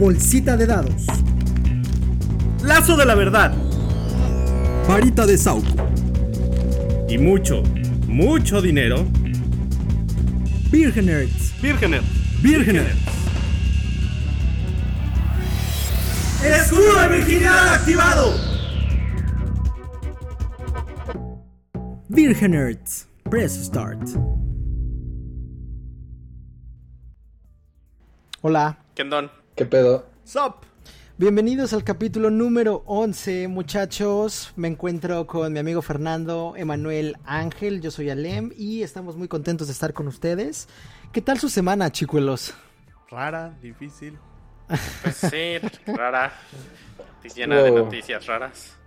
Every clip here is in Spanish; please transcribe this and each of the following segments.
Bolsita de dados. Lazo de la verdad. Varita de Sauco. Y mucho, mucho dinero. Virgenerds. Virgener. Virgener. ¡Escudo de virginidad activado! Virgenerds. Press start. Hola, Kendon. ¿Qué pedo? Sup. bienvenidos al capítulo número 11, muchachos. Me encuentro con mi amigo Fernando, Emanuel Ángel, yo soy Alem y estamos muy contentos de estar con ustedes. ¿Qué tal su semana, chicuelos? Rara, difícil. Pues sí, rara. Llena de noticias raras.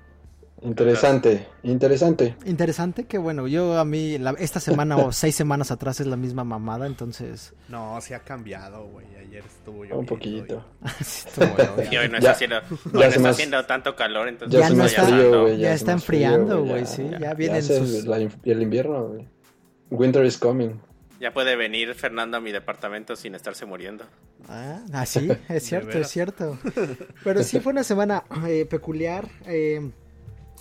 Interesante, interesante. Interesante que bueno, yo a mí la- esta semana o seis semanas atrás es la misma mamada, entonces... No, se ha cambiado, güey. Ayer estuvo yo. Un poquito. Y hoy no Ya- está haciendo, hoy ya no se está me hace- haciendo tanto calor, entonces Ya, Ya no está- frío, ya está enfriando, güey, sí, ya vienen hace sus- el invierno, güey. Winter is coming. Ya puede venir Fernando a mi departamento sin estarse muriendo. Ah, ah, sí, es cierto, es cierto. Pero sí fue una semana eh, peculiar. eh,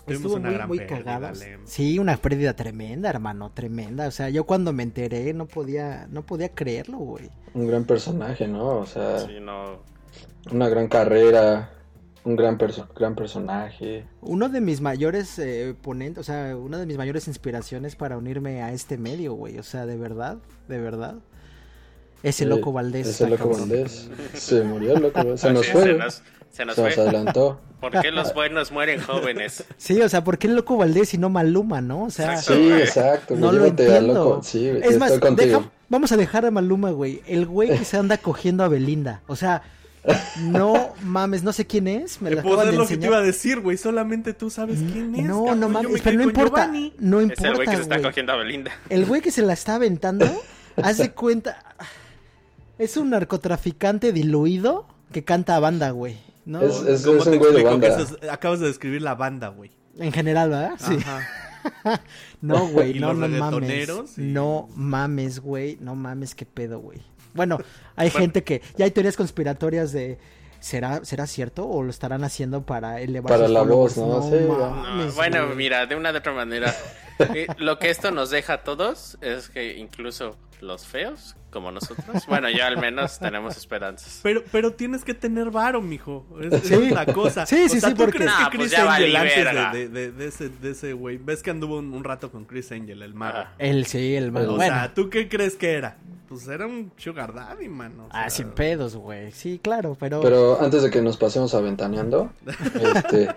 estuvo una muy, gran muy cagados. Sí, una pérdida tremenda, hermano, tremenda. O sea, yo cuando me enteré no podía, no podía creerlo, güey. Un gran personaje, ¿no? O sea, Sí, no. una gran carrera, un gran, perso- gran personaje. Uno de mis mayores eh, ponentes, o sea, una de mis mayores inspiraciones para unirme a este medio, güey. O sea, de verdad, de verdad. Ese Eh, loco Valdés. Ese loco cabrón. Valdés. Se murió el loco. Se nos fue. Se nos, se nos adelantó. ¿Por qué los buenos mueren jóvenes? Sí, o sea, ¿por qué el loco Valdés y no Maluma, no? O sea, Exacto. Sí, güey. exacto. no lo entiendo. loco. Sí, es más, estoy contigo. deja- vamos a dejar a Maluma, güey. El güey que se anda cogiendo a Belinda. O sea, no mames, no sé quién es. Me Eh, lo Pues es de lo que te enseñar. iba a decir, güey. Solamente tú sabes quién es. No, cabrón. no mames, me pero no importa. Giovanni. No Es importa. el güey que se está güey. cogiendo a Belinda. El güey que se la está aventando, haz de cuenta. Es un narcotraficante diluido que canta a banda, güey. ¿No? Es- es- ¿Cómo te un güey de banda. eso es- acabas de describir la banda, güey. En general, ¿verdad? Sí. Ajá. No, güey, no, no mames. y- No mames, güey. No mames, qué pedo, güey. Bueno, hay gente que. Ya hay teorías conspiratorias de. ¿Será, ¿Será cierto o lo estarán haciendo para elevar Para la voz, ¿no? Sí, No, bueno, güey. mira, de una de otra manera. eh, lo que esto nos deja a todos es que incluso los feos, como nosotros, bueno, ya al menos tenemos esperanzas. Pero, pero tienes que tener varo, mijo. Es, es Sí. una cosa. Sí, sí, o sea, sí, ¿tú porque- crees Nah, que pues Chris Angel antes de, de, de, de ese de ese güey? ¿Ves que anduvo un, un rato con Chris Angel, el mago? Ajá. El sí, el man. O bueno. sea, ¿tú qué crees que era? Pues era un sugar daddy, mano. o ah, sin pedos, güey. Sí, claro, pero. Pero antes de que nos pasemos aventaneando, este,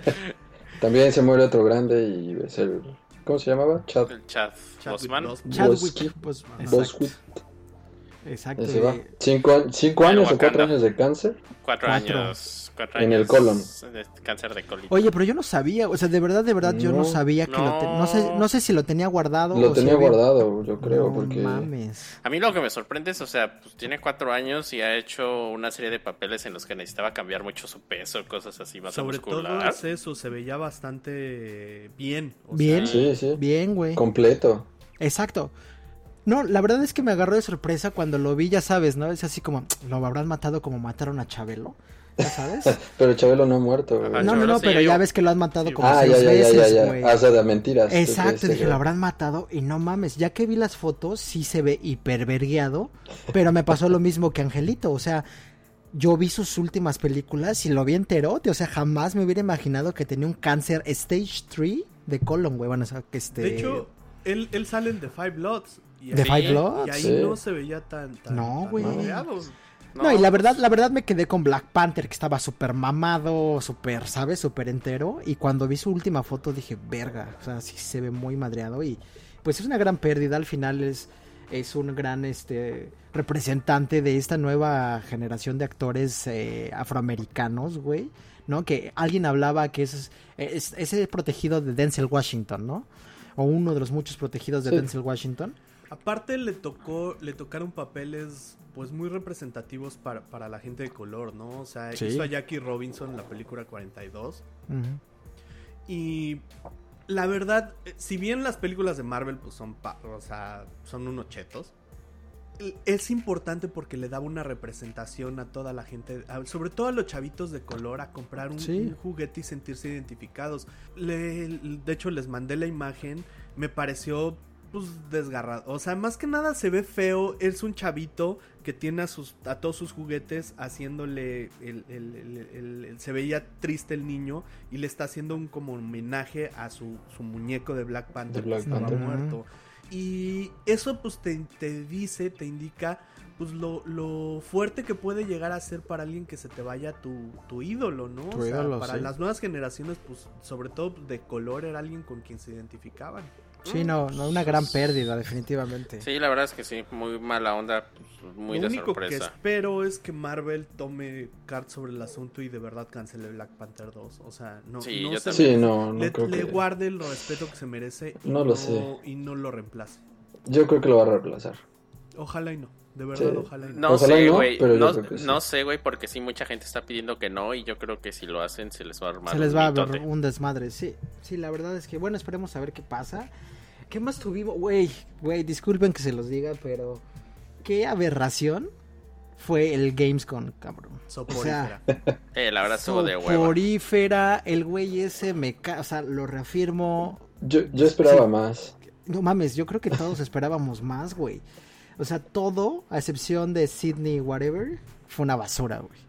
también se muere otro grande y es el, ¿cómo se llamaba? Chad El. Boseman. Chadwick, Bosky. pues, Boswick. Exacto. Güey. Cinco, cinco años o cuatro años de cáncer. Cuatro, Cuatro. años. Cuatro En años el colon. De cáncer de colon. Oye, pero yo no sabía, o sea, de verdad, de verdad, yo no No. sabía que lo te- no sé, No. no sé si lo tenía guardado. Lo o si tenía había- guardado, yo creo, no porque mames. A mí lo que me sorprende es, o sea, pues tiene cuatro años y ha hecho una serie de papeles en los que necesitaba cambiar mucho su peso, cosas así, más Sobre todo muscular. es eso, se veía bastante bien. o Bien. sea, sí, sí, Bien, güey. completo. Exacto. No, la verdad es que me agarró de sorpresa cuando lo vi, ya sabes, ¿no? Es así como, lo habrán matado como mataron a Chabelo, ¿ya sabes? Pero Chabelo no ha muerto, güey. Ajá, no, no, no, pero yo- ya ves que lo han matado sí, como Ah, seis ya, ya, ya, veces, ya, güey. ya. Ah, o sea, de mentiras. tú Exacto, creíste dije, que- lo habrán matado y no mames, ya que vi las fotos sí se ve hipervergueado, pero me pasó lo mismo que Angelito, o sea, yo vi sus últimas películas y lo vi enterote, o sea, jamás me hubiera imaginado que tenía un cáncer stage 3 de colon, güey, bueno, o sea, que este... De hecho, él, él sale en The Five Bloods. ¿De Five Bloods? Y ahí Sí. no se veía tan, tan No, güey. No, y la verdad, la verdad me quedé con Black Panther, que estaba súper mamado, súper, ¿sabes? Súper entero. Y cuando vi su última foto dije, verga, o sea, sí se ve muy madreado. Y pues es una gran pérdida, al final es, es un gran este representante de esta nueva generación de actores eh, afroamericanos, güey. ¿No? Que alguien hablaba que es, es, es el protegido de Denzel Washington, ¿no? O uno de los muchos protegidos de Sí. Denzel Washington. Aparte le tocó, le tocaron papeles pues muy representativos para, para la gente de color, ¿no? O sea, Sí. hizo a Jackie Robinson en la película 42. Ujú. Y la verdad, eh, si bien las películas de Marvel pues son, o sea, son unos chetos, es importante porque le daba una representación a toda la gente, a- sobre todo a los chavitos de color, a comprar un, Sí. un juguete y sentirse identificados. Le- de hecho, les mandé la imagen, me pareció pues desgarrado. O sea, más que nada se ve feo. Es un chavito que tiene a, sus, a todos sus juguetes haciéndole. El, el- el- el- el- se veía triste el niño y le está haciendo un como homenaje a su, su muñeco de Black Panther De Black que estaba Panther. muerto. Y eso pues te, te dice, te indica pues lo, lo fuerte que puede llegar a ser para alguien que se te vaya tu, tu ídolo, ¿no? Tu o sea, ídolo, para sí. las nuevas generaciones, pues sobre todo de color era alguien con quien se identificaban. Sí, no, no, una gran pérdida, definitivamente. Sí, la verdad es que sí, muy mala onda, pues, muy Lo de único que sorpresa. espero es que Marvel tome cartas sobre el asunto y de verdad cancele Black Panther 2. O sea, no, Sí, no yo se también. Sí, no, no le, creo le que... guarde el respeto que se merece y No lo sé. y no lo reemplace. Yo creo que lo va a reemplazar. Ojalá y no. De verdad, Sí. ojalá y no. No Ojalá sé, no, güey. No, creo que sí. no sé, güey, porque sí, mucha gente está pidiendo que no. Y yo creo que si lo hacen, se les va a armar. Se les un va a ver un desmadre, sí. Sí, la verdad es que, bueno, esperemos a ver qué pasa. ¿Qué más tuvimos? Güey, güey, disculpen que se los diga, pero qué aberración fue el Gamescom, cabrón. Soporífera. Eh, la verdad estuvo de hueva. Soporífera, el güey ese me ca... O sea, lo reafirmo. Yo, yo esperaba Sí. más. No mames, yo creo que todos esperábamos más, güey. O sea, todo, a excepción de Sydney Whatever, fue una basura, güey.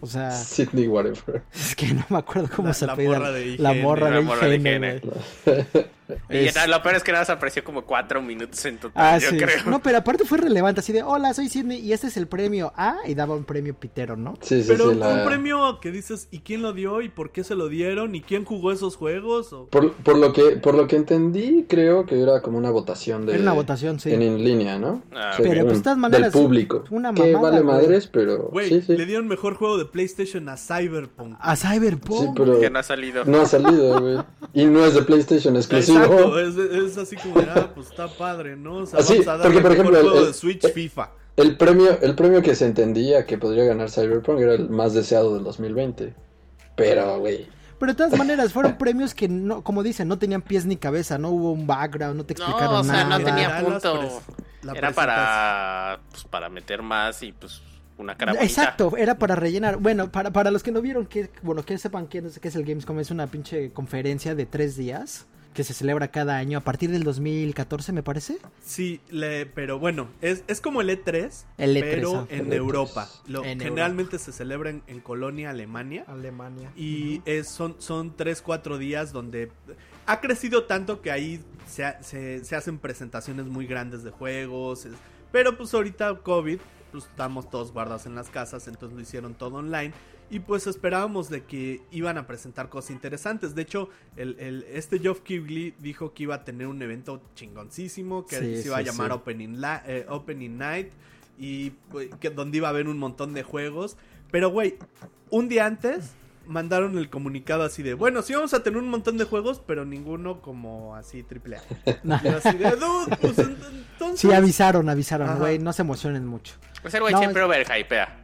O sea, Sidney, whatever. es que no me acuerdo cómo La- se la apellida. morra de La IGN. morra La de morra de IGN, güey. Y Es- lo peor es que nada más apareció como cuatro minutos en total, Ah, yo sí. creo. No, pero aparte fue relevante, así de, hola, soy Sidney y este es el premio A, y daba un premio pitero, ¿no? Sí, sí, Pero sí. la- un premio que dices, ¿y quién lo dio? ¿Y por qué se lo dieron? ¿Y quién jugó esos juegos? O- Por, por lo que, por lo que entendí, creo que era como una votación de... Era una votación, sí. En, en línea, ¿no? Ah, Sí, Pero, pues, todas maneras, Del público. una que mamada, vale güey. madres, pero... Güey, sí, sí. le dieron mejor juego de PlayStation a Cyberpunk. A Cyberpunk. Sí, pero Que no ha salido. no ha salido, güey. Y no es de PlayStation exclusivo. Exacto, es, es así como, ah, pues está padre, ¿no? O sea, Así, vamos a darle porque, por ejemplo, el- juego de el- Switch el- FIFA. El premio, el premio que se entendía que podría ganar Cyberpunk era el más deseado del 2020. Pero, güey. Pero de todas maneras, fueron premios que, no, como dicen, no tenían pies ni cabeza, no hubo un background, no te explicaron No, o sea, nada. no tenía punto. Era para, pues, para meter más y pues una cara bonita. Exacto, era para rellenar. Bueno, para, para los que no vieron, que bueno, que sepan qué es, qué es el Gamescom, es una pinche conferencia de tres días que se celebra cada año a partir del 2014, me parece. Sí, le, pero bueno, es, es como el E3, El E3, pero ah. en El E3. Europa. Lo, En generalmente se celebra en, en Colonia, Alemania. Alemania. Y es, son, son 3, 4 días donde ha crecido tanto que ahí se, ha- se, se hacen presentaciones muy grandes de juegos. es- pero pues ahorita COVID, pues estamos todos guardados en las casas, entonces lo hicieron todo online. Y pues esperábamos de que iban a presentar cosas interesantes. De hecho, el, el- este Geoff Keighley dijo que iba a tener un evento chingoncísimo, que Sí, se iba a llamar sí. Opening, La- eh, Opening Night. Y pues, que, donde iba a haber un montón de juegos. Pero, güey, un día antes mandaron el comunicado así de, bueno, sí vamos a tener un montón de juegos, pero ninguno como así triple A. Así de, "Dude, pues, ent- entonces... Sí, avisaron, avisaron, güey, no se emocionen mucho. Pues el güey No, siempre es- overhypea.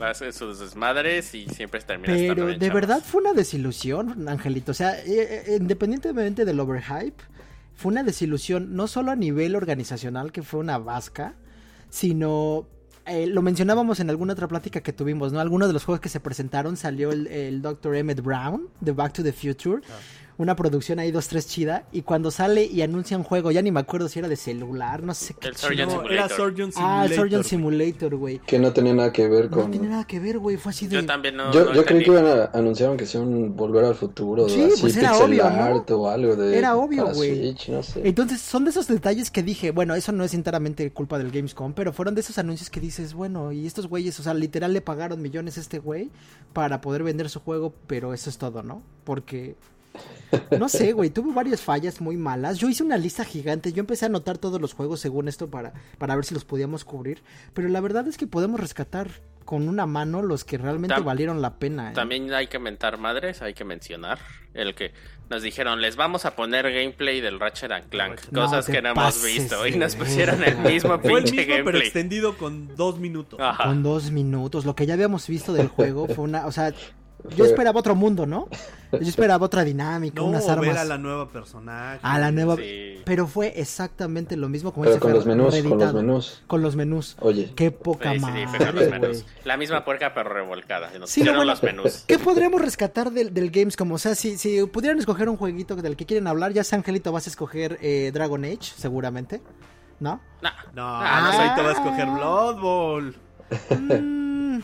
Va a hacer sus desmadres y siempre termina Pero de verdad fue una desilusión, Angelito. O sea, eh, eh, independientemente del overhype, fue una desilusión no solo a nivel organizacional, que fue una vasca, sino... eh, lo mencionábamos en alguna otra plática que tuvimos, ¿no? Algunos de los juegos que se presentaron salió el, el Dr. Emmett Brown de Back to the Future, una producción ahí dos tres chida, y cuando sale y anuncia un juego, ya ni me acuerdo si era de celular, no sé qué. El Surgeon No, Simulator. era Surgeon Simulator. Ah, el Surgeon güey. Simulator, güey. Que no tenía nada que ver No con... tiene nada que ver, güey, fue así de... Yo también no. yo no yo creí que iban a anunciaron que sea un volver al futuro, Sí, así pues era obvio, ¿no? o algo de Era obvio, güey. Switch, no sé. Entonces son de esos detalles que dije, bueno, eso no es enteramente culpa del Gamescom, pero fueron de esos anuncios que dices, bueno, y estos güeyes, o sea, literal le pagaron millones a este güey para poder vender su juego, pero eso es todo, ¿no? Porque, no sé, güey, tuvo varias fallas muy malas. Yo hice una lista gigante, yo empecé a anotar todos los juegos según esto para, para ver si los podíamos cubrir, pero la verdad es que podemos rescatar con una mano los que realmente Tam- valieron la pena. ¿eh? También hay que mentar madres, hay que mencionar el que nos dijeron, les vamos a poner gameplay del Ratchet and Clank, No cosas que no hemos visto, y nos pusieron el mismo Fue el pinche mismo, pero gameplay. extendido con dos minutos. Ajá. Con dos minutos. Lo que ya habíamos visto del juego fue una. O sea, Yo esperaba otro mundo, ¿no? Yo esperaba otra dinámica, No, unas ver armas. a la nueva personaje. A la nueva. Sí. Pero fue exactamente lo mismo como Pero dice con los menús, con los menús. Con los menús. Oye, Qué poca Sí, sí, madre, sí, fue con los menús. La misma puerca, pero revolcada. Nos Sí, pusieron bueno, los menús. ¿Qué podríamos rescatar del, del Games? Como, o sea, si, si pudieran escoger un jueguito del que quieren hablar, ya sea Angelito, vas a escoger eh, Dragon Age, seguramente. ¿No? Nah. No, Ah, no, ahorita va a escoger Blood Bowl. Mm,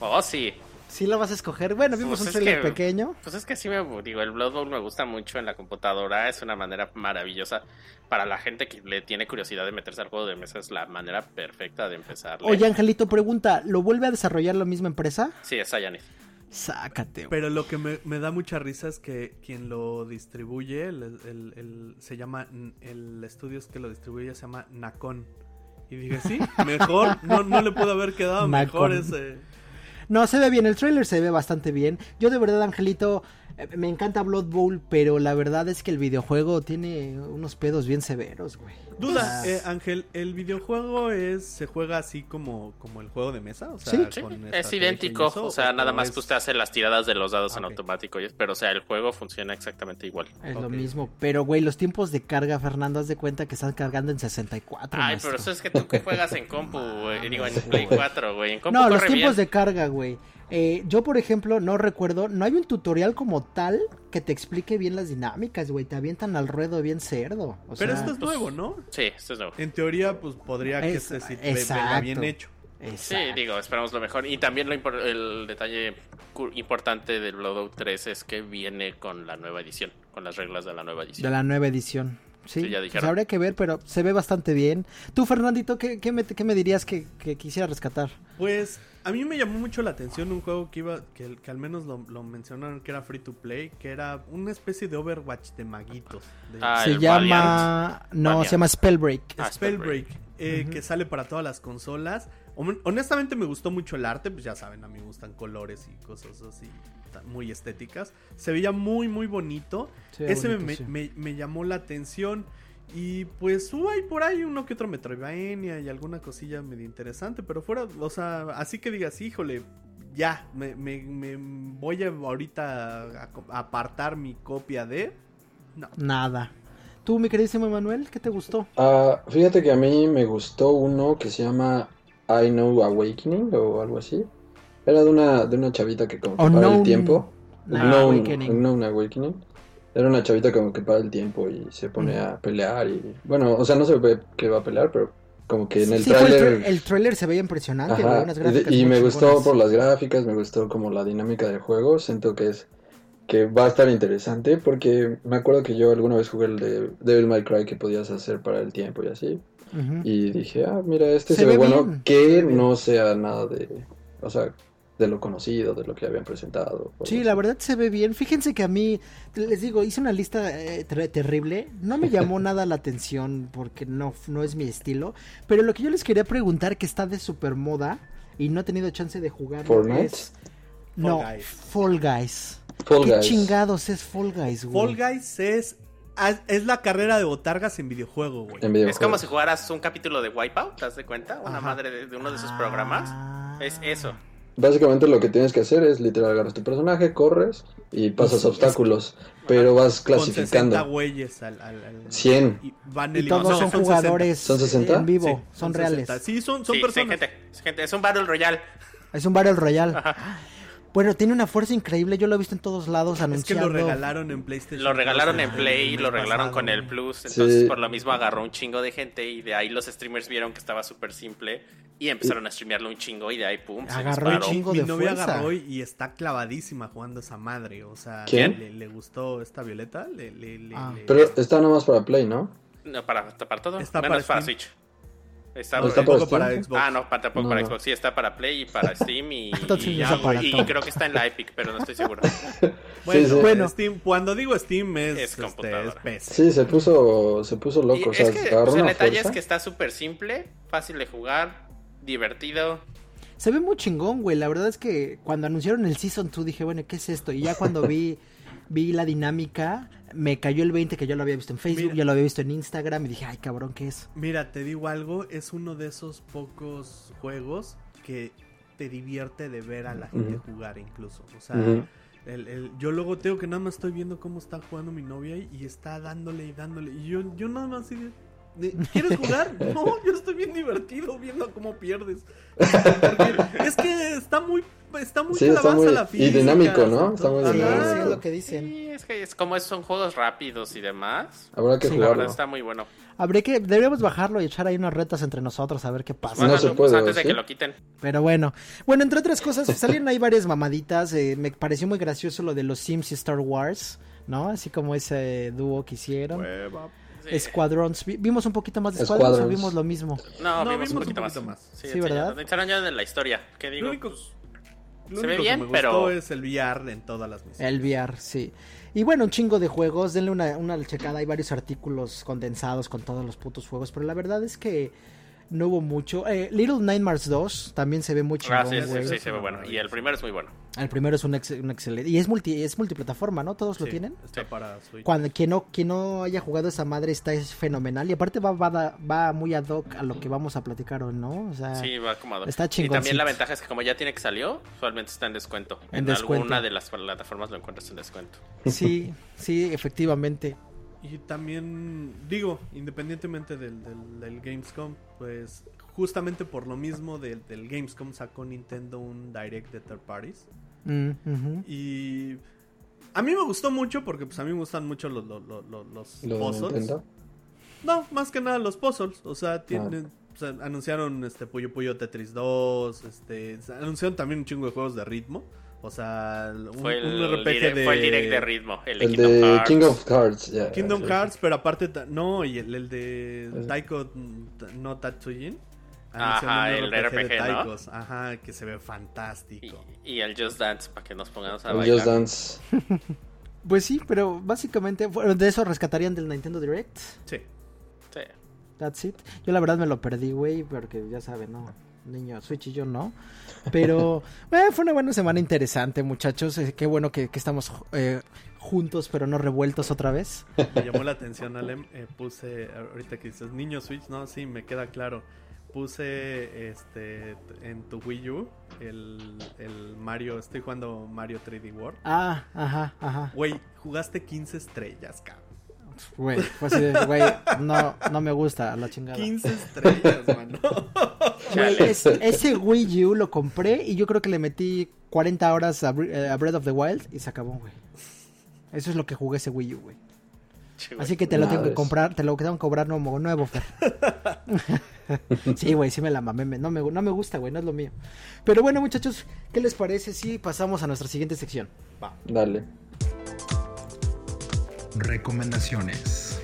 Oh, sí. Sí lo vas a escoger. Bueno, vimos Pues un trailer que- pequeño. Pues es que sí me digo, el Blood Bowl me gusta mucho en la computadora, es una manera maravillosa para la gente que le tiene curiosidad de meterse al juego de mesa, es la manera perfecta de empezar. Oye, Angelito, pregunta, ¿lo vuelve a desarrollar la misma empresa? Sí, es Cyanide. Sácate. Pero lo que me, me da mucha risa es que quien lo distribuye, el, el- el- se llama, el estudio que lo distribuye se llama Nacon. Y dije, sí, mejor, no, no le pudo haber quedado mejor Nacon. ese. No, se ve bien, el trailer se ve bastante bien. Yo de verdad, Angelito, me encanta Blood Bowl, pero la verdad es que el videojuego tiene unos pedos bien severos, güey. Duda, Ah. eh, Ángel, ¿el videojuego es se juega así como, como el juego de mesa? O sea, Sí. Es idéntico, eso, o sea, nada más es- que usted hace las tiradas de los dados en Ok. automático, pero o sea, el juego funciona exactamente igual. Es lo mismo. Pero, güey, los tiempos de carga, Fernando, haz de cuenta que están cargando en 64. Ay, maestro. pero eso es que tú que juegas en compu, güey, digo, en Play 4, güey, en compu No, los tiempos bien. de carga, güey. Eh, yo, por ejemplo, no recuerdo, no hay un tutorial como tal que te explique bien las dinámicas, güey. Te avientan al ruedo bien cerdo. O Pero sea, esto es nuevo, ¿no? Sí, esto es nuevo. En teoría, pues podría que Es- sí venga exacto. bien hecho. Sí, exacto. digo, esperamos lo mejor. Y también lo el detalle importante del Bloodout 3 es que viene con la nueva edición, con las reglas de la nueva De edición. la nueva edición. Sí, Sí, ya pues dijeron. habría que ver, pero se ve bastante bien. Tú, Fernandito, ¿qué, qué me, qué me dirías que, que quisiera rescatar? Pues a mí me llamó mucho la atención un juego que iba, que, que al menos lo, lo mencionaron que era free to play, que era una especie de Overwatch de maguitos. de Ah, se llama... No, Valiant. se llama Spellbreak. Ah, Spellbreak, eh, Ujú. que sale para todas las consolas. Hon- Honestamente me gustó mucho el arte, pues ya saben, a mí me gustan colores y cosas así muy estéticas. Se veía muy muy bonito. Ese me, sí. me- me llamó la atención. Y pues hubo ahí por ahí uno que otro Metroidvania y alguna cosilla medio interesante. Pero fuera, o sea, así que digas, híjole, ya, me, me- me voy a ahorita a, a apartar mi copia de... No. Nada. Tú, mi queridísimo Manuel, ¿qué te gustó? Ah, fíjate que a mí me gustó uno que se llama I Know Awakening o algo así. Era de una, de una chavita que como que para Unknown el tiempo. Unknown- Awakening. Unknown Awakening. Era una chavita como que para el tiempo y se pone a pelear y... Bueno, o sea, no se ve que va a pelear, pero como que en el sí, el, tráiler... tra- el trailer se veía impresionante, Ajá, unas y, gráficas y muy me gustó chingonas. por las gráficas, me gustó como la dinámica del juego, siento que es que va a estar interesante porque me acuerdo que yo alguna vez jugué el de Devil May Cry que podías hacer para el tiempo y así Ujú. y dije, ah, mira, este Se se, ve, ve bueno, bien, que no sea nada de, o sea, de lo conocido, de lo que habían presentado. Sí, la verdad se ve bien. Fíjense que a mí, les digo, hice una lista eh, ter- terrible. No me llamó nada la atención porque no, no es mi estilo. Pero lo que yo les quería preguntar, que está de super moda y no he tenido chance de jugar, Fortnite. es... No, Guys. Fall Guys. Fall ¿Qué Guys. chingados es Fall Guys, güey? Fall Guys es, es la carrera de botargas en videojuego, güey. En Es videojuegos. como si jugaras un capítulo de Wipeout, ¿te das de cuenta? Una Ajá. madre de, de uno de sus programas. Ah. Es eso. Básicamente lo que tienes que hacer es literal agarras tu personaje, corres y pasas obstáculos, pero vas Con 60 clasificando. güeyes al, al- al- 100. Y van Y todos eliminando- son 60. jugadores ¿Son 60? en vivo, Sí, son, 60. reales. Sí, son, son sí, sí, personas. gente, es gente, es un Battle Royale. Es un Battle Royale. Bueno, tiene una fuerza increíble. Yo lo he visto en todos lados Es que anunciando. lo regalaron en PlayStation. Lo regalaron en Play, lo regalaron pasado. con el Plus, entonces Sí. por lo mismo agarró un chingo de gente y de ahí los streamers vieron que estaba súper simple y empezaron a streamearlo un chingo y de ahí pum, se Agarró un disparó. chingo. Mi de novia fuerza. agarró y, está clavadísima jugando esa madre. O sea, ¿Quién? Le, le gustó esta Violeta. Le, Ah. le- Pero está nomás para Play, ¿no? No, para, para todo, Está menos para para, Steam. Switch. Está, ¿No está para? Xbox. Ah, no, para, tampoco No, para no. Xbox. Sí, está para Play y para Steam y, Entonces y, creo que está en la Epic, pero no estoy seguro. Bueno, Sí, sí. Bueno. Steam, cuando digo Steam es, Es este, computadora. es PC. Sí, se puso, se puso Y loco, o sea, es que agarró pues, el detalle fuerza. es que está súper simple, fácil de jugar, divertido. Se ve muy chingón, güey. La verdad es que cuando anunciaron el Season 2 dije, bueno, ¿qué es esto? Y ya cuando vi, vi la dinámica, me cayó el 20 que yo lo había visto en Facebook, Mira. ya lo había visto en Instagram y dije, ay, cabrón, ¿qué es? Mira, te digo algo, es uno de esos pocos juegos que te divierte de ver a la gente jugar incluso. O sea, el, el- yo luego tengo que nada más estoy viendo cómo está jugando mi novia y, y está dándole y dándole. Y yo, yo nada más así ¿Quieres jugar? No, yo estoy bien divertido viendo cómo pierdes. Porque es que está muy, está muy Sí, está muy- la y física. dinámico, ¿no? Está muy dinámico. sí, es lo que dicen. Sí, es que es como son juegos rápidos y demás. Habrá que Sí, La verdad jugarlo. está muy bueno. Habría que, deberíamos bajarlo y echar ahí unas retas entre nosotros a ver qué pasa. No se Bájalo, puede, pues, antes de que lo quiten. Pero bueno, bueno, entre otras cosas, salieron ahí varias mamaditas. eh, me pareció muy gracioso lo de los Sims y Star Wars, ¿no? Así como ese dúo que hicieron. Squadrons. Vi- ¿Vimos un poquito más de Squadrons o vimos lo mismo? No, No, vimos, vimos un poquito, más. más. Sí, Sí, ¿verdad? Enseñaron ya de la historia. ¿Qué digo? Lo único, Pues, lo se ve bien, que me pero- gustó es el VR en todas las misiones. El VR, sí. Y bueno, un chingo de juegos. Denle una, una checada. Hay varios artículos condensados con todos los putos juegos. Pero la verdad es que no hubo mucho. Eh, Little Nightmares 2 también se ve muy chingón, ah, sí, sí, se ve bueno. Y el primero es muy bueno. El primero es un, ex- un excelente. Y es, multi, es multiplataforma, ¿no? Todos lo tienen. Está Sí. para Switch. Cuando, quien, no, quien no haya jugado esa madre está es fenomenal. Y aparte va, va, va muy ad hoc a lo que vamos a platicar hoy, ¿no? O sea, Sí, va como a- está Y también la ventaja es que como ya tiene que salió, usualmente está en descuento. En En, descuento. alguna de las plataformas lo encuentras en descuento. sí, sí, efectivamente. Y también, digo, independientemente del, del, del Gamescom, pues justamente por lo mismo del, del Gamescom sacó Nintendo un Direct de third parties. Mm. Y a mí me gustó mucho porque pues a mí me gustan mucho los, los, los, los- los Lo de puzzles. Nintendo. No, más que nada los puzzles. O Ah. sea, tienen, o sea, anunciaron este Puyo Puyo Tetris 2, este, anunciaron también un chingo de juegos de ritmo. O sea, un, Fue el, un RPG de... fue el direct de ritmo. El, El de Kingdom de Hearts. King of Hearts, ya. Kingdom sí. Hearts, pero aparte, no, y el, el de. Taiko no Tatsujin. Ajá, el de RPG, ¿no? Taikos, Ajá, que se ve Y, fantástico. y el Just Dance para que nos pongamos a El bailar. Just Dance. Pues sí, pero básicamente de eso rescatarían del Nintendo Direct. Sí. Sí. That's it. Yo la verdad me lo perdí, güey, porque ya saben, ¿no? Niño, Switch y yo no. Pero eh, fue una buena semana interesante, muchachos. Eh, qué bueno que, que estamos eh, juntos, pero no revueltos otra vez. Me llamó la atención, Alem. eh, puse, ahorita que dices, niño Switch, no, sí, me queda claro. Puse este en tu Wii U el, el Mario, estoy jugando Mario 3D World. Ah, ajá, ajá. Güey, jugaste 15 estrellas, cabrón. Güey, fue así de, güey, no, no me gusta la chingada. 15 estrellas, mano. Es- ese Wii U lo compré y yo creo que le metí 40 horas a, eh, a Breath of the Wild y se acabó, güey. Eso es lo que jugué ese Wii U, güey. Sí, güey. Así que te lo tengo que comprar, te lo tengo que cobrar nuevo, nuevo Fer. sí, güey, sí me la mamé, no me, no me gusta, güey, no es lo mío. Pero bueno, muchachos, ¿qué les parece si pasamos a nuestra siguiente sección? Dale. Recomendaciones.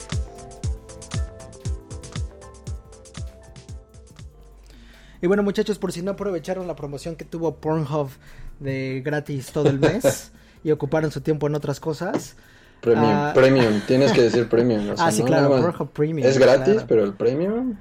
Y bueno, muchachos, por si no aprovecharon la promoción que tuvo Pornhub de gratis todo el mes y ocuparon su tiempo en otras cosas. Premium, Ah. premium. Tienes que decir premium. o sea, ah, sí, no claro, Pornhub Premium. Es gratis, claro. pero el premium.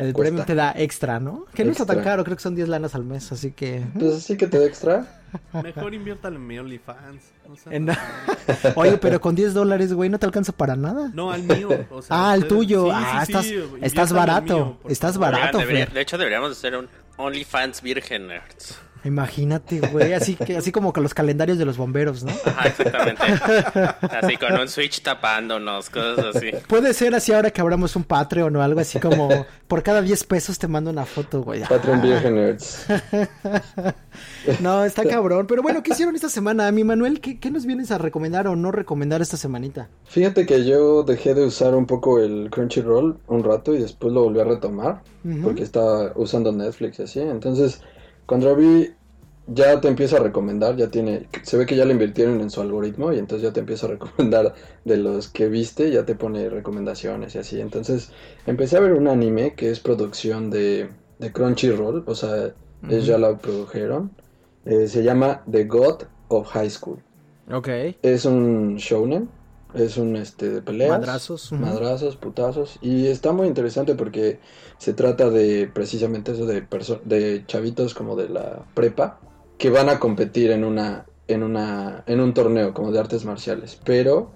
El cuesta. premium te da extra, ¿no? Que no está tan Extra. caro, creo que son 10 lanas al mes, así que... Pues sí que te da extra. Mejor inviértale en mi OnlyFans. En- mamones. Oye, pero con 10 dólares, güey, no te alcanza para nada. No, al mío. o sea, Ah, ustedes- tuyo. sí, ah, sí, estás, sí, estás al barato. mío, por estás barato, Oigan, debería- Fer. de hecho, deberíamos de hacer un OnlyFans Virgen Nerds. Imagínate, güey, así que así como con los calendarios de los bomberos, ¿no? Ajá, exactamente. así con un Switch tapándonos, cosas así. Puede ser así ahora que abramos un Patreon o algo así como por cada 10 pesos te mando una foto, güey. Patreon Virgin Nerds. No, está cabrón. Pero bueno, ¿qué hicieron esta semana? Mi Manuel, ¿qué, qué nos vienes a recomendar o no recomendar esta semanita? Fíjate que yo dejé de usar un poco el Crunchyroll un rato y después lo volví a retomar. Porque estaba usando Netflix y así. Entonces, cuando vi, ya te empieza a recomendar. Ya tiene. Se ve que ya le invirtieron en su algoritmo y entonces ya te empieza a recomendar de los que viste. Ya te pone recomendaciones y así. Entonces, empecé a ver un anime que es producción de, de Crunchyroll. O sea, ellos ya la produjeron. Eh, se llama The God of High School. Ok. Es un shounen, es un este de peleas, Madrazos. madrazos, putazos y está muy interesante porque se trata de precisamente eso de de chavitos como de la prepa que van a competir en una en una en un torneo como de artes marciales, pero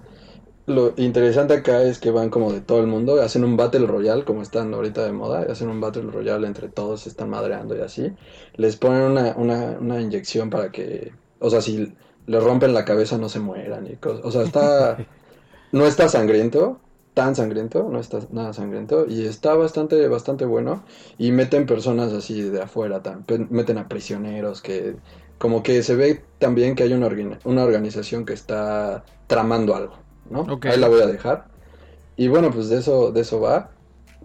lo interesante acá es que van como de todo el mundo, hacen un Battle Royale, como están ahorita de moda, hacen un Battle Royale entre todos, se están madreando y así. Les ponen una, una, una inyección para que, o sea, si le rompen la cabeza no se mueran y cosas. O sea, está, no está sangriento, tan sangriento, no está nada sangriento y está bastante, bastante bueno. Y meten personas así de afuera, pe- meten a prisioneros que como que se ve también que hay una, una organización que está tramando algo, ¿no? Ok. Ahí la voy a dejar. Y bueno, pues de eso, de eso va.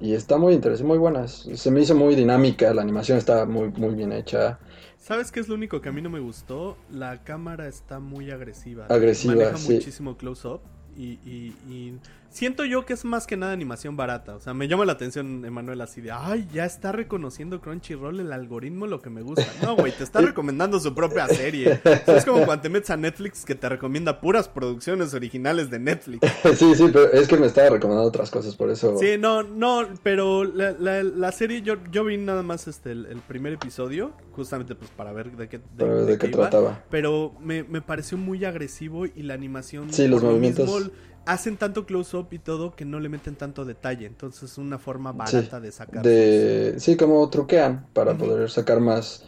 Y está muy interesante, muy buena. Se me hizo muy dinámica, la animación está muy, muy bien hecha. ¿Sabes qué es lo único que a mí no me gustó? La cámara está muy agresiva. Agresiva, Maneja sí. muchísimo close-up. Y, y- y siento yo que es más que nada animación barata. O sea, me llama la atención, Emanuel, así de, ay, ya está reconociendo Crunchyroll el algoritmo lo que me gusta. No, güey, te está recomendando su propia serie. Es como cuando te metes a Netflix que te recomienda puras producciones originales de Netflix. sí, sí, pero es que me estaba recomendando otras cosas, por eso. Sí, no, no, pero la, la- la serie, yo, yo vi nada más este el, el primer episodio, justamente pues para ver de qué, de, para ver de de qué qué iba. trataba. Pero me, me pareció muy agresivo y la animación. Sí, los movimientos. mismo, hacen tanto close-up y todo que no le meten tanto detalle. Entonces es una forma barata de sacar. de sí como truquean para poder sacar más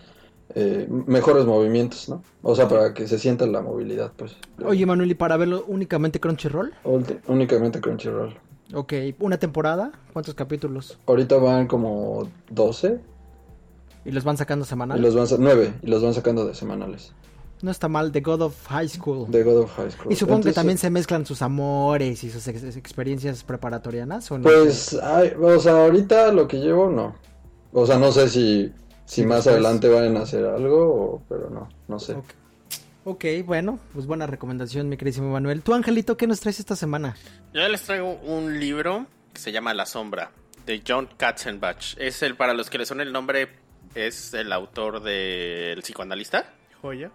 eh, mejores movimientos no o sea para que se sienta la movilidad pues Oye, Manuel, ¿y para verlo únicamente Crunchyroll? Ulti- únicamente Crunchyroll Ok, ¿una temporada? ¿Cuántos capítulos? ahorita van como 12 ¿Y los van sacando y semanal? los van sa- 9 y los van sacando de semanales No está mal, The God of High School. de God of High School Y supongo que también se mezclan sus amores y sus ex- experiencias preparatorianas, ¿o no? pues ay, o sea ahorita lo que llevo no o sea no sé si si Sí, más después. adelante van a hacer algo o- pero no no sé Ok. Ok, bueno, pues buena recomendación, mi queridísimo Manuel. Tú, Angelito, ¿qué nos traes esta semana? Yo les traigo un libro que se llama La Sombra, de John Katzenbach. Es el, para los que le son el nombre, es el autor del psicoanalista. Joya.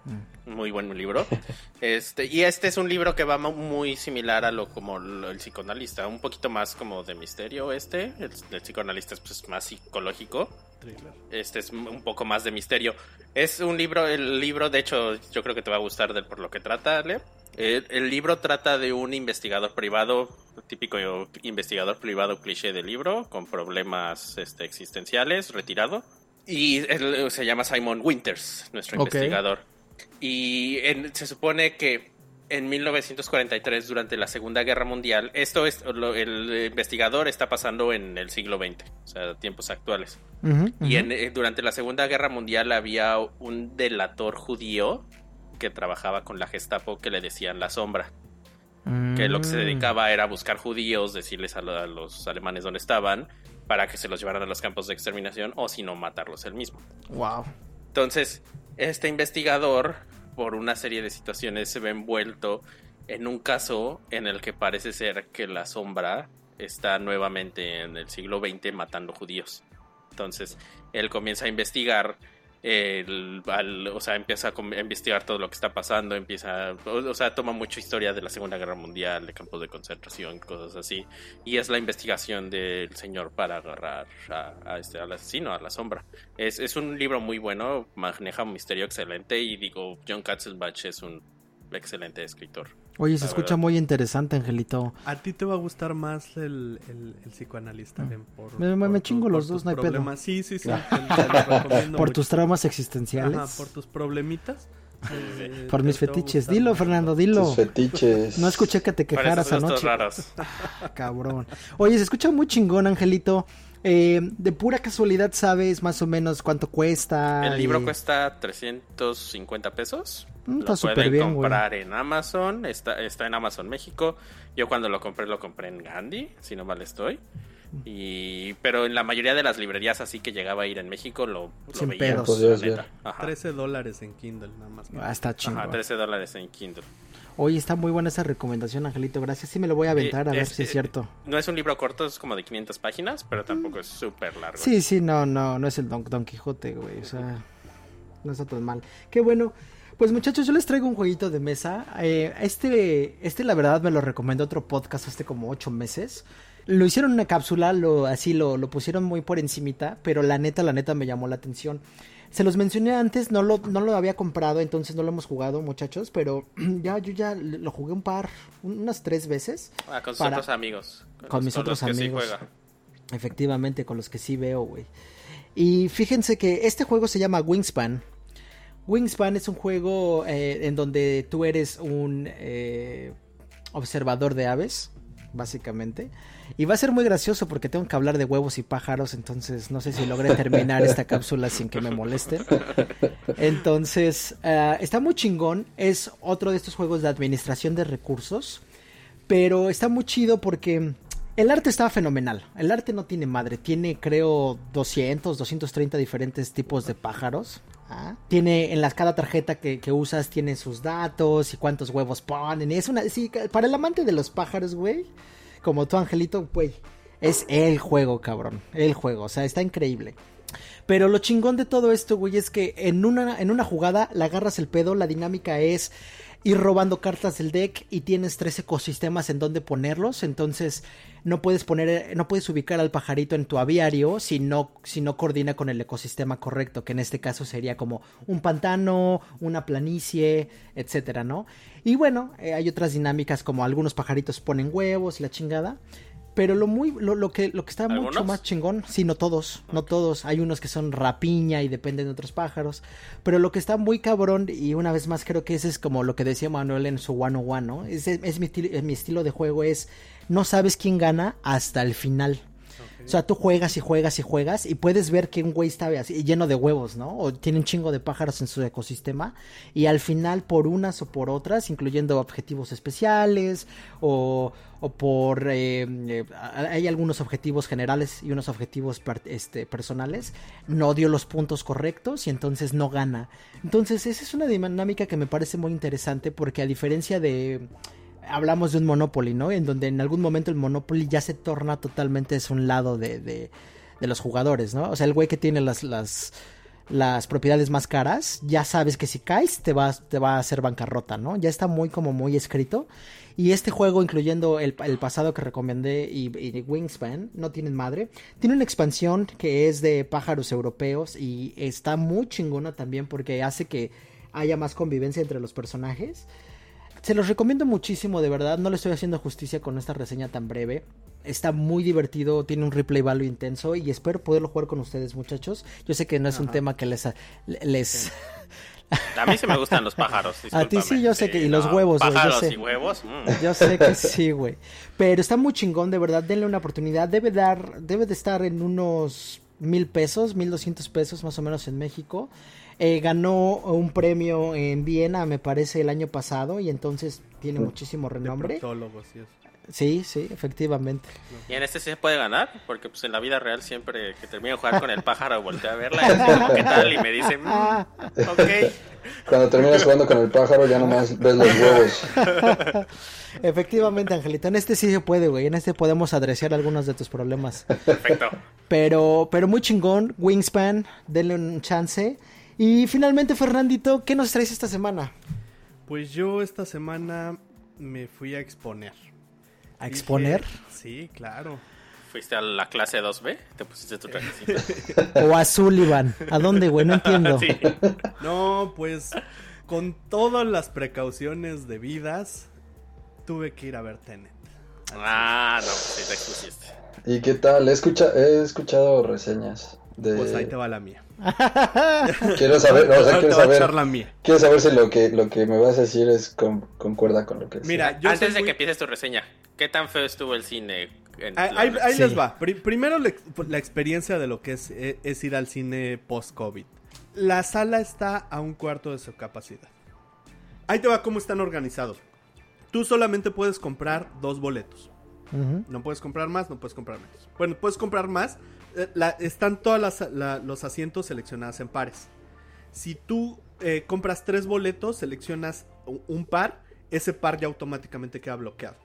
Muy buen libro. Este, y este es un libro que va mu- muy similar a lo como lo- el psicoanalista, un poquito más como de misterio este. El, el psicoanalista es pues, más psicológico. Thriller. Este es un poco más de misterio. Es un libro, el libro, de hecho, yo creo que te va a gustar de por lo que trata, Ale. El, el libro trata de un investigador privado, típico investigador privado cliché de libro, con problemas este, existenciales, retirado. Y él se llama Simon Winters, nuestro investigador. Y en- se supone que en 1943, durante la Segunda Guerra Mundial, esto es, lo- el investigador está pasando en el siglo XX, o sea, tiempos actuales. Y en, eh, durante la Segunda Guerra Mundial había un delator judío que trabajaba con la Gestapo que le decían la sombra. Que lo que se Mm. dedicaba era buscar judíos, decirles a los alemanes dónde estaban, para que se los llevaran a los campos de exterminación o si no matarlos él mismo. Wow. Entonces, este investigador, por una serie de situaciones, se ve envuelto en un caso en el que parece ser que la sombra está nuevamente en el siglo XX matando judíos. Entonces, él comienza a investigar, el- al- o sea, empieza a, investigar todo lo que está pasando, empieza, o, sea, toma mucha historia de la Segunda Guerra Mundial, de campos de concentración, cosas así, y es la investigación del señor para agarrar a, a este, al asesino, a la sombra. Es, es un libro muy bueno, maneja un misterio excelente y digo, John Katzenbach es un excelente escritor. Oye, se La escucha verdad. muy interesante, Angelito. A ti te va a gustar más el, el, el psicoanalista, por, Mm. Me- me- por me tus- chingo por los dos, no hay pedo. Sí, sí, sí. te- te lo recomiendo Por tus traumas existenciales. Ajá, por tus problemitas. eh, Por mis fetiches. Dilo. Fernando, dilo. Tus fetiches No escuché que te quejaras anoche. raros. Cabrón. Oye, se escucha muy chingón, Angelito. Eh, de pura casualidad, ¿sabes más o menos cuánto cuesta? El libro Y- cuesta 350 pesos. Mm, está lo súper pueden bien, güey. comprar en Amazon. Está, está en Amazon México. Yo cuando lo compré, lo compré en Gandhi, si no mal estoy. Y, pero en la mayoría de las librerías así que llegaba a ir en México lo, lo Sin veía, pedos. Podrías la neta. ver. Ajá. 13 dólares en Kindle, nada más. Ah, está chingón. Ajá, 13 dólares en Kindle. Oye, está muy buena esa recomendación, Angelito. Gracias. Sí, me lo voy a aventar a Eh, ver es- si es eh, cierto. No es un libro corto, es como de 500 páginas, pero tampoco es súper largo. Sí, sí, no, no, no es el Don, Don Quijote, güey. O sea, no está tan mal. Qué bueno. Pues muchachos, yo les traigo un jueguito de mesa. Eh, este, este la verdad me lo recomendó otro podcast hace como ocho meses. Lo hicieron en una cápsula, lo, así lo, lo pusieron muy por encimita, pero la neta, la neta me llamó la atención. Se los mencioné antes, no lo, no lo había comprado, entonces no lo hemos jugado, muchachos, pero ya yo ya lo jugué un par, un- unas tres veces. Ah, con sus Para- otros amigos. Con los- mis los otros que sí amigos. juega. Efectivamente, con los que sí veo, güey. Y fíjense que este juego se llama Wingspan. Wingspan es un juego eh, en donde tú eres un eh, observador de aves, básicamente. Y va a ser muy gracioso porque tengo que hablar de huevos y pájaros, entonces no sé si logré terminar esta cápsula sin que me molesten. Entonces, ah, está muy chingón. Es otro de estos juegos de administración de recursos. Pero está muy chido porque el arte está fenomenal. El arte no tiene madre. Tiene, creo, 200, 230 diferentes tipos de pájaros. Tiene en las, cada tarjeta que, que usas, tiene sus datos y cuántos huevos ponen. Es una. Sí, para el amante de los pájaros, güey. Como tu angelito, güey. Es el juego, cabrón. El juego. O sea, está increíble. Pero lo chingón de todo esto, güey, es que en una, en una jugada le agarras el pedo, la dinámica es ir robando cartas del deck y tienes tres ecosistemas en donde ponerlos, entonces no puedes poner, no puedes ubicar al pajarito en tu aviario si no, si no coordina con el ecosistema correcto, que en este caso sería como un pantano, una planicie, etcétera, ¿no? Y bueno, eh, hay otras dinámicas como algunos pajaritos ponen huevos y la chingada. Pero lo muy, lo, lo que, lo que está mucho más chingón, sí, no todos, no todos. Hay unos que son rapiña y dependen de otros pájaros. Pero lo que está muy cabrón, y una vez más creo que ese es como lo que decía Manuel en su one on one, ¿no? Es, es mi, estilo- mi estilo de juego es no sabes quién gana hasta el final. O sea, tú juegas y juegas y juegas y puedes ver que un güey está así, lleno de huevos, ¿no? O tiene un chingo de pájaros en su ecosistema y al final por unas o por otras, incluyendo objetivos especiales o, o por... eh, eh, hay algunos objetivos generales y unos objetivos este, personales, no dio los puntos correctos y entonces no gana. Entonces esa es una dinámica que me parece muy interesante porque a diferencia de hablamos de un Monopoly, ¿no? En donde en algún momento el Monopoly ya se torna totalmente es un lado de, de, de los jugadores, ¿no? O sea, el güey que tiene las, las, las propiedades más caras, ya sabes que si caes te va, te va a hacer bancarrota, ¿no? Ya está muy como muy escrito. Y este juego, incluyendo el, el pasado que recomendé y, y Wingspan, no tienen madre. Tiene una expansión que es de pájaros europeos y está muy chingona también porque hace que haya más convivencia entre los personajes. Se los recomiendo muchísimo, de verdad. No le estoy haciendo justicia con esta reseña tan breve. Está muy divertido, tiene un replay value intenso y espero poderlo jugar con ustedes, muchachos. Yo sé que no es un tema que les... les... A mí sí me gustan los pájaros. A ti sí, yo sé que- y los huevos, güey, yo Pájaros sé. y huevos. mm. Yo sé que sí, güey. Pero está muy chingón, de verdad. Denle una oportunidad. Debe dar, debe de estar en unos mil pesos, mil doscientos pesos más o menos en México. Eh, ganó un premio en Viena, me parece, el año pasado y entonces tiene muchísimo renombre. eso. Sí, sí, efectivamente. Y en este sí se puede ganar, porque pues en la vida real siempre que termino de jugar con el pájaro volteo a verla y digo, ¿qué tal? Y me dicen, Ah. ok. Cuando terminas jugando con el pájaro ya nomás ves los huevos. Efectivamente, Angelito. En este sí se puede, güey. En este podemos adresar algunos de tus problemas. Perfecto. Pero, pero muy chingón. Wingspan, denle un chance. Y finalmente, Fernandito, ¿qué nos traes esta semana? Pues yo esta semana me fui a exponer. ¿A Dije- exponer? Sí, claro. Fuiste a la clase 2B, te pusiste tu trajecito. ¿O a Sullivan? ¿A dónde, güey? No entiendo. Sí. No, pues con todas las precauciones debidas, tuve que ir a ver Tenet. Ah, no, pues sí te expusiste. ¿Y qué tal? He, escucha- he escuchado reseñas de... Pues ahí te va la mía. Quiero saber, o sea, Ahora te quiero saber, echar la mía. quiero saber si lo que, lo que me vas a decir es con- concuerda con lo que. Mira, yo Antes de muy- que empieces tu reseña, ¿qué tan feo estuvo el cine? En Ahí, la- ahí- ahí Sí. les va. Pri- primero la, ex- la experiencia de lo que es, eh, es ir al cine post-COVID. La sala está a un cuarto de su capacidad. Ahí te va cómo están organizados. Tú solamente puedes comprar dos boletos. No puedes comprar más, no puedes comprar menos. Bueno, puedes comprar más. Están todos los asientos seleccionados en pares. Si tú eh, compras tres boletos, seleccionas un par, ese par ya automáticamente queda bloqueado.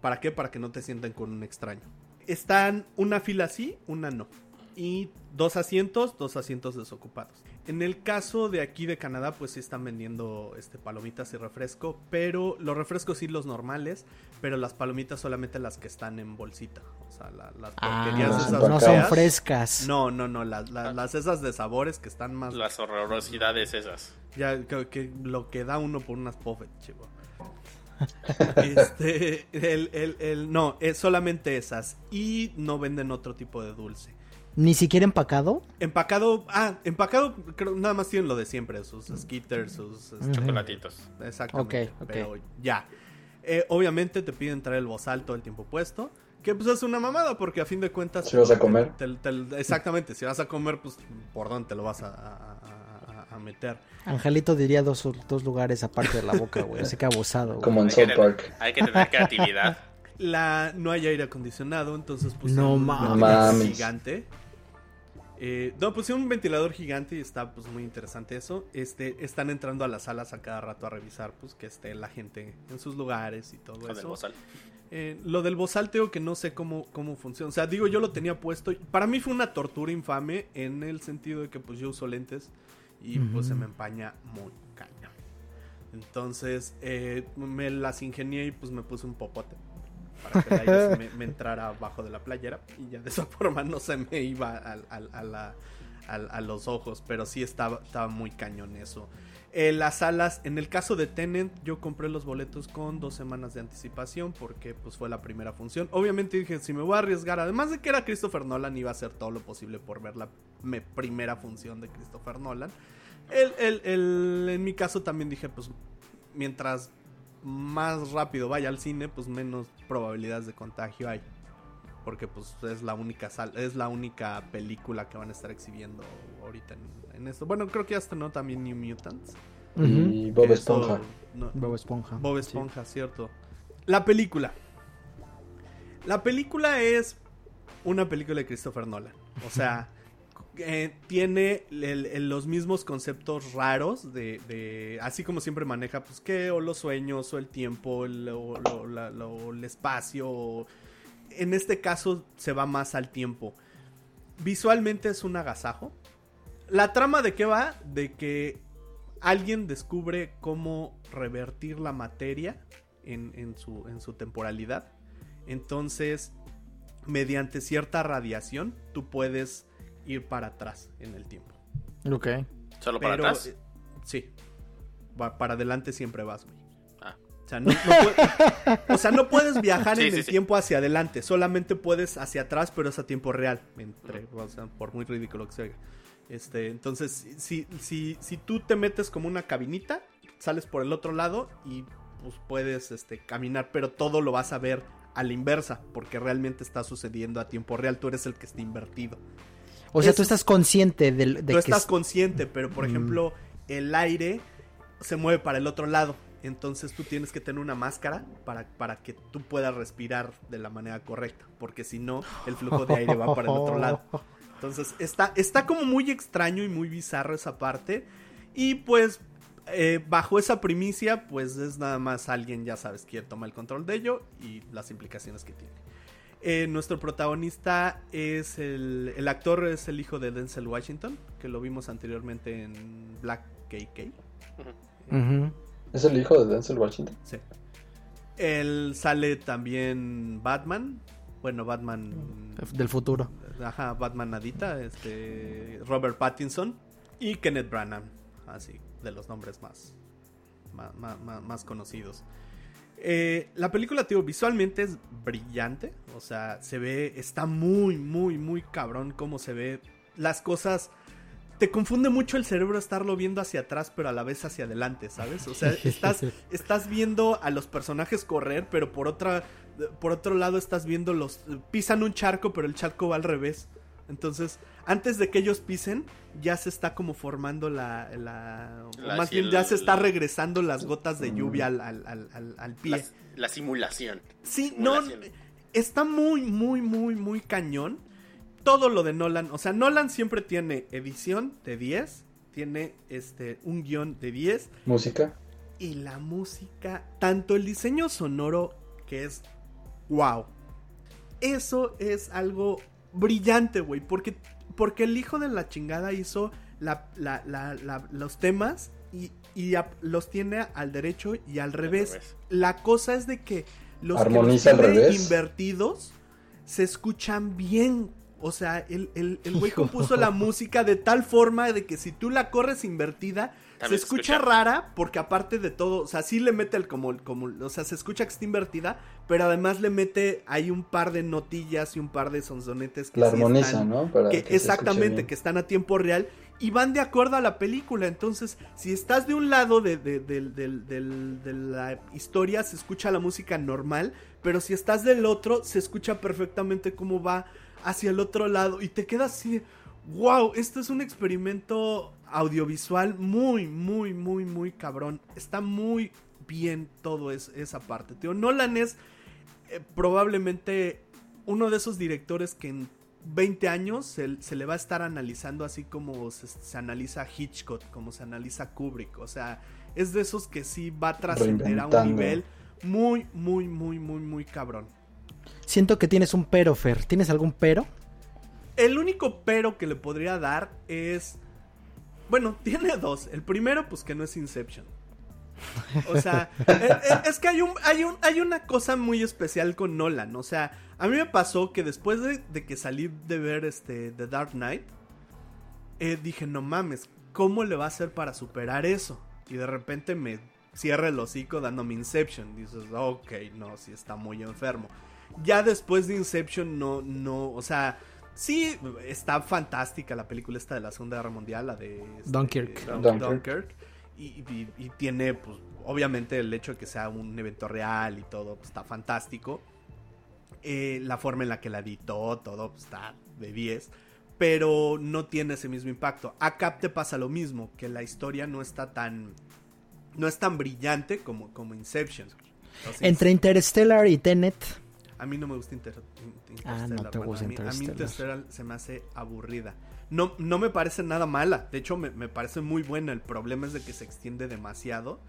¿Para qué? Para que no te sientan con un extraño. Están una fila sí, una no. y dos asientos, dos asientos desocupados. En el caso de aquí de Canadá, pues sí están vendiendo este, palomitas y refresco, pero los refrescos sí los normales, pero las palomitas solamente las que están en bolsita. O sea, la- las Ah, porquerías no esas no son feas. frescas. No, no, no, las, las- las esas de sabores que están más... Las horrorosidades esas. Ya, que, que lo que da uno por unas puffet, chivo. este, el, el, el- no, es solamente esas. Y no venden otro tipo de dulce. Ni siquiera empacado. Empacado, ah, empacado, creo, nada más tienen lo de siempre, sus skitters, sus... este. Chocolatitos. Exactamente. Ok, ok. Pero ya. Eh, obviamente te piden traer el bozal todo el tiempo puesto. Que pues es una mamada, porque a fin de cuentas. Si vas a comer. te- te- exactamente, si vas a comer, pues por dónde te lo vas a, a- a- a meter. Angelito diría dos, dos lugares aparte de la boca, güey. Así que abusado. Como en South Park. hay que tener creatividad. La, no hay aire acondicionado, entonces puse No un Mames. gigante. Eh, no, puse un ventilador gigante y está pues muy interesante eso. Este, están entrando a las salas a cada rato a revisar pues que esté la gente en sus lugares y todo eso. bozal. Eh, lo del bozalteo que no sé cómo, cómo funciona. O sea, digo, yo lo tenía puesto. Para mí fue una tortura infame en el sentido de que pues yo uso lentes y pues se me empaña muy caña. Entonces eh, me las ingenié y pues me puse un popote para que el aire se me, me entrara abajo de la playera y ya de esa forma no se me iba a, la- a los ojos. Pero sí estaba, estaba muy cañón eso. Eh, las salas, en el caso de Tenant, yo compré los boletos con dos semanas de anticipación porque pues fue la primera función. Obviamente dije, si me voy a arriesgar, además de que era Christopher Nolan, iba a hacer todo lo posible por ver la me- primera función de Christopher Nolan. El, el- el- en mi caso también dije, pues mientras más rápido vaya al cine, pues menos probabilidades de contagio hay. Porque pues es la única sal es la única película que van a estar exhibiendo ahorita en, en esto. Bueno, creo que ya estrenó también New Mutants. Y Bob eso- Esponja. no- Bob Esponja. Bob Sí. Esponja, cierto. La película. La película es una película de Christopher Nolan. O sea, eh, tiene los mismos conceptos raros de, Así como siempre maneja, pues, que o los sueños, o el tiempo, o- el espacio. En este caso se va más al tiempo. Visualmente es un agasajo. La trama de qué va? De que alguien descubre cómo revertir la materia en su temporalidad. Entonces, mediante cierta radiación, tú puedes ir para atrás en el tiempo. Ok. ¿Solo para Pero, atrás? eh, sí. Va- para adelante siempre vas, güey. Ah. O sea, no, no o sea, no puedes viajar Sí, en sí, el sí. tiempo hacia adelante, solamente puedes hacia atrás, pero es a tiempo real. Entre, o sea, por muy ridículo que se oiga. Este, entonces, si, si, si tú te metes como una cabinita, sales por el otro lado y pues puedes este, caminar, pero todo lo vas a ver a la inversa, porque realmente está sucediendo a tiempo real, tú eres el que está invertido. O sea, tú es- estás consciente del, de Tú que estás es- consciente, pero por Mm. ejemplo, el aire se mueve para el otro lado. Entonces tú tienes que tener una máscara para, para que tú puedas respirar de la manera correcta. Porque si no, el flujo de aire va para el otro lado. Entonces está, está como muy extraño y muy bizarro esa parte. Y pues eh, bajo esa primicia, pues es nada más alguien, ya sabes, quién toma el control de ello y las implicaciones que tiene. Eh, nuestro protagonista es el, el actor, es el hijo de Denzel Washington, que lo vimos anteriormente en Black KK. ¿Es el hijo de Denzel Washington? Sí. Él sale también Batman. Bueno, Batman. Del futuro. Ajá, Batman Nadita. Este. Robert Pattinson. Y Kenneth Branagh. Así, de los nombres más. Más, más- más- más conocidos. Eh, la película, tío, visualmente es brillante. O sea, se ve. Está muy, muy, muy cabrón cómo se ve. Las cosas. Te confunde mucho el cerebro estarlo viendo hacia atrás, pero a la vez hacia adelante, ¿sabes? O sea, estás, estás viendo a los personajes correr, pero por otra por otro lado estás viendo los pisan un charco, pero el charco va al revés. Entonces, antes de que ellos pisen, ya se está como formando la, la- o La- más bien el- ya se está regresando las gotas de lluvia al, al- al- al- al pie. La, la simulación. Sí, no, está muy, muy, muy, muy cañón. Todo lo de Nolan, o sea, Nolan siempre tiene edición de 10, tiene este un guion de 10 ¿Música? y la música, tanto el diseño sonoro que es wow. Eso es algo brillante, güey, porque porque el hijo de la chingada hizo la, la- la- la- los temas y, y a- los tiene al derecho y al revés. revés. La cosa es de que los Armoniza que los tiene invertidos se escuchan bien. O sea, el, el, el güey compuso la música de tal forma de que si tú la corres invertida, se escucha escucha. rara porque aparte de todo, o sea, sí le mete el como, como, o sea, se escucha que está invertida, pero además le mete ahí un par de notillas y un par de sonsonetes que La sí armoniza, están- ¿no? Para que exactamente, que están a tiempo real y van de acuerdo a la película. Entonces, si estás de un lado de, de- del- de la historia, se escucha la música normal, pero si estás del otro, se escucha perfectamente cómo va hacia el otro lado y te quedas así de, wow, esto es un experimento audiovisual muy, muy, muy, muy cabrón. Está muy bien todo es- esa parte. Tío, Nolan es eh, probablemente uno de esos directores que en 20 años se, se le va a estar analizando así como se, se analiza Hitchcock, como se analiza Kubrick. O sea, es de esos que sí va a trascender a un nivel muy, muy, muy, muy, muy cabrón. Siento que tienes un pero, Fer. ¿Tienes algún pero? El único pero que le podría dar es. Bueno, tiene dos. El primero, pues que no es Inception. O sea, eh, eh, es que hay, un, hay, un, hay una cosa muy especial con Nolan. O sea, a mí me pasó que después de, de que salí de ver este The Dark Knight, eh, dije, no mames, ¿cómo le va a hacer para superar eso? Y de repente me cierra el hocico dándome Inception. Dices, ok, no, sí está muy enfermo. Ya después de Inception, no, no, o sea, sí, está fantástica la película esta de la Segunda Guerra Mundial, la de... este, Dunkirk. Dun- Dunkirk. Dunkirk. Y, y- y tiene, pues, obviamente el hecho de que sea un evento real y todo, pues, está fantástico. Eh, la forma en la que la editó, todo, pues, está de 10. Pero no tiene ese mismo impacto. Acá te pasa lo mismo, que la historia no está tan... No es tan brillante como, como Inception. Entonces, Entre Interstellar y Tenet. A mí no me gusta Inter- In- Ah, no Interstellar. te bueno, gusta a mí, a mí Interstellar. Se me hace aburrida. No, no me parece nada mala. De hecho, me, me parece muy buena. El problema es de que se extiende demasiado.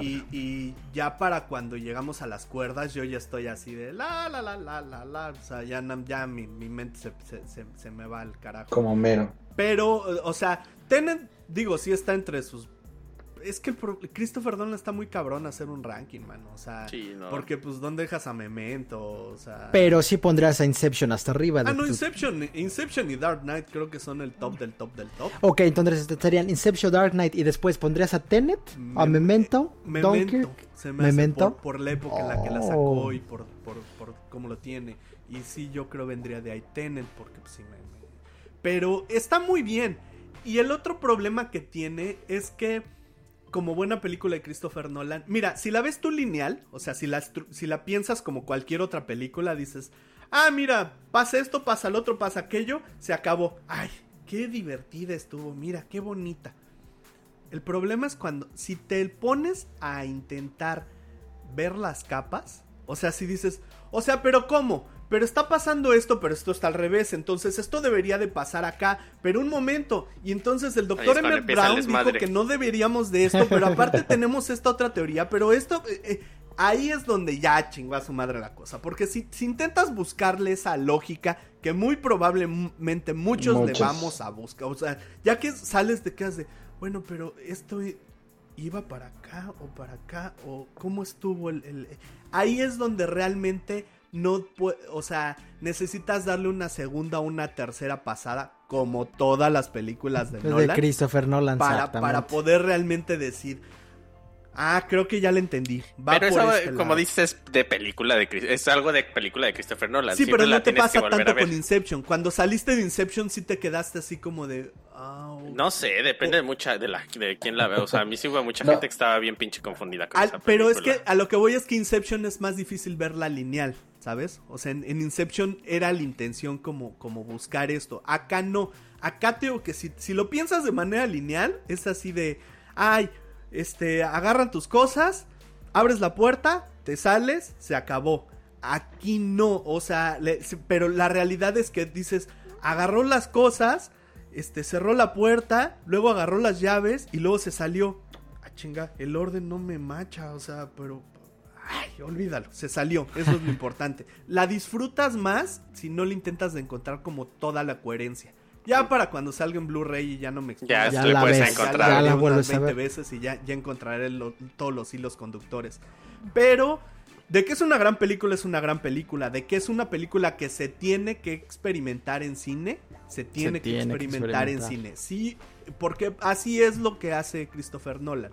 Y, y ya para cuando llegamos a las cuerdas, yo ya estoy así de la, la, la, la, la, la. O sea, ya, ya mi, mi mente se, se- se- se me va al carajo. Como mero. Pero, o sea, Tenet, digo, sí está entre sus... Es que el pro- Christopher Nolan está muy cabrón a hacer un ranking, mano. O sea, Sí, no. porque pues ¿dónde dejas a Memento? O sea... Pero sí pondrías a Inception hasta arriba. de Ah, no, tu- Inception, Inception y Dark Knight creo que son el top del top del top. Ok, entonces serían Inception, Dark Knight y después pondrías a Tenet, a Mem- Memento, Memento, Dunkirk. se me hace Memento. por, por la época en la que la sacó Oh. y por, por, por cómo lo tiene. Y sí, yo creo vendría de ahí Tenet, porque pues, sí me, me- Pero está muy bien. Y el otro problema que tiene es que, como buena película de Christopher Nolan, mira, si la ves tú lineal, o sea, si la, si la piensas como cualquier otra película, dices, ah, mira, pasa esto, pasa el otro, pasa aquello, se acabó. Ay, qué divertida estuvo, mira, qué bonita. El problema es cuando, si te pones a intentar ver las capas, o sea, si dices, o sea, pero ¿cómo? Pero está pasando esto, pero esto está al revés, entonces esto debería de pasar acá, pero un momento, y entonces el doctor Emmett Brown dijo que no deberíamos de esto, pero aparte tenemos esta otra teoría, pero esto, eh, eh, ahí es donde ya chingó a su madre la cosa, porque si, si intentas buscarle esa lógica, que muy probablemente muchos, le vamos a buscar, o sea, ya que sales de que has de, bueno, pero esto iba para acá o para acá o cómo estuvo el, el- ahí es donde realmente no puede, o sea, necesitas darle una segunda o una tercera pasada como todas las películas de Es de Nolan Christopher Nolan. para, para poder realmente decir, ah, creo que ya le entendí. Va Pero por eso, este como lado". dices, es de película de Chris- es algo de película de Christopher Nolan. Sí, Siempre pero la no te pasa tanto con Inception. Cuando saliste de Inception sí te quedaste así como de. No sé, depende de mucha de la de quién la ve. O sea, a mí sí hubo mucha No. gente que estaba bien pinche confundida con Al- esa pero es que a lo que voy es que Inception es más difícil verla lineal, ¿sabes? O sea, en, Inception era la intención como, como buscar esto. Acá no. Acá te digo que si, si lo piensas de manera lineal, es así de, ay, este, agarran tus cosas, abres la puerta, te sales, se acabó. Aquí no, o sea, pero la realidad es que dices, agarró las cosas, este, cerró la puerta, luego agarró las llaves y luego se salió. Ah, chinga, el orden no me macha, o sea, pero... Ay, olvídalo, se salió, eso es lo importante. La disfrutas más si no le intentas de encontrar como toda la coherencia. Ya para cuando salga en Blu-ray y ya no me Ya, Ya le la puedes ves, encontrar. ya la unas vuelves a 20 ver. veces y ya, ya encontraré lo- todos los hilos conductores. Pero, de que es una gran película, es una gran película. De que es una película que se tiene que experimentar en cine, se tiene, que, tiene que experimentar en cine. Sí, porque así es lo que hace Christopher Nolan.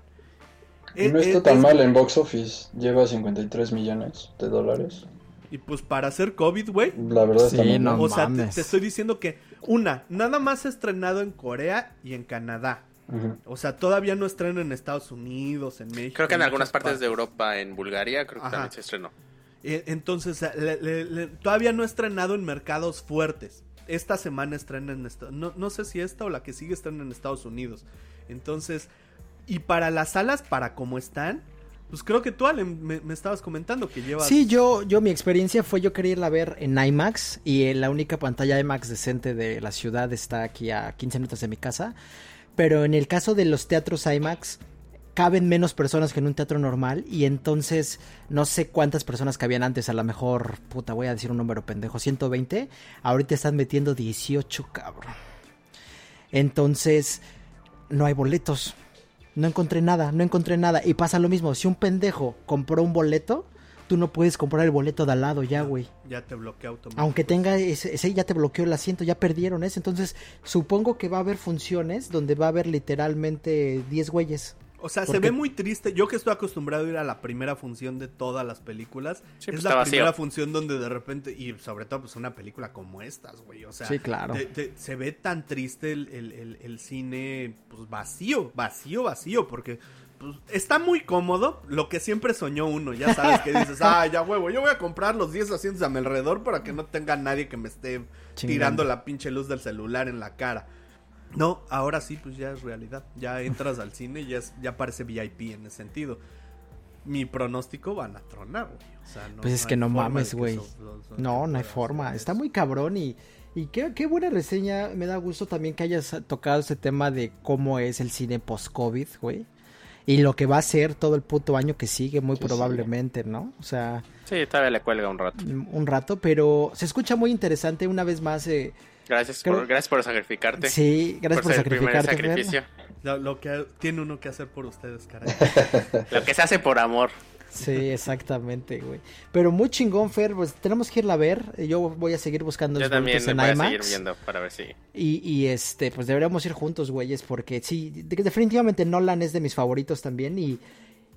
Y no Eh, está eh, tan es- mal en box office. Lleva 53 millones de dólares. Y pues para hacer COVID, güey. La verdad Sí, está no mal. o sea, te, estoy diciendo que, una, nada más estrenado en Corea y en Canadá. O sea, todavía no estrena en Estados Unidos, en México. Creo que en algunas partes de Europa, en Bulgaria, creo que Ajá. también se estrenó. Eh, Entonces, le- le- le- todavía no ha estrenado en mercados fuertes. Esta semana estrena en Estados no, no sé si esta o la que sigue estrena en Estados Unidos. Entonces, y para las salas, para cómo están, pues creo que tú, me, me estabas comentando que llevas... Sí, yo, yo mi experiencia fue yo quería irla a ver en IMAX y eh, la única pantalla IMAX decente de la ciudad está aquí a 15 minutos de mi casa. Pero en el caso de los teatros IMAX caben menos personas que en un teatro normal y entonces no sé cuántas personas cabían antes, a lo mejor, puta, voy a decir un número pendejo, 120, ahorita están metiendo 18, cabrón. Entonces, no hay boletos. No encontré nada, no encontré nada. Y pasa lo mismo, si un pendejo compró un boleto, tú no puedes comprar el boleto de al lado ya, güey. Ya te bloquea automáticamente. Aunque tenga ese, ese ya te bloqueó el asiento, ya perdieron ese. Entonces, supongo que va a haber funciones donde va a haber literalmente 10 güeyes. O sea, se ve muy triste. Yo que estoy acostumbrado a ir a la primera función de todas las películas, Sí, es pues, la está vacío. primera función donde de repente, y sobre todo pues una película como estas, güey. O sea, Sí, claro. te- te- se ve tan triste el, el- el- el cine, pues vacío, vacío, vacío, porque pues, está muy cómodo, lo que siempre soñó uno, ya sabes que dices, ah, ya huevo, yo voy a comprar los 10 asientos a mi alrededor para que no tenga nadie que me esté Chingando. tirando la pinche luz del celular en la cara. No, ahora sí, pues ya es realidad. Ya entras al cine y ya, es- ya parece VIP en ese sentido. Mi pronóstico van a tronar, güey. O sea, no, Pues es que no forma mames, güey. No, no hay forma. Está muy cabrón y, y qué, qué buena reseña. Me da gusto también que hayas tocado ese tema de cómo es el cine post-COVID, güey. Y lo que va a ser todo el puto año que sigue, muy probablemente, ¿no? O sea, Sí, todavía le cuelga un rato. un rato, pero se escucha muy interesante una vez más. eh, Gracias, Creo- por, gracias por sacrificarte. sí, gracias por, ser el primer sacrificarte. Fer. sacrificio. Lo, lo que tiene uno que hacer por ustedes, caray. Lo que se hace por amor. Sí, exactamente, güey. Pero muy chingón, Fer, pues tenemos que irla a ver. Yo voy a seguir buscando Yo los también boletos voy en a seguir viendo para ver si. Y, y, este, pues deberíamos ir juntos, güeyes, porque sí, de- definitivamente Nolan es de mis favoritos también. Y,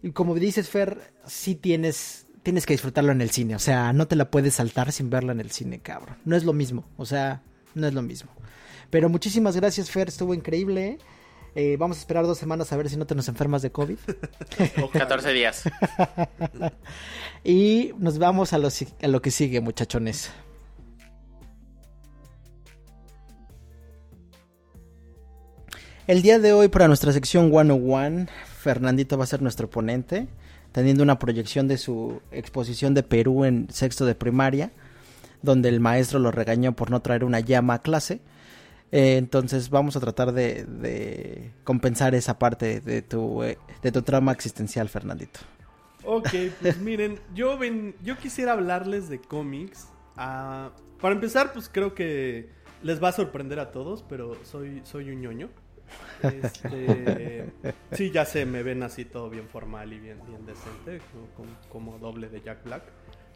y como dices, Fer, sí tienes, tienes que disfrutarlo en el cine. O sea, no te la puedes saltar sin verla en el cine, cabrón. No es lo mismo, o sea, no es lo mismo. Pero muchísimas gracias, Fer, estuvo increíble. Eh, vamos a esperar dos semanas a ver si no te nos enfermas de COVID. 14 días. Y nos vamos a lo, a lo que sigue, muchachones. El día de hoy para nuestra sección 101, Fernandito va a ser nuestro ponente, teniendo una proyección de su exposición de Perú en sexto de primaria, donde el maestro lo regañó por no traer una llama a clase. Eh, entonces vamos a tratar de, de compensar esa parte de tu, eh, de tu trama existencial, Fernandito. Ok, pues miren, yo ven, yo quisiera hablarles de cómics. Ah, para empezar, pues creo que les va a sorprender a todos, pero soy, soy un ñoño. Este, sí, ya sé, me ven así todo bien formal y bien, bien decente, como doble de Jack Black.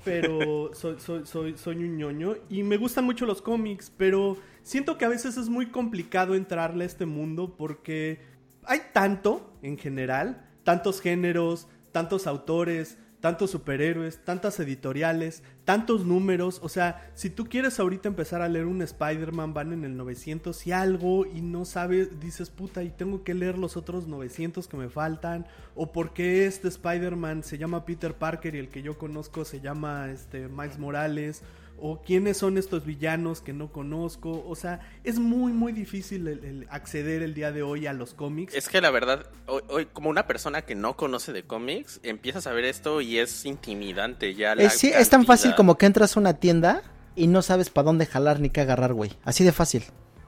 Pero soy, soy, soy, un ñoño y me gustan mucho los cómics, pero siento que a veces es muy complicado entrarle a este mundo porque hay tanto en general, tantos géneros, tantos autores, tantos superhéroes, tantas editoriales, tantos números. O sea, si tú quieres ahorita empezar a leer un Spider-Man, van en el 900 y algo y no sabes, dices, puta, y tengo que leer los otros 900 que me faltan. O por qué este Spider-Man se llama Peter Parker y el que yo conozco se llama este, Miles Morales. O quiénes son estos villanos que no conozco. O sea, es muy, muy difícil el- el acceder el día de hoy a los cómics. Es que la verdad, hoy, hoy, como una persona que no conoce de cómics, empiezas a ver esto y es intimidante ya. la Es, sí, es tan fácil como que entras a una tienda y no sabes para dónde jalar ni qué agarrar, güey. Así de fácil.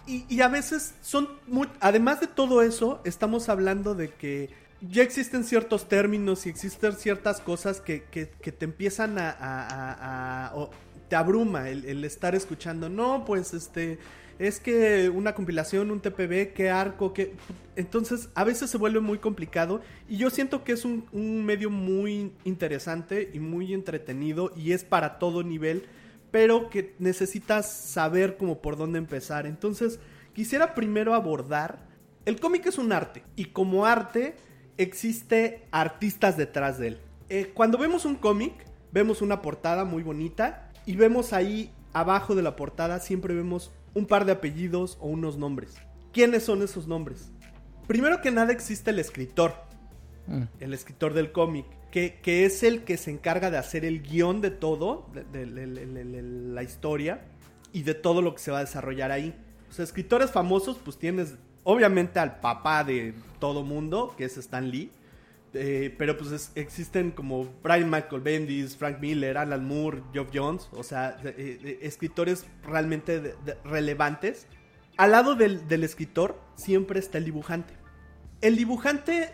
Y, y a veces son muy... Además de todo eso, estamos hablando de que ya existen ciertos términos y existen ciertas cosas que, que- que te empiezan a... a- a- a- o te abruma el, estar escuchando. No, pues este... es que una compilación, un TPB, qué arco, qué... Entonces a veces se vuelve muy complicado y yo siento que es un, un medio muy interesante y muy entretenido y es para todo nivel, pero que necesitas saber como por dónde empezar. Entonces quisiera primero abordar, el cómic es un arte y como arte existe artistas detrás de él. Eh, cuando vemos un cómic, vemos una portada muy bonita y vemos ahí abajo de la portada siempre vemos un par de apellidos o unos nombres. ¿Quiénes son esos nombres? Primero que nada existe el escritor, Mm. el escritor del cómic, que, que es el que se encarga de hacer el guion de todo, de, de- la historia y de todo lo que se va a desarrollar ahí. Los escritores famosos, pues tienes obviamente al papá de todo mundo, que es Stan Lee. Eh, pero pues es- existen como Brian Michael Bendis, Frank Miller, Alan Moore, Geoff Jones, o sea, eh, de- escritores realmente de- relevantes. Al lado del, del escritor siempre está el dibujante. El dibujante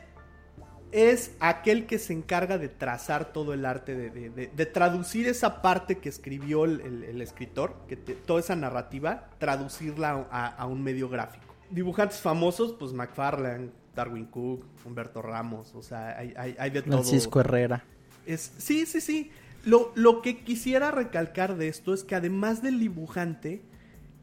es aquel que se encarga de trazar todo el arte, de, de- traducir esa parte que escribió el, escritor, que toda esa narrativa, traducirla a, a un medio gráfico. Dibujantes famosos, pues McFarlane, Darwin Cook, Humberto Ramos, o sea, hay, hay- hay de todo. Francisco Herrera. Es, sí, sí, sí. Lo, lo que quisiera recalcar de esto es que además del dibujante,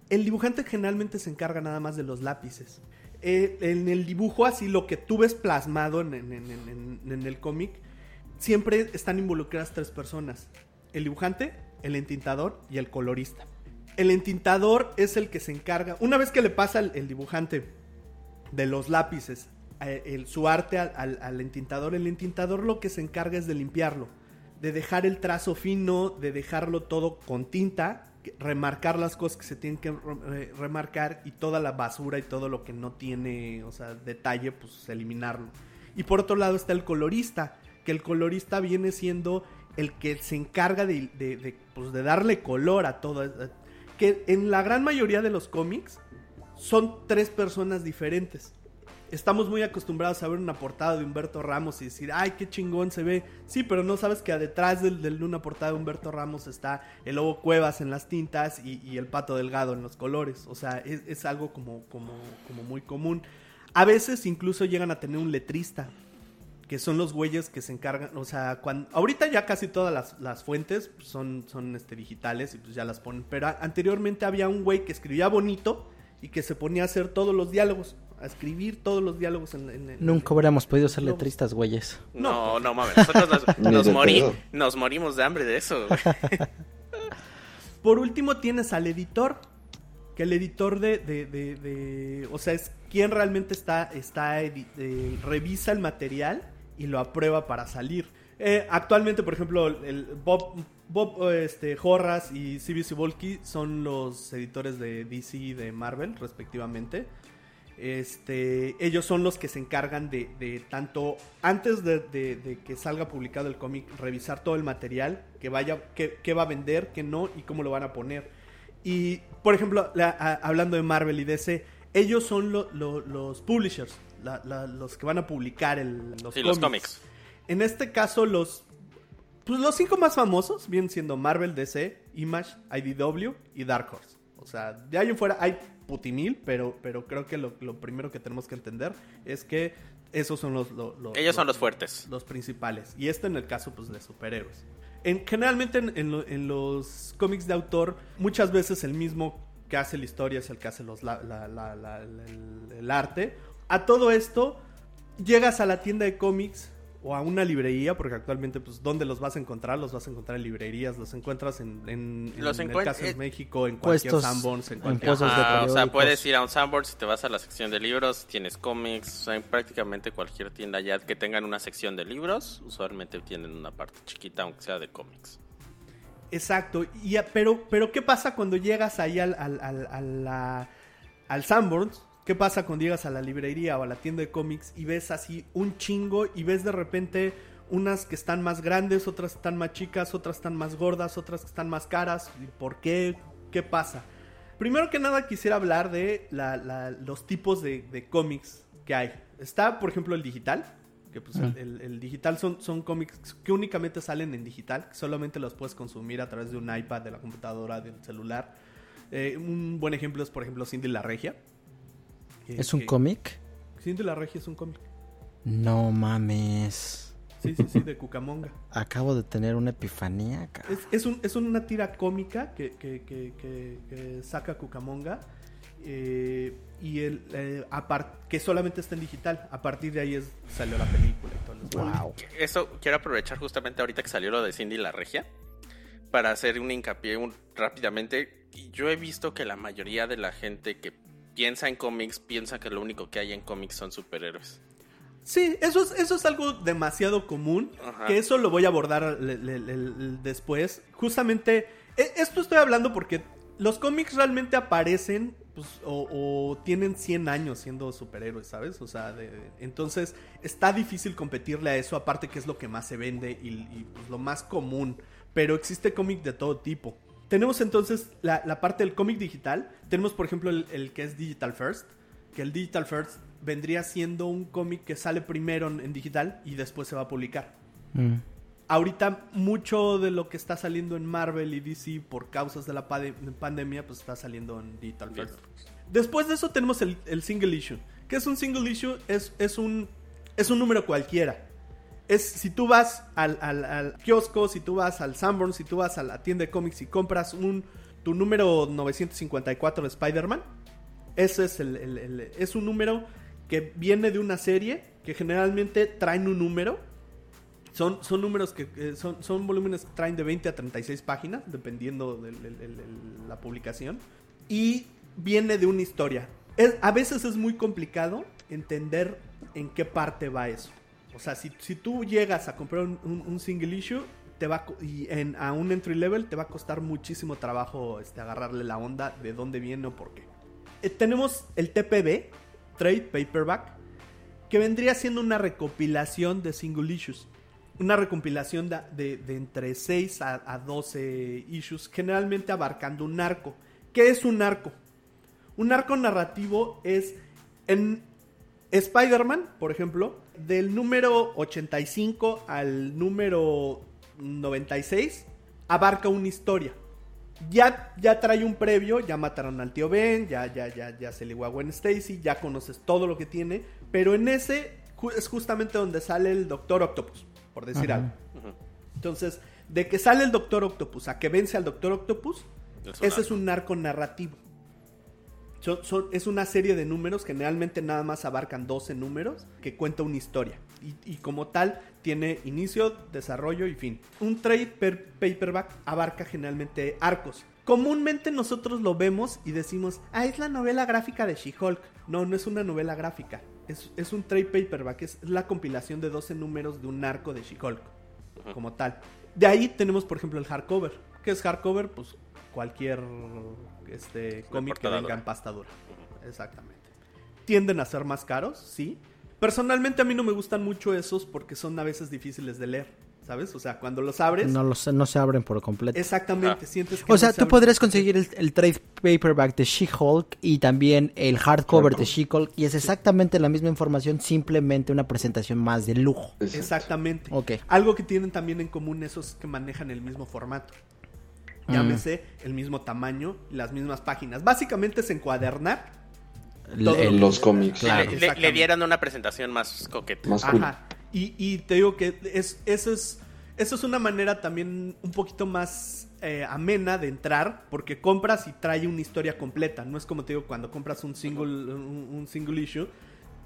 el dibujante generalmente se encarga nada más de los lápices. Eh, en el dibujo, así lo que tú ves plasmado en, en- en- en- el cómic, siempre están involucradas tres personas. El dibujante, el entintador y el colorista. El entintador es el que se encarga, una vez que le pasa el, el dibujante de los lápices, el- su arte al, al- entintador, el entintador lo que se encarga es de limpiarlo, de dejar el trazo fino, de dejarlo todo con tinta, remarcar las cosas que se tienen que re- remarcar y toda la basura y todo lo que no tiene, o sea, detalle, pues eliminarlo. Y por otro lado está el colorista, que el colorista viene siendo el que se encarga de, de- de, pues, de darle color a todo. eh, Que en la gran mayoría de los cómics son tres personas diferentes. Estamos muy acostumbrados a ver una portada de Humberto Ramos y decir, ay, qué chingón se ve. Sí, pero no sabes que detrás de, de una portada de Humberto Ramos está el lobo Cuevas en las tintas y, el pato delgado en los colores. O sea, es, es algo como, como, como muy común. A veces incluso llegan a tener un letrista, que son los güeyes que se encargan, o sea, cuando, ahorita ya casi todas las, las fuentes son, son este, digitales y pues ya las ponen, pero anteriormente había un güey que escribía bonito y que se ponía a hacer todos los diálogos, a escribir todos los diálogos en, en- en- Nunca hubiéramos podido ser letristas, güeyes. No, no mames. Nosotros nos, morí- nos morimos de hambre de eso. güey. Por último tienes al editor, que el editor de, de, de- de- o sea, es quien realmente está, está eh, revisa el material y lo aprueba para salir. Eh, actualmente, por ejemplo, el Bob, Bob este, Horras y CBC Volky son los editores de DC y de Marvel, respectivamente. Este, ellos son los que se encargan de, de tanto antes de, de- de que salga publicado el cómic, revisar todo el material, que vaya, que va a vender, que no y cómo lo van a poner. Y, por ejemplo, la- a- hablando de Marvel y DC, ellos son lo- lo- los publishers, la- la- los que van a publicar el- los, Sí, cómics. los cómics. En este caso, los, pues los cinco más famosos vienen siendo Marvel, DC, Image, IDW y Dark Horse. O sea, de ahí en fuera hay putimil, pero, pero creo que lo, lo primero que tenemos que entender es que esos son los... lo- lo- Ellos son lo- los fuertes. Los principales. Y esto en el caso pues, de superhéroes. En, generalmente en, en lo- en los cómics de autor, muchas veces el mismo que hace la historia es el que hace los, la- la- la- la- la- el, el arte. A todo esto, llegas a la tienda de cómics o a una librería, porque actualmente, pues, ¿dónde los vas a encontrar? Los vas a encontrar en librerías, los encuentras en, en, Los en encuent- el caso de eh, México, en cualquier Sanborns, en en cualquier... puestos de o sea, puedes ir a un Sanborns y te vas a la sección de libros, tienes cómics, o sea, en prácticamente cualquier tienda ya que tengan una sección de libros, usualmente tienen una parte chiquita, aunque sea de cómics. Exacto, y, pero, pero ¿qué pasa cuando llegas ahí al, al, al, a la- al Sanborns? ¿Qué pasa cuando llegas a la librería o a la tienda de cómics y ves así un chingo y ves de repente unas que están más grandes, otras están más chicas, otras están más gordas, otras que están más caras? ¿Y ¿Por qué? ¿Qué pasa? Primero que nada quisiera hablar de la- la- los tipos de, de cómics que hay. Está, por ejemplo, el digital, que pues el, el- el digital son, son cómics que únicamente salen en digital, que solamente los puedes consumir a través de un iPad, de la computadora, del celular. Eh, un buen ejemplo es, por ejemplo, Cindy la Regia. Que- ¿Es un que- cómic? Cindy la Regia es un cómic. No mames. Sí, sí, sí, de Cucamonga. Acabo de tener una epifanía, cabrón. Es, es, un- es una tira cómica que, que- que- que- que saca Cucamonga. eh, y el, eh, que solamente está en digital. A partir de ahí es, salió la película y todo. Wow. Eso quiero aprovechar justamente ahorita que salió lo de Cindy la Regia para hacer un hincapié un- rápidamente. Y Yo he visto que la mayoría de la gente que piensa en cómics piensa que lo único que hay en cómics son superhéroes. Sí, eso es, eso es algo demasiado común. Ajá. Que eso lo voy a abordar le- le- le- le- después. Justamente, e- esto estoy hablando porque los cómics realmente aparecen pues, o, o tienen 100 años siendo superhéroes, ¿sabes? O sea, de- entonces está difícil competirle a eso, aparte que es lo que más se vende y, y, pues, lo más común. Pero existe cómic de todo tipo. Tenemos entonces la, la parte del cómic digital. Tenemos, por ejemplo, el, el que es Digital First. Que el Digital First vendría siendo un cómic que sale primero en, en digital y después se va a publicar. Mm. Ahorita mucho de lo que está saliendo en Marvel y DC por causas de la pade- pandemia, pues está saliendo en Digital First. Después de eso tenemos el, el single issue. ¿Qué es un single issue? Es, es, un, es un número cualquiera. Es si tú vas al, kiosco, si tú vas al Sanborn, si tú vas a la tienda de cómics y compras un, tu número 954 de Spider-Man, ese es, el, es un número que viene de una serie que generalmente traen un número. Son, son números que eh, son, son volúmenes que traen de 20 a 36 páginas, dependiendo de la publicación. Y viene de una historia. A veces es muy complicado entender en qué parte va eso. O sea, si, si tú llegas a comprar un, single issue te va y en, a un entry level, te va a costar muchísimo trabajo este, agarrarle la onda de dónde viene o por qué. Eh, tenemos el TPB, Trade Paperback, que vendría siendo una recopilación de single issues. Una recopilación de, de- de entre 6 a, a 12 issues, generalmente abarcando un arco. ¿Qué es un arco? Un arco narrativo es en Spider-Man, por ejemplo, del número 85 al número 96, abarca una historia. Ya, ya trae un previo, ya mataron al tío Ben, ya, ya, ya, ya se ligó a Gwen Stacy, ya conoces todo lo que tiene, pero en ese es justamente donde sale el Doctor Octopus, por decir Ajá. algo. Entonces, de que sale el Doctor Octopus a que vence al Doctor Octopus, Es ese es un arco narrativo. Son- son- es una serie de números, generalmente nada más abarcan 12 números, que cuenta una historia. Y, y como tal, tiene inicio, desarrollo y fin. Un trade per paperback abarca generalmente arcos. Comúnmente nosotros lo vemos y decimos, ah, es la novela gráfica de She-Hulk. No, no es una novela gráfica. Es, es un trade paperback, es, es la compilación de 12 números de un arco de She-Hulk como tal. De ahí tenemos, por ejemplo, el hardcover. ¿Qué es hardcover? Pues cualquier este, cómic que venga en pasta dura. Exactamente. Tienden a ser más caros, sí. Personalmente a mí no me gustan mucho esos porque son a veces difíciles de leer, ¿sabes? O sea, cuando los abres, No, los, no se abren por completo. exactamente, Ah. sientes que O no sea, se tú podrías conseguir el, el trade paperback de She-Hulk y también el hardcover de She-Hulk y es exactamente la misma información, simplemente una presentación más de lujo. Exactamente. Ok. Algo que tienen también en común esos que manejan el mismo formato. Llámese el mismo tamaño y las mismas páginas. Básicamente es encuadernar Los cómics. Le- Claro. le, dieron una presentación más coqueta. Más cool. Ajá. Y, y te digo que es, eso, es, eso es una manera también un poquito más eh, amena de entrar, porque compras y trae una historia completa. No es como te digo, cuando compras un single, un, un single issue,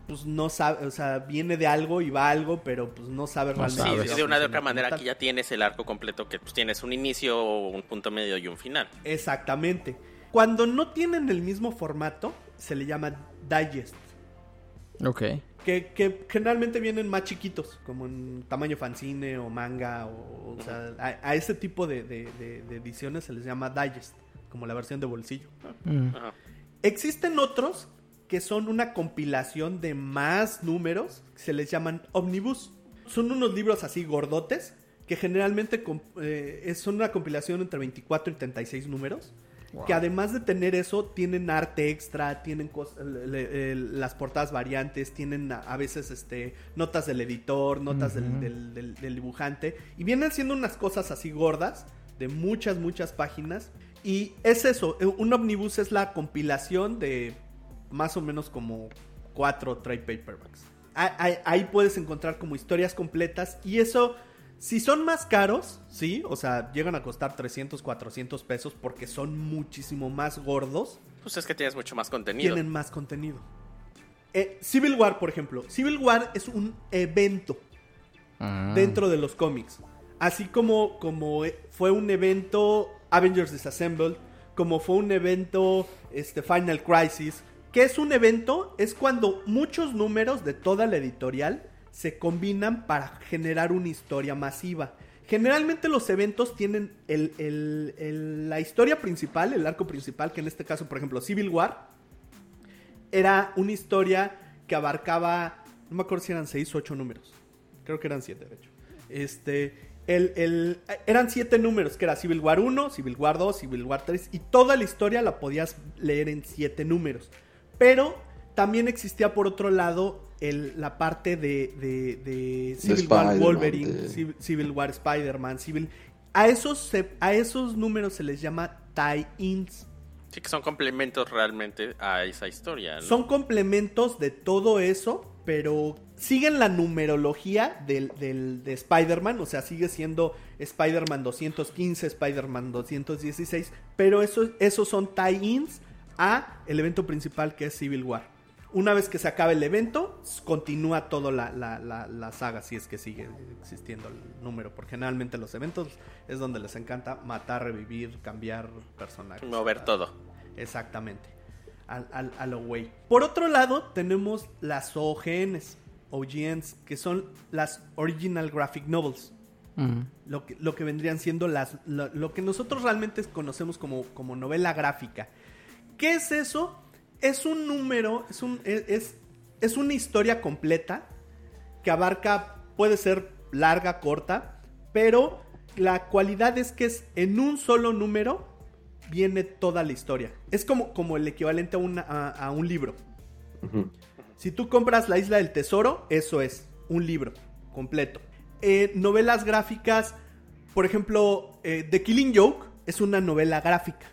pues no sabe, o sea, viene de algo y va a algo, pero pues no sabe No realmente. Sí, sabes. a de una de otra manera aquí ya tienes el arco completo que pues, tienes un inicio, un punto medio y un final. Exactamente. Cuando no tienen el mismo formato, se le llama digest. Ok. Que, que generalmente vienen más chiquitos, como en tamaño fanzine o manga, o, o sea, a, a ese tipo de, de- de- de ediciones se les llama digest, como la versión de bolsillo. Mm. Ajá. Existen otros que son una compilación de más números, que se les llaman omnibus. Son unos libros así gordotes, que generalmente eh, son una compilación entre 24 y 36 números. Que además de tener eso, tienen arte extra, tienen le- le- las portadas variantes, tienen a, a veces este, notas del editor, notas del, del- del- del dibujante. Y vienen siendo unas cosas así gordas, de muchas, muchas páginas. Y es eso, eh, un omnibus es la compilación de más o menos como cuatro trade paperbacks. Ahí, ahí- ahí puedes encontrar como historias completas y eso, si son más caros, sí, o sea, llegan a costar 300, 400 pesos porque son muchísimo más gordos, Pues es que tienes mucho más contenido. tienen más contenido. Eh, Civil War, por ejemplo. Civil War es un evento Ah. dentro de los cómics. Así como, como eh, fue un evento Avengers Disassembled, como fue un evento este, Final Crisis. ¿Qué es un evento? Es cuando muchos números de toda la editorial se combinan para generar una historia masiva. Generalmente los eventos tienen el- la historia principal, el arco principal, que en este caso, por ejemplo, Civil War, era una historia que abarcaba, no me acuerdo si eran seis o ocho números. Creo que eran siete, de hecho. Este, eran siete números, que era Civil War 1, Civil War 2, Civil War 3, y toda la historia la podías leer en siete números. Pero también existía por otro lado el- la parte de, de- de Civil War Wolverine, de- Civil, Civil War Spider-Man, Civil... A esos, se- a esos números se les llama tie-ins. Sí, que son complementos realmente a esa historia. ¿no? Son complementos de todo eso, pero siguen la numerología del, del- de Spider-Man, o sea, sigue siendo Spider-Man 215, Spider-Man 216, pero eso- esos son tie-ins a el evento principal que es Civil War. Una vez que se acaba el evento, continúa toda la, la- la- la saga, si es que sigue existiendo el número, porque generalmente los eventos es donde les encanta matar, revivir, cambiar personajes. Mover todo. Exactamente. Al, al- a lo güey. Por otro lado, tenemos las OGNs, OGNs, que son las Original Graphic Novels. Mm. Lo que, lo que vendrían siendo las, lo, lo que nosotros realmente conocemos como, como novela gráfica. ¿Qué es eso? Es un número, es, un, es, es- una historia completa que abarca, puede ser larga, corta, pero la cualidad es que es en un solo número viene toda la historia. Es como, como el equivalente a, una- a- a un libro. Si tú compras La Isla del Tesoro, eso es, un libro completo. Eh, novelas gráficas, por ejemplo, eh, The Killing Joke es una novela gráfica.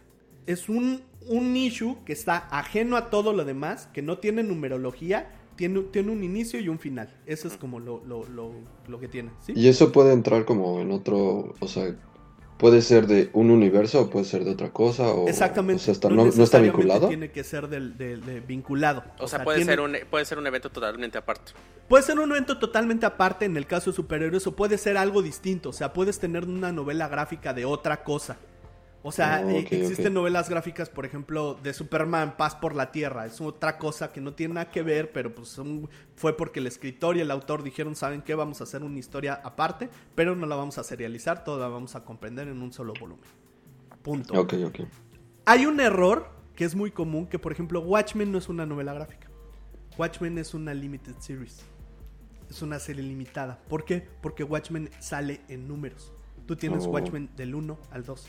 Es un, un issue que está ajeno a todo lo demás, que no tiene numerología, tiene, tiene un inicio y un final. Eso es como lo, lo- lo- lo que tiene. ¿sí? Y eso puede entrar como en otro, o sea, puede ser de un universo o puede ser de otra cosa o, Exactamente. o sea, está- no, no está vinculado. Tiene que ser del, del- de vinculado. O sea, puede, tiene- ser un, puede ser un evento totalmente aparte. Puede ser un evento totalmente aparte en el caso de superhéroes o puede ser algo distinto. O sea, puedes tener una novela gráfica de otra cosa. O sea, Oh, eh, existen novelas gráficas, por ejemplo, de Superman, Paz por la Tierra. Es otra cosa que no tiene nada que ver, pero pues fue porque el escritor y el autor dijeron, ¿saben qué? Vamos a hacer una historia aparte, pero no la vamos a serializar, toda la vamos a comprender en un solo volumen. Punto. Ok, ok. Hay un error que es muy común, que por ejemplo Watchmen no es una novela gráfica. Watchmen es una limited series. Es una serie limitada. ¿Por qué? Porque Watchmen sale en números. Tú tienes Oh. Watchmen del 1 al 2.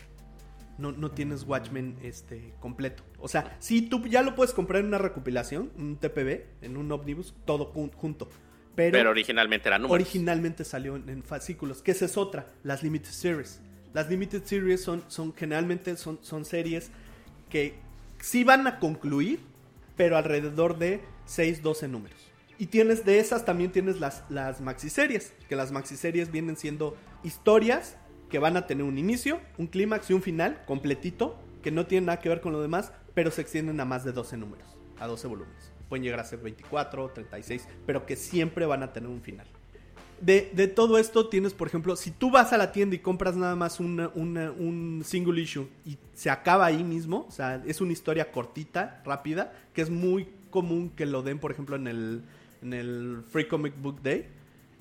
No, no tienes Watchmen este, completo. O sea, si tú ya lo puedes comprar en una recopilación, un TPB, en un ómnibus, todo jun- junto. Pero, Pero originalmente era número. originalmente salió en, en fascículos. Que esa es otra, las Limited Series. Las Limited Series son, son generalmente son, son series que sí van a concluir, pero alrededor de 6, 12 números. Y tienes de esas también tienes las, las maxiseries, que las maxiseries vienen siendo historias que van a tener un inicio, un clímax y un final completito, que no tienen nada que ver con lo demás, pero se extienden a más de 12 números, a 12 volúmenes. Pueden llegar a ser 24, 36, pero que siempre van a tener un final. De, todo esto tienes, por ejemplo, si tú vas a la tienda y compras nada más un single issue y se acaba ahí mismo, o sea, es una historia cortita, rápida, que es muy común que lo den, por ejemplo, en el, en el Free Comic Book Day,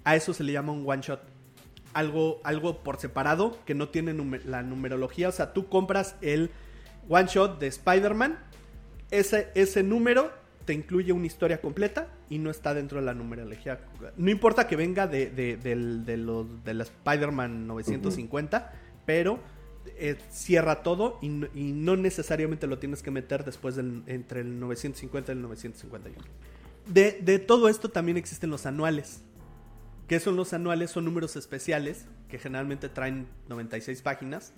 a eso se le llama un one shot. Algo, algo por separado que no tiene la numerología, o sea, tú compras el one shot de Spider-Man, ese, ese número te incluye una historia completa y no está dentro de la numerología. No importa que venga de, de, de del Spider-Man 950, pero eh, cierra todo y, no- necesariamente lo tienes que meter después entre el 950 y el 951. De, de todo esto también existen los anuales. ¿Qué son los anuales? Son números especiales que generalmente traen 96 páginas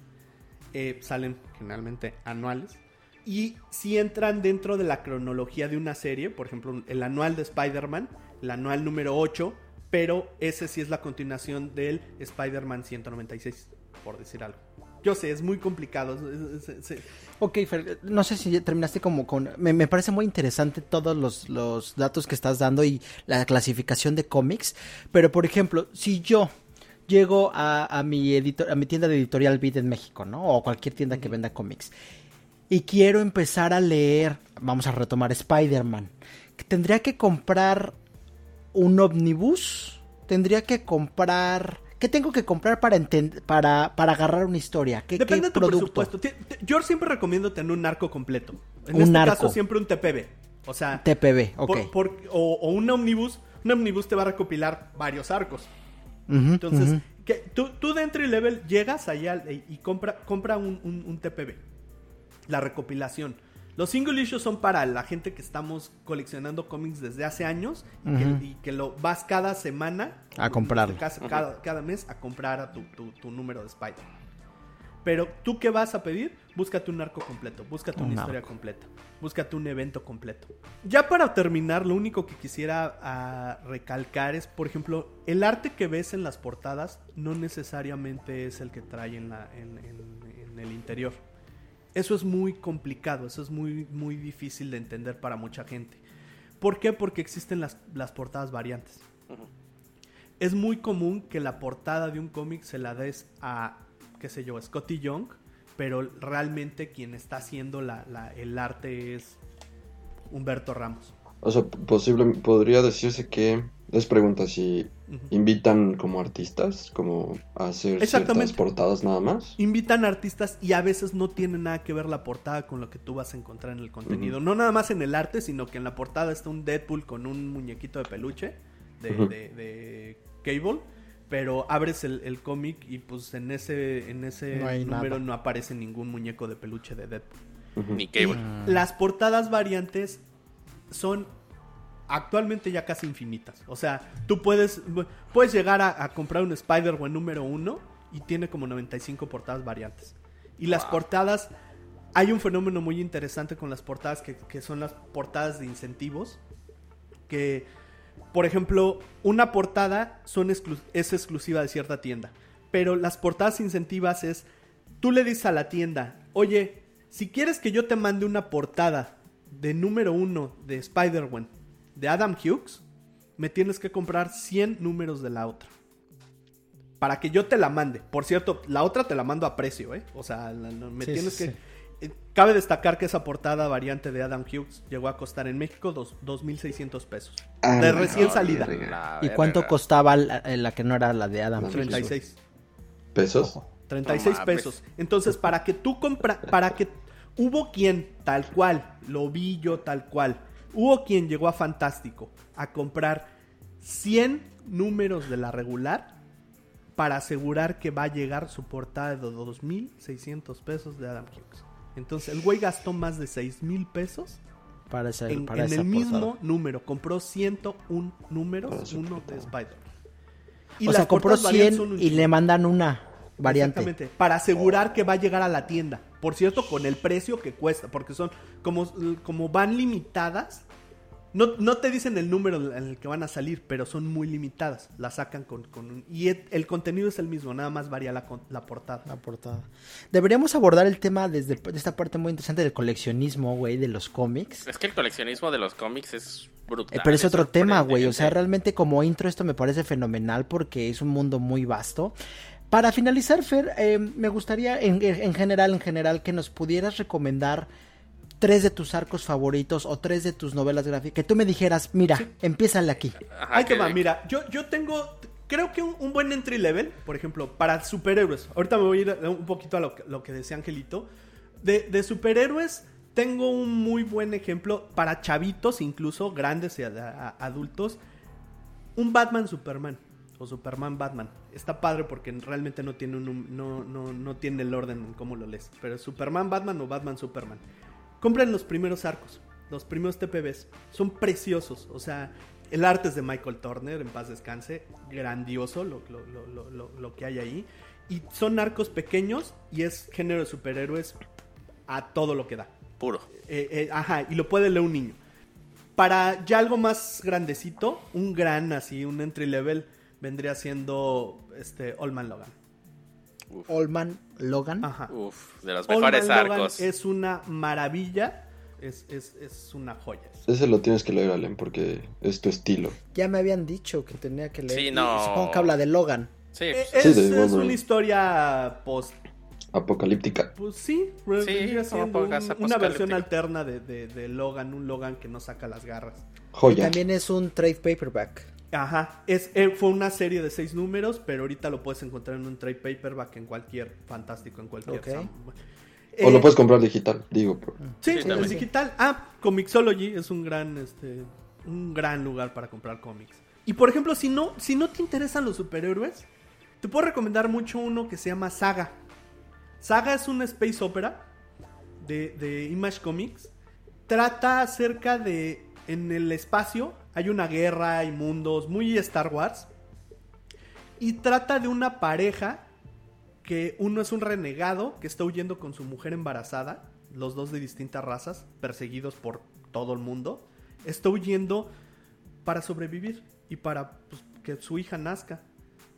eh, salen generalmente anuales. Y si entran dentro de la cronología de una serie, por ejemplo, el anual de Spider-Man, el anual número 8, pero ese sí es la continuación del Spider-Man 196, por decir algo. Yo sé, es muy complicado. es- Ok, Fer, no sé si terminaste como con... Me, me parece muy interesante todos los, los datos que estás dando y la clasificación de cómics, pero por ejemplo, si yo llego a, a mi, editor, a mi tienda de editorial Beat en México, ¿no? O cualquier tienda que venda cómics, y quiero empezar a leer, vamos a retomar Spider-Man, ¿tendría que comprar un omnibus? ¿Tendría que comprar... ¿Qué tengo que comprar para, para, para agarrar una historia? ¿Qué, Depende qué de tu producto? presupuesto. Yo siempre recomiendo tener un arco completo. En Un este arco. caso, siempre un TPB. O sea, TPB, ok. por- por- o, o un omnibus. Un omnibus te va a recopilar varios arcos. Entonces, que tú, tú de entry level llegas allá y, y compra, compra un, un- un TPB. La recopilación. Los single issues son para la gente que estamos coleccionando cómics desde hace años y, que, y que lo vas cada semana A comprarlo. Cada, cada- cada mes a comprar a tu, tu- tu número de Spider. Pero tú qué vas a pedir? Búscate un arco completo, búscate Un una historia completa, búscate un evento completo. Ya para terminar, lo único que quisiera ah, recalcar es, por ejemplo, el arte que ves en las portadas no necesariamente es el que trae en, la, en, en- en el interior. Eso es muy complicado, eso es muy, muy difícil de entender para mucha gente. ¿Por qué? Porque existen las, las portadas variantes. Es muy común que la portada de un cómic se la des a, qué sé yo, Scotty Young, pero realmente quien está haciendo la- la- el arte es Humberto Ramos. O sea, posible, podría decirse que les pregunta si invitan como artistas, como a hacer ciertas portadas nada más. Invitan artistas y a veces no tiene nada que ver la portada con lo que tú vas a encontrar en el contenido. No nada más en el arte, sino que en la portada está un Deadpool con un muñequito de peluche de, de- de Cable. Pero abres el, el cómic y pues en ese, en ese No número nada. no aparece ningún muñeco de peluche de Deadpool. Ni cable. Y las portadas variantes son actualmente ya casi infinitas. O sea, tú puedes, puedes llegar a, a comprar un Spider-Man número uno y tiene como 95 portadas variantes. Y las portadas, hay un fenómeno muy interesante con las portadas que, que son las portadas de incentivos. Que, por ejemplo, una portada son exclu- es exclusiva de cierta tienda. Pero las portadas incentivas es, tú le dices a la tienda, oye, si quieres que yo te mande una portada de número uno de Spider-Man de Adam Hughes, me tienes que comprar 100 números de la otra. Para que yo te la mande. Por cierto, la otra te la mando a precio, ¿eh? O sea, la- me Sí, tienes sí, que... sí. eh, Cabe destacar que esa portada variante de Adam Hughes llegó a costar en México dos- 2.600 pesos. Ah, de recién no, salida. ¿Y cuánto costaba la, la que no era la de Adam? Hughes? 36. ¿Pesos? 36 No mames. pesos. Entonces, para que tú compra, para que hubo quien tal cual, lo vi yo tal cual, hubo quien llegó a Fantástico a comprar 100 números de la regular para asegurar que va a llegar su portada de 2.600 pesos de Adam Hughes. Entonces, el güey gastó más de 6.000 pesos Para, en, para en esa el mismo número. Compró 101 números, uno de. Spider. o sea, compró portadas variantes 100 son un y le mandan una variante. Exactamente. Para asegurar que va a llegar a la tienda. Por cierto, con el precio que cuesta. Porque son como, como van limitadas. No, no te dicen el número en el que van a salir, pero son muy limitadas. Las sacan con, con Y el, contenido es el mismo, nada más varía la, con- la portada. La portada. Deberíamos abordar el tema desde de esta parte muy interesante del coleccionismo, güey, de los cómics. Es que el coleccionismo de los cómics es brutal. Eh, pero es otro tema, güey. O sea, realmente como intro esto me parece fenomenal porque es un mundo muy vasto. Para finalizar, Fer, eh, me gustaría en, en general, en general, que nos pudieras recomendar tres de tus arcos favoritos o tres de tus novelas gráficas. Que tú me dijeras, mira, empiézale aquí. Ahí te que- va, mira, yo, yo tengo, creo que un, un buen entry level, por ejemplo, para superhéroes. Ahorita me voy a ir un poquito a lo, que- lo que decía Angelito. De, de superhéroes, tengo un muy buen ejemplo para chavitos, incluso grandes y a- a- adultos. Un Batman Superman o Superman Batman. Está padre porque realmente no tiene, un, no, no, no tiene el orden en cómo lo lees. Pero Superman Batman o Batman Superman. Compren los primeros arcos, los primeros TPBs. Son preciosos. O sea, el arte es de Michael Turner, en paz descanse. Grandioso lo, lo- lo- lo- lo- lo que hay ahí. Y son arcos pequeños y es género de superhéroes a todo lo que da. Puro. Eh, eh, ajá, y lo puede leer un niño. Para ya algo más grandecito, un gran así, un entry level, vendría siendo este Old Man Logan. Olman Logan. Ajá. Uf, de los Old mejores Man Logan arcos. es una maravilla. Es, es, es una joya. Ese lo tienes que leer, Allen, porque es tu estilo. Ya me habían dicho que tenía que leer. Sí, no. Supongo que habla de Logan. Sí, Eh, pues, Es, Sí, una historia post. Apocalíptica. Pues sí, un- podcast una versión alterna de, de- de Logan. Un Logan que no saca las garras. Y Joya. también es un trade paperback. Ajá, es, eh, fue una serie de seis números, pero ahorita lo puedes encontrar en un trade paperback en cualquier fantástico, en cualquier. O lo Eh, puedes comprar digital, digo. por- Sí, Sí, también. digital. Ah, Comixology es un gran, este, un gran lugar para comprar cómics. Y por ejemplo, si no, si no te interesan los superhéroes, te puedo recomendar mucho uno que se llama Saga. Saga es una space opera de, de Image Comics. Trata acerca de en el espacio hay una guerra, hay mundos, muy Star Wars. Y trata de una pareja que uno es un renegado que está huyendo con su mujer embarazada, los dos de distintas razas, perseguidos por todo el mundo. Está huyendo para sobrevivir y para pues, que su hija nazca.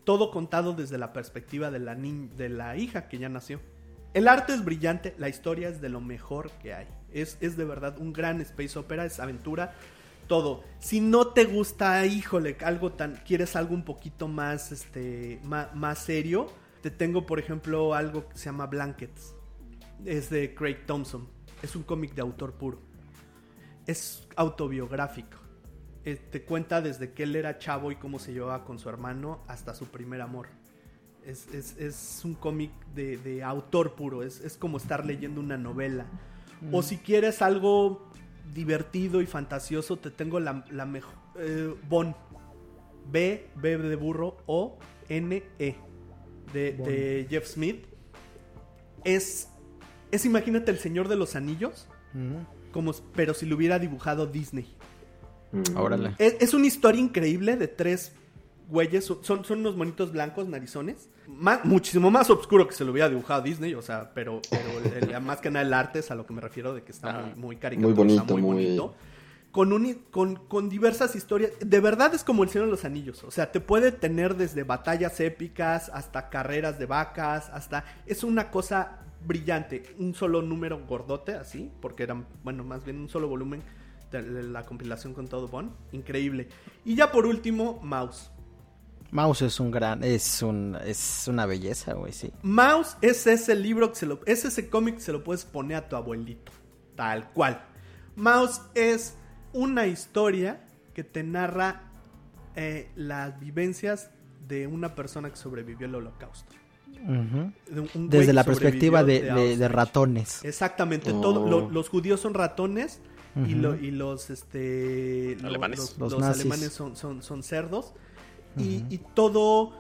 Todo contado desde la perspectiva de la, de la hija que ya nació. El arte es brillante, la historia es de lo mejor que hay. Es, es de verdad un gran space opera, es aventura, todo. Si no te gusta, híjole, algo tan, quieres algo un poquito más, este, ma- más, serio, te tengo, por ejemplo, algo que se llama Blankets. Es de Craig Thompson. Es un cómic de autor puro. Es autobiográfico. Eh, te cuenta desde que él era chavo y cómo se llevaba con su hermano hasta su primer amor. Es, es- es un cómic de, de autor puro. Es, es como estar leyendo una novela. O si quieres algo divertido y fantasioso, te tengo la, la mejor. bon. B, B de burro, O, N, E. De, de Jeff Smith. Es. Es, imagínate, el Señor de los Anillos. Como, pero si lo hubiera dibujado Disney. Mm. Órale. Es, es una historia increíble de tres güeyes. Son, son unos monitos blancos, narizones. Muchísimo más oscuro que se lo hubiera dibujado Disney. O sea, pero, pero el- el- más que nada el arte es a lo que me refiero de que está Ajá. muy, muy caricaturesco, Muy bonito, muy- Con, un, con, con diversas historias. De verdad es como el Señor de los Anillos. O sea, te puede tener desde batallas épicas hasta carreras de vacas, hasta... Es una cosa brillante. Un solo número gordote, así, porque eran, bueno, más bien un solo volumen de la compilación con todo Bon. Increíble. Y ya por último, Mouse. Mouse es un gran, es un, es una belleza, güey, sí. Mouse es ese libro que se lo, es ese cómic que se lo puedes poner a tu abuelito. Tal cual. Mouse es una historia que te narra eh, las vivencias de una persona que sobrevivió al holocausto. Ujú. De un- un güey Desde la perspectiva de, ratones. Exactamente, Oh. todo, lo- los judíos son ratones y, lo- y los este lo- Alemanes. los, Los los nazis. alemanes son, son, son cerdos y, y todo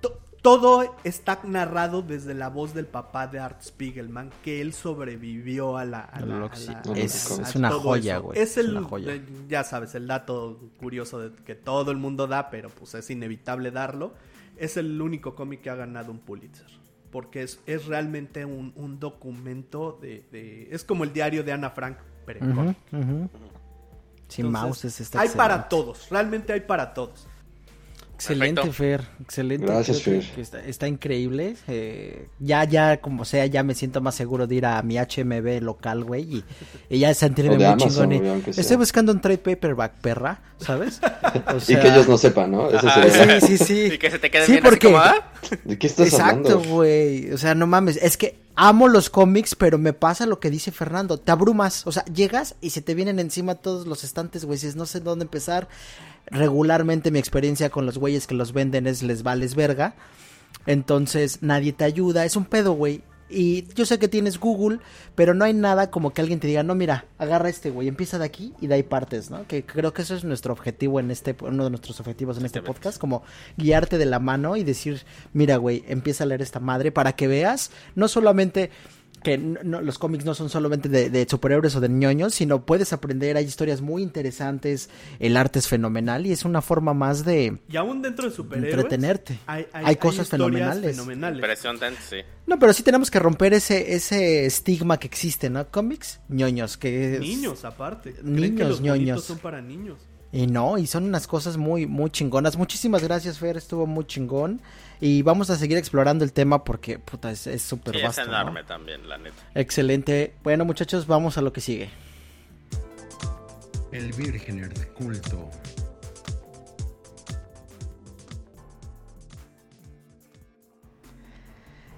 to- todo está narrado desde la voz del papá de Art Spiegelman que él sobrevivió a la, a Al la- a holocausto. la- Es- a- es una joya, güey, es es el una joya. eh, ya sabes el dato curioso de que todo el mundo da pero pues es inevitable darlo es el único cómic que ha ganado un Pulitzer porque es, es realmente un, un documento de, de- Es como el diario de Ana Frank, pero ujú. Sí, Entonces, Mouse es está Hay para todos, realmente hay para todos. Excelente, Perfecto. Fer. Excelente. Gracias, que- Fer. que está, está increíble. Eh, ya, ya, como sea, ya me siento más seguro de ir a mi HMB local, güey. Y, y ya sentirme muy Amazon, chingón. y-. Estoy buscando un trade paperback, perra, ¿sabes? O Y que ellos no sepan, ¿no? Eso sería- Sí, sí, sí. Y que se te quede Sí, bien así porque- como, ¿ah? ¿De qué estás Exacto, hablando? güey. O sea, no mames. Es que amo los cómics, pero me pasa lo que dice Fernando. Te abrumas. O sea, llegas y se te vienen encima todos los estantes, güey. Dices, no sé dónde empezar. Regularmente mi experiencia con los güeyes que los venden es les vales verga. Entonces nadie te ayuda. Es un pedo, güey. Y yo sé que tienes Google, pero no hay nada como que alguien te diga, no, mira, agarra este, güey, empieza de aquí y de ahí partes, ¿no? Que creo que eso es nuestro objetivo en este, uno de nuestros objetivos en este podcast, como guiarte de la mano y decir, mira, güey, empieza a leer esta madre para que veas, no solamente que no- los cómics no son solamente de, de superhéroes o de ñoños, sino puedes aprender, hay historias muy interesantes, el arte es fenomenal y es una forma más de Y aún dentro de superhéroes. entretenerte. Hay, Hay cosas historias fenomenales. fenomenales. Impresionante, sí. No, pero sí tenemos que romper ese, ese estigma que existe, ¿no? Cómics, ñoños, que es- Niños, aparte. Creen Niños, que los ñoños. son para niños. Y no, y son unas cosas muy, muy chingonas. Muchísimas gracias, Fer, estuvo muy chingón. Y vamos a seguir explorando el tema porque, puta, es es súper Sí, es vasto. ¿no? enorme también, la neta. Excelente. Bueno, muchachos, vamos a lo que sigue. El Virgener de culto.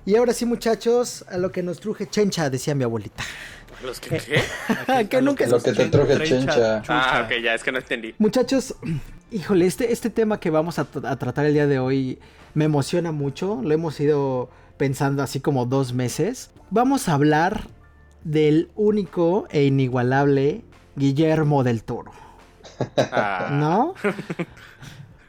Y ahora sí, muchachos, a lo que nos truje chencha, decía mi abuelita. ¿Los que qué? que nunca Lo que te truje chencha. Ah, ok, ya, es que no entendí. Muchachos, híjole, este, este tema que vamos a, tra- a tratar el día de hoy me emociona mucho. Lo hemos ido pensando así como dos meses. Vamos a hablar del único e inigualable Guillermo del Toro, Ah, ¿no?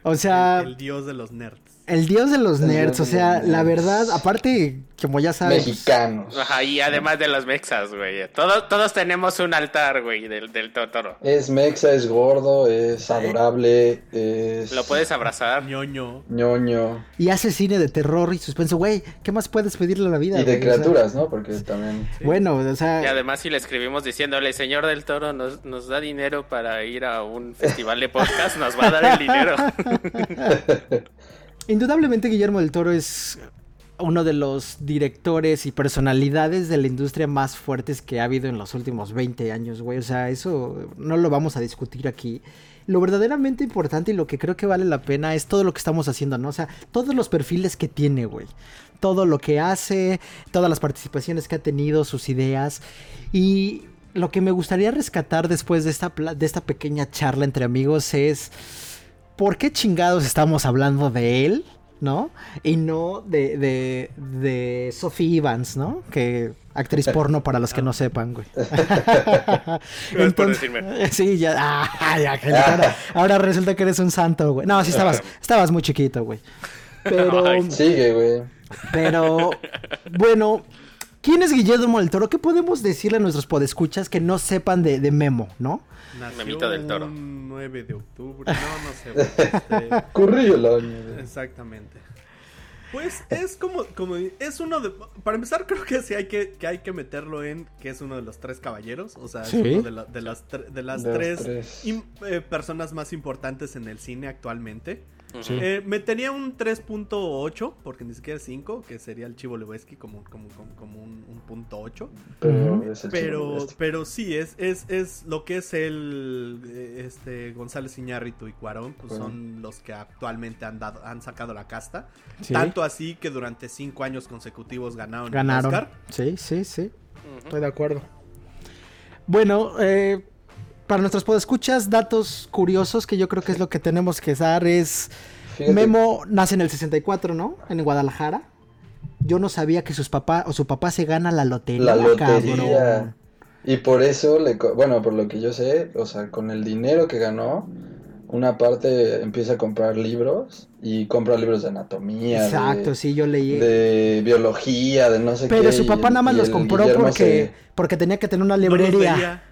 O sea, El dios de los nerds. El dios de los El nerds, o sea, la nerds. verdad, aparte, como ya sabes... Mexicanos. Ajá, y además de los mexas, güey. Todos, todos tenemos un altar, güey, del, del Totoro. Es mexa, es gordo, es adorable, es Lo puedes abrazar. ñoño. ñoño. Y hace cine de terror y suspenso, güey, ¿qué más puedes pedirle a la vida? Y de güey? O sea, criaturas, ¿no? Porque también... bueno, o sea... Y además si le escribimos diciéndole, señor del Toro, nos, nos da dinero para ir a un festival de podcast, nos va a dar el dinero. Indudablemente Guillermo del Toro es uno de los directores y personalidades de la industria más fuertes que ha habido en los últimos 20 años, güey. O sea, eso no lo vamos a discutir aquí. Lo verdaderamente importante y lo que creo que vale la pena es todo lo que estamos haciendo, ¿no? O sea, todos los perfiles que tiene, güey. Todo lo que hace, todas las participaciones que ha tenido, sus ideas. Y lo que me gustaría rescatar después de esta, de esta pequeña charla entre amigos es... ¿por qué chingados estamos hablando de él? ¿No? Y no de, de, de Sophie Evans, ¿no? Que actriz porno para los que no sepan, güey. Decirme. Sí, ya, ah, ya, ahora, ahora resulta que eres un santo, güey. No, sí estabas, estabas muy chiquito, güey. Pero, Sigue, güey. pero, bueno, ¿quién es Guillermo del Toro? ¿Qué podemos decirle a nuestros podescuchas que no sepan de, de Memo, no? Nació Memito del Toro. un 9 de octubre. No, no sé. este, Currillo el año, güey. exactamente. Pues es como, como es uno de para empezar creo que sí hay que, que hay que meterlo en que es uno de los tres caballeros, o sea, Sí. es uno de, la- de las tre- de las De tres, tres. im- eh, personas más importantes en el cine actualmente. Eh, metería un 3.8 porque ni siquiera es 5, que sería el Chivo Lewinsky como como como, como un, un punto 8. Pero Pero, pero sí, es, es, es lo que es el eh, este González Iñárritu y Cuarón, pues son los que actualmente han dado, han sacado la casta. Sí. Tanto así que durante cinco años consecutivos ganaron, Ganaron. el Oscar. Sí, sí, sí. Estoy de acuerdo. Bueno, eh, para nuestros podescuchas, datos curiosos que yo creo que es lo que tenemos que dar es... Fíjate, Memo nace en el 64, ¿no? En Guadalajara. Yo no sabía que sus papá o su papá se gana la lotería. La lotería. cabrón. Y por eso, le, bueno, por lo que yo sé, o sea, con el dinero que ganó, una parte empieza a comprar libros y compra libros de anatomía, Exacto, de, sí, yo leí. de biología, de no sé qué. Pero su papá nada más los compró Guillermo porque, se- porque tenía que tener una librería.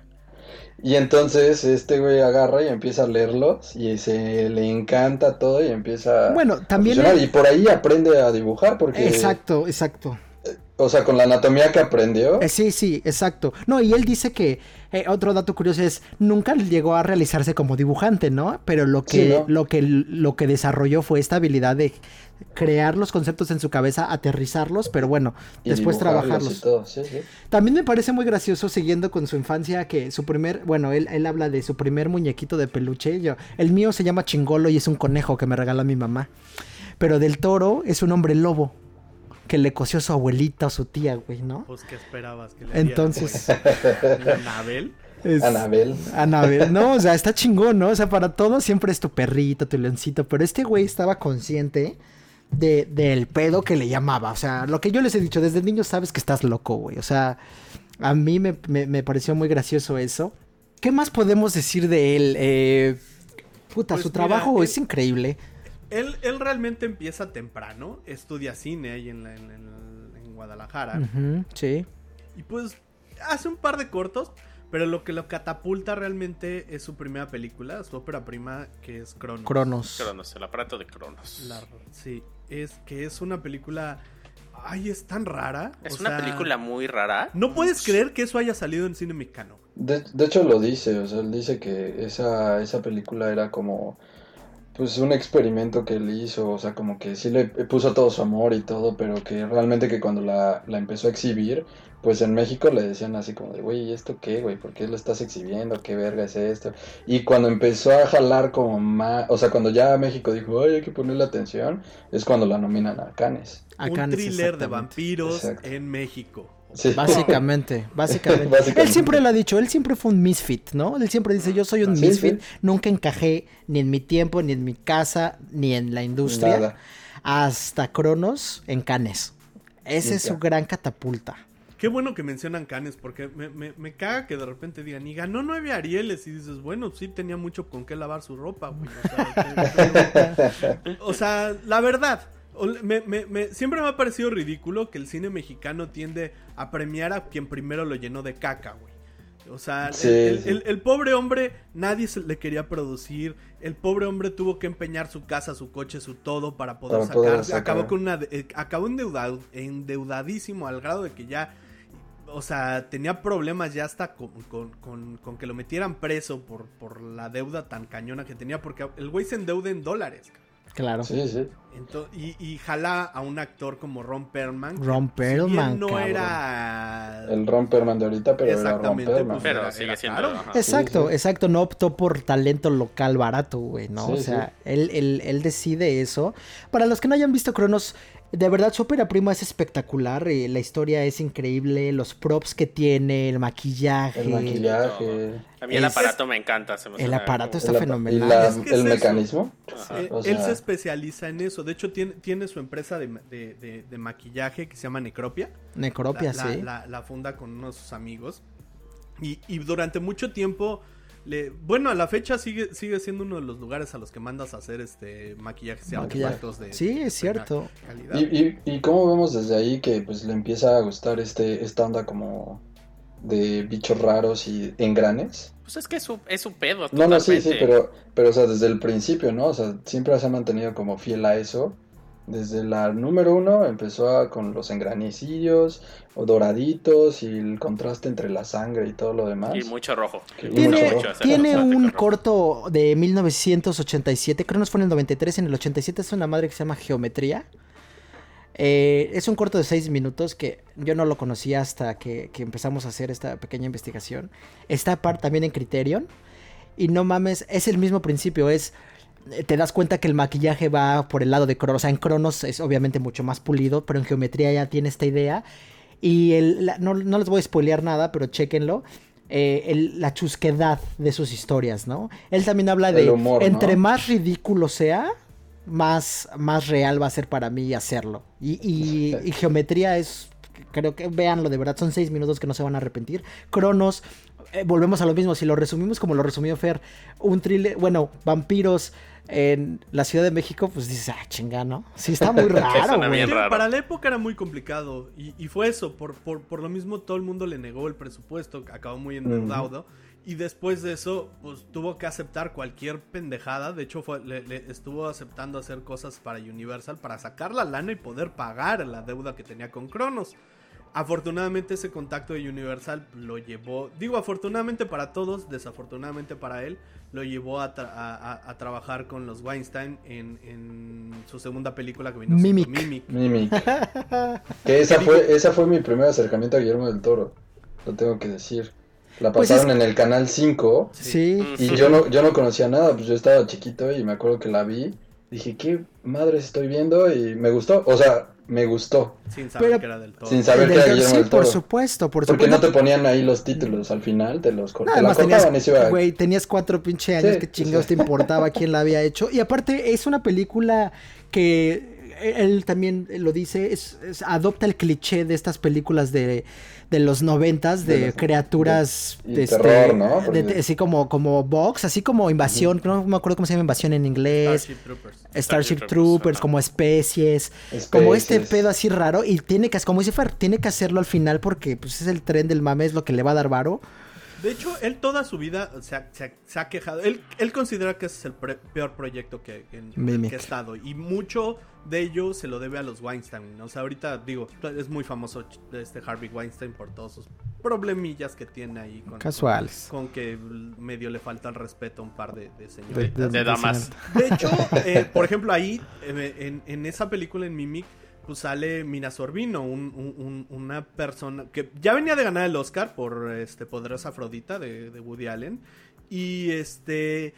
Y entonces este güey agarra y empieza a leerlos y se le encanta todo y empieza Bueno, a también... él- Y por ahí aprende a dibujar porque, Exacto, exacto. O sea, con la anatomía que aprendió, Eh, sí, sí, exacto. No, y él dice que eh, otro dato curioso es nunca llegó a realizarse como dibujante, ¿no? Pero lo que Sí, ¿no? lo que lo que desarrolló fue esta habilidad de crear los conceptos en su cabeza, aterrizarlos, pero bueno, y después trabajarlos. y todo, sí, sí. También me parece muy gracioso siguiendo con su infancia que su primer, bueno, él, él habla de su primer muñequito de peluche. Yo, el mío se llama Chingolo y es un conejo que me regala mi mamá. Pero del toro es un hombre lobo que le cosió su abuelita o su tía, güey, ¿no? Pues qué esperabas que le Entonces? Anabel. es- Anabel. Anabel, no, o sea, está chingón, ¿no? O sea, para todo siempre es tu perrito, tu leoncito, pero este güey estaba consciente de, del pedo que le llamaba. O sea, lo que yo les he dicho, desde niño sabes que estás loco, güey. O sea, a mí me, me- me pareció muy gracioso eso. ¿Qué más podemos decir de él? Eh, puta, Pues su mira, trabajo él- es increíble. Él, él realmente empieza temprano, estudia cine ahí en, la- en- en- en Guadalajara. Sí. Y pues hace un par de cortos, pero lo que lo catapulta realmente es su primera película, su ópera prima, que es Cronos. Cronos. Cronos, el aparato de Cronos. La- sí, es que es una película... Ay, es tan rara. Es o una sea, película muy rara. No puedes creer que eso haya salido en cine mexicano. De, de hecho lo dice, o sea, él dice que esa, esa película era como pues un experimento que él hizo, o sea, como que sí le puso todo su amor y todo, pero que realmente que cuando la, la empezó a exhibir, pues en México le decían así como de, güey, ¿y esto qué, güey? ¿Por qué lo estás exhibiendo? ¿Qué verga es esto? Y cuando empezó a jalar como más, o sea, cuando ya México dijo, ay, hay que ponerle atención, es cuando la nominan a Cannes. A un Cannes, thriller de vampiros Exacto. en México. Sí. Básicamente, básicamente. Básicamente. Él siempre lo ha dicho, él siempre fue un misfit, ¿no? Él siempre dice, yo soy un Sí, misfit, sí. nunca encajé ni en mi tiempo, ni en mi casa, ni en la industria, Nada. hasta Cronos en Canes. Esa es su gran catapulta. Qué bueno que mencionan Canes, porque me, me, me caga que de repente digan, y ganó nueve Arieles, y dices, bueno, sí tenía mucho con qué lavar su ropa, güey. O sea, o sea, la verdad, me- me- me- siempre me ha parecido ridículo que el cine mexicano tiende a premiar a quien primero lo llenó de caca, güey. O sea, el- Sí, el, sí. el- el pobre hombre nadie se le quería producir. El pobre hombre tuvo que empeñar su casa, su coche, su todo para poder, Para poder sacar. Acabó con una, eh, acabó endeudado, endeudadísimo al grado de que ya, o sea, tenía problemas ya hasta con, con- con- con que lo metieran preso por, por la deuda tan cañona que tenía, porque el güey se endeuda en dólares. Claro. Sí, sí. Y, y jala a un actor como Ron Perlman. Ron si Perlman, no cabrón. era. El Ron Perlman de ahorita, pero era Ron Exactamente, Perlman. pues, Pero era- sigue era siendo. ajá. Exacto, Sí, sí. exacto, no optó por talento local barato, güey, ¿no? Sí, o sea, sí. él, él, él decide eso. Para los que no hayan visto Cronos, de verdad su ópera prima es espectacular, eh, la historia es increíble, los props que tiene, el maquillaje. El maquillaje. A mí el Es- aparato me encanta. se me El aparato como- está el, fenomenal. y la- Es que es el mecanismo. Eh, O él se especializa en eso. De hecho, tiene, tiene su empresa de, de- de- de maquillaje que se llama Necropia. Necropia, la, sí. la- la funda con uno de sus amigos. Y, y durante mucho tiempo. Le, bueno, a la fecha sigue, sigue siendo uno de los lugares a los que mandas a hacer este maquillajes y Maquillaje. artefactos de Sí, es cierto. Y, y, y cómo vemos desde ahí que pues le empieza a gustar este esta onda como de bichos raros y engranes. Pues es que es su, es su pedo. No, no, sí, sí, pero, pero o sea, desde el principio, ¿no? O sea, siempre se ha mantenido como fiel a eso. Desde la número uno empezó a- con los engranecillos o doraditos y el contraste entre la sangre y todo lo demás. Y mucho rojo. Tiene, mucho rojo. rojo. tiene un corto de 1987, Cronos fue en el 93, en el 87 es una madre que se llama Geometría. Eh, es un corto de 6 minutos que yo no lo conocía hasta que, que empezamos a hacer esta pequeña investigación. Está par- también en Criterion. Y no mames, es el mismo principio, es... eh, Te das cuenta que el maquillaje va por el lado de Cronos. O sea, en Cronos es obviamente mucho más pulido, pero en Geometría ya tiene esta idea. Y el, la- no, no les voy a spoilear nada, pero chéquenlo. eh, el- la chusquedad de sus historias, ¿no? Él también habla de humor, ¿no? entre más ridículo sea, más, más real va a ser para mí hacerlo. Y, y- y geometría es, creo que véanlo de verdad, son seis minutos que no se van a arrepentir. Cronos, eh, volvemos a lo mismo, si lo resumimos como lo resumió Fer, un thriller, bueno, vampiros en la Ciudad de México, pues dices, ah, chinga, ¿no? Sí, está muy raro, raro. Para la época era muy complicado y, y fue eso, por, por, por lo mismo todo el mundo le negó el presupuesto, acabó muy endeudado y después de eso pues tuvo que aceptar cualquier pendejada, de hecho fue, le, le estuvo aceptando hacer cosas para Universal para sacar la lana y poder pagar la deuda que tenía con Cronos. Afortunadamente ese contacto de Universal lo llevó, digo afortunadamente para todos, desafortunadamente para él, lo llevó a, tra- a- a- a trabajar con los Weinstein en, en su segunda película que vino Mimic. Mimic. Mimic. que esa fue, esa fue mi primer acercamiento a Guillermo del Toro. Lo tengo que decir. La Pues pasaron es- en el canal 5 Sí, y yo no, yo no conocía nada, pues yo estaba chiquito y me acuerdo que la vi. Dije, ¿qué madres estoy viendo? Y me gustó. O sea, me gustó. Sin saber Pero- que era del todo. Sin saber que era Guillermo sí, del por Toro. supuesto, por Porque supuesto. no te ponían ahí los títulos al final, te los tenías, cortaban y se iba. güey, tenías cuatro pinche años, Sí, que chingados sí. te importaba quién la había hecho. Y aparte es una película que él también lo dice, es, es- adopta el cliché de estas películas de, de los noventas, de, De los- criaturas de- de este, terror, ¿no? de- Porque- de- así como, como Vox, así como invasión, no me acuerdo cómo se llama invasión en inglés. Starship Troopers. Starship Starship Troopers, como especies, como este pedo así raro y tiene que, como dice Fer, tiene que hacerlo al final porque pues es el tren del mame, es lo que le va a dar varo. De hecho, él toda su vida se ha, se ha- se ha quejado. Él, él considera que ese es el pre- peor proyecto que, en que ha estado. Y mucho de ello se lo debe a los Weinstein. O sea, ahorita digo, es muy famoso este Harvey Weinstein por todos sus problemillas que tiene ahí. Con, Casuales. Con, que medio le falta el respeto a un par de, de De- señoritas. De damas. De hecho, eh, por ejemplo, ahí, eh, en, en esa película, en Mimic, pues sale Mina Sorbino, un- un- un- una persona que ya venía de ganar el Oscar por este Poderosa Afrodita de, de Woody Allen. Y este.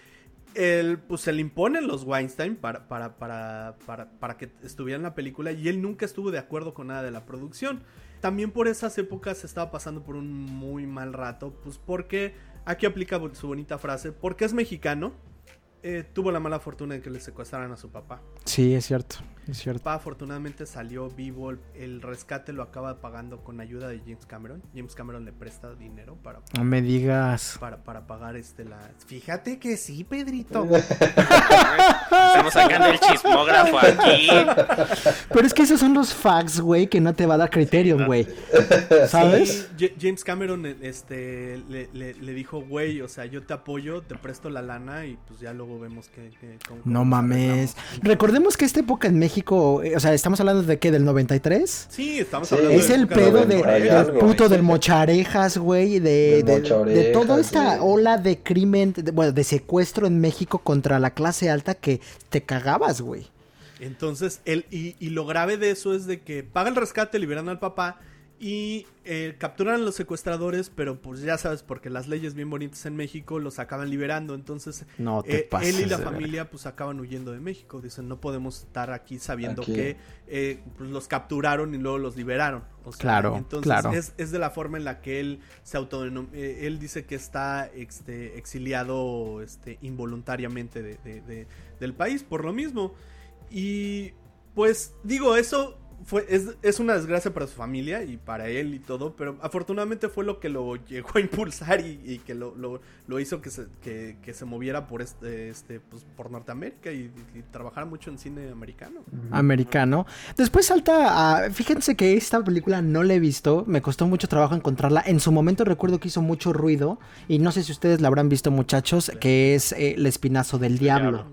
Él, pues se le imponen los Weinstein para, para, para, para, para que estuviera en la película y él nunca estuvo de acuerdo con nada de la producción. También por esas épocas estaba pasando por un muy mal rato, pues porque aquí aplica su bonita frase, porque es mexicano, eh, tuvo la mala fortuna de que le secuestraran a su papá. Sí, es cierto, es Su cierto. papá afortunadamente salió vivo, el, rescate lo acaba pagando con ayuda de James Cameron. James Cameron le presta dinero para, No me digas. para, para pagar este la... Fíjate que sí, Pedrito. Estamos sacando el chismógrafo aquí. Pero es que esos son los facts, güey, que no te va a dar criterion, güey. ¿Sabes? Sí, James Cameron este, le, le- le dijo, güey, o sea, yo te apoyo, te presto la lana y pues ya luego vemos que... que- cómo- No cómo mames. arreglamos". Recordemos que esta época en México, eh, o sea, estamos hablando de qué, del 93. Sí, estamos Sí, hablando Es de el pedo de, algo, puto güey. del mocharejas, güey, de, de, de toda esta sí. ola de crimen, de- bueno, de secuestro en México contra la clase alta que te cagabas, güey. Entonces, él, y, y lo grave de eso es de que paga el rescate, liberan al papá y eh, capturan a los secuestradores, pero pues ya sabes, porque las leyes bien bonitas en México los acaban liberando. Entonces, No eh, pases él y la familia pues acaban huyendo de México. Dicen, no podemos estar aquí sabiendo Aquí. que eh, pues, los capturaron y luego los liberaron. O sea, Claro, entonces claro. Es, es de la forma en la que él se autodenom- eh, él dice que está este, exiliado este, involuntariamente de- de- de- del país por lo mismo. Y pues digo, eso fue, es, es una desgracia para su familia y para él y todo, pero afortunadamente fue lo que lo llegó a impulsar y, y que lo, lo- lo hizo que se, que, que se moviera por este, este pues, por Norteamérica y, y trabajara mucho en cine americano. Americano. Después salta a. Fíjense que esta película no la he visto. Me costó mucho trabajo encontrarla. En su momento recuerdo que hizo mucho ruido. Y no sé si ustedes la habrán visto, muchachos. Que es eh, El Espinazo del Diablo.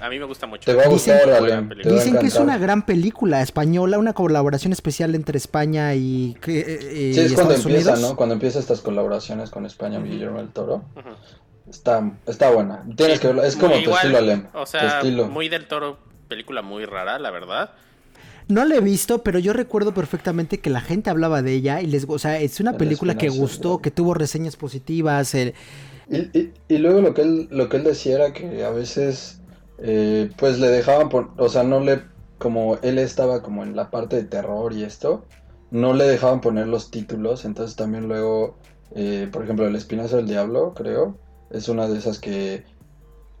A mí me gusta mucho. Te va a Dicen- gustar, Dicen que es una gran película española, una colaboración especial entre España y, que- eh, Sí, es cuando Estados empieza, Unidos. ¿no? Cuando empieza estas colaboraciones con España. Guillermo del Toro. Está, está buena. Tienes Sí, que verla. Es como tu igual, estilo, Alem. O sea, estilo. muy del toro, película muy rara, la verdad. No la he visto, pero yo recuerdo perfectamente que la gente hablaba de ella y les, o sea, es una El película que gustó, que tuvo reseñas positivas. el- Y, y- y luego lo que él, lo que él decía era que a veces eh, pues le dejaban por, o sea, no le, como él estaba como en la parte de terror y esto, no le dejaban poner los títulos, entonces también luego, eh, por ejemplo, El Espinazo del Diablo, creo, es una de esas que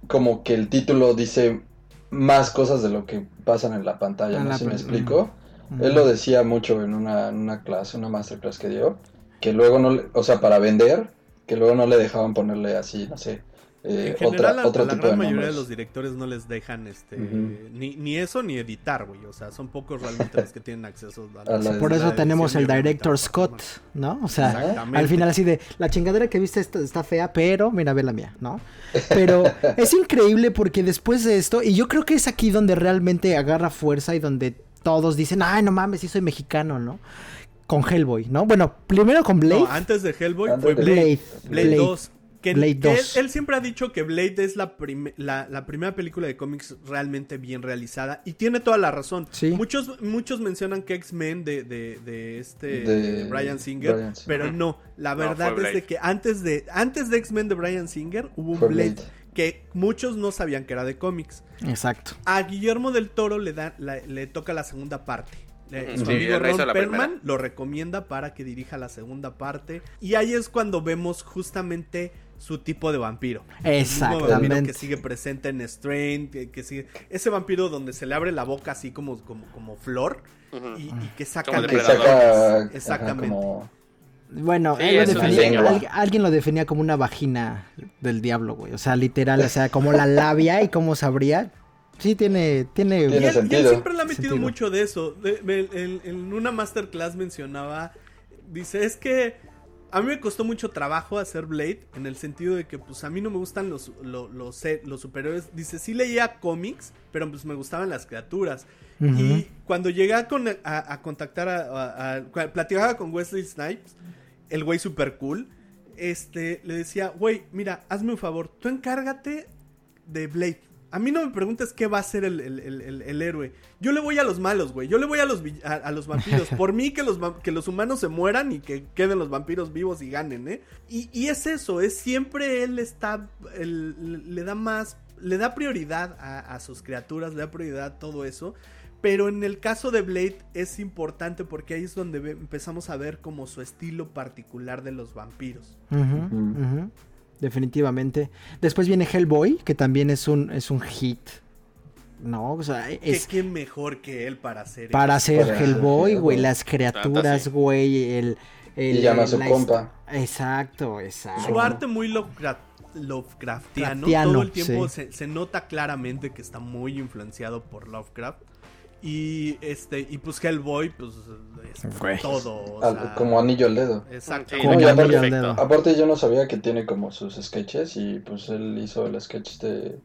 como que el título dice más cosas de lo que pasan en la pantalla, no sé si me explico. Él lo decía mucho en una, en una clase, una masterclass que dio, que luego no, le- o sea, para vender, que luego no le dejaban ponerle así, no sé, eh, en general, otra, a- otro a la tipo de gran mayoría de los directores no les dejan este ni, ni eso ni editar, güey. O sea, son pocos realmente los que tienen acceso a A la- Por a eso la tenemos el director Scott, ¿no? O sea, al final así de, la chingadera que viste está, está fea, pero mira, ve la mía, ¿no? Pero es increíble porque después de esto, y yo creo que es aquí donde realmente agarra fuerza y donde todos dicen, ay, no mames, sí soy mexicano, ¿no? Con Hellboy, ¿no? Bueno, primero con Blade. No, antes de Hellboy Antes fue de- Blade. Blade. Blade, Blade. 2. Que, Blade que él, 2. él siempre ha dicho que Blade es la, prim- la, la primera película de cómics realmente bien realizada. Y tiene toda la razón. Sí. Muchos, muchos mencionan que X-Men de, de, de este De Brian Singer. Brian Singer. Pero no, la verdad es de que antes de, antes de X-Men de Brian Singer hubo un Blade, Blade. que muchos no sabían que era de cómics. Exacto. A Guillermo del Toro le, da, la- le toca la segunda parte. Le- Sí, Ron Perlman lo recomienda para que dirija la segunda parte. Y ahí es cuando vemos justamente su tipo de vampiro. El mismo vampiro que Exactamente. sigue presente en Strain, que, que sigue... Ese vampiro donde se le abre la boca así como, como, como flor y, y que saca... Como depredador. saca ajá, Exactamente. como Bueno, Sí, él lo definía- al- alguien lo definía como una vagina del diablo, güey. O sea, literal, o sea, como la labia y cómo sabría. Sí, tiene, tiene. Tiene Y él, y él siempre le ha metido Sentido. mucho de eso. De- me- en, en una masterclass mencionaba, dice, es que a mí me costó mucho trabajo hacer Blade en el sentido de que pues a mí no me gustan los, lo- los, los superhéroes. Dice, sí leía cómics, pero pues me gustaban las criaturas. Y cuando llegué a, con- a- a contactar a, a- platicaba con Wesley Snipes, el güey super cool, este, le decía, güey, mira, hazme un favor, tú encárgate de Blade. A mí no me preguntes qué va a ser el, el- el- héroe. Yo le voy a los malos, güey. Yo le voy a los, a, a los vampiros. Por mí que los, que los humanos se mueran y que queden los vampiros vivos y ganen, ¿eh? Y, y es eso, es siempre él está, él- le da más, le da prioridad a, a sus criaturas, le da prioridad a todo eso. Pero en el caso de Blade es importante porque ahí es donde empezamos a ver como su estilo particular de los vampiros. Ujú. ujú. Definitivamente. Después viene Hellboy, que también es un, es un hit. No, o sea, ¿Qué, es qué mejor que él para hacer para eso? ser Para ser Hellboy, güey. Las criaturas, Fantasy. güey. El, el- y llama a su la- compa. Exacto, exacto. Su arte muy Lovecraft- Lovecraftiano, Craftiano, todo el tiempo sí. se, se nota claramente que está muy influenciado por Lovecraft. Y este, y pues Hellboy, pues es Güey. todo. o Al- sea, como anillo al dedo. Exacto. Como anillo aparte- al dedo. Aparte yo no sabía que tiene como sus sketches y pues él hizo el sketch de,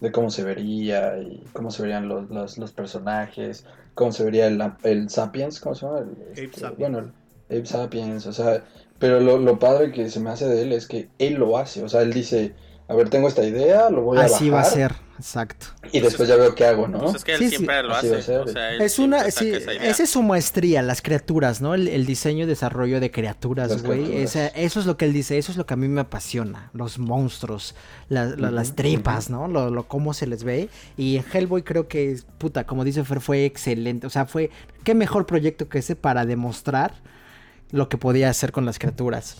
de cómo se vería y cómo se verían los, los, los personajes, cómo se vería el, el Sapiens, ¿cómo se llama? El, Ape Sapiens. Bueno, el Ape Sapiens, o sea, pero lo, lo padre que se me hace de él es que él lo hace, o sea, él dice, a ver, tengo esta idea, lo voy a Así va a ser, exacto. y después ya veo qué hago, ¿no? Pues es que él Sí, sí. siempre lo Así va a hace. ser. O sea, él Es una, sí, esa es su maestría, las criaturas, ¿no? El, el diseño y desarrollo de criaturas, güey. Eso es lo que él dice, eso es lo que a mí me apasiona. Los monstruos, la- la- las tripas, ¿no? Lo, lo cómo se les ve. Y en Hellboy creo que, puta, como dice Fer, fue excelente. O sea, fue, qué mejor proyecto que ese para demostrar lo que podía hacer con las criaturas.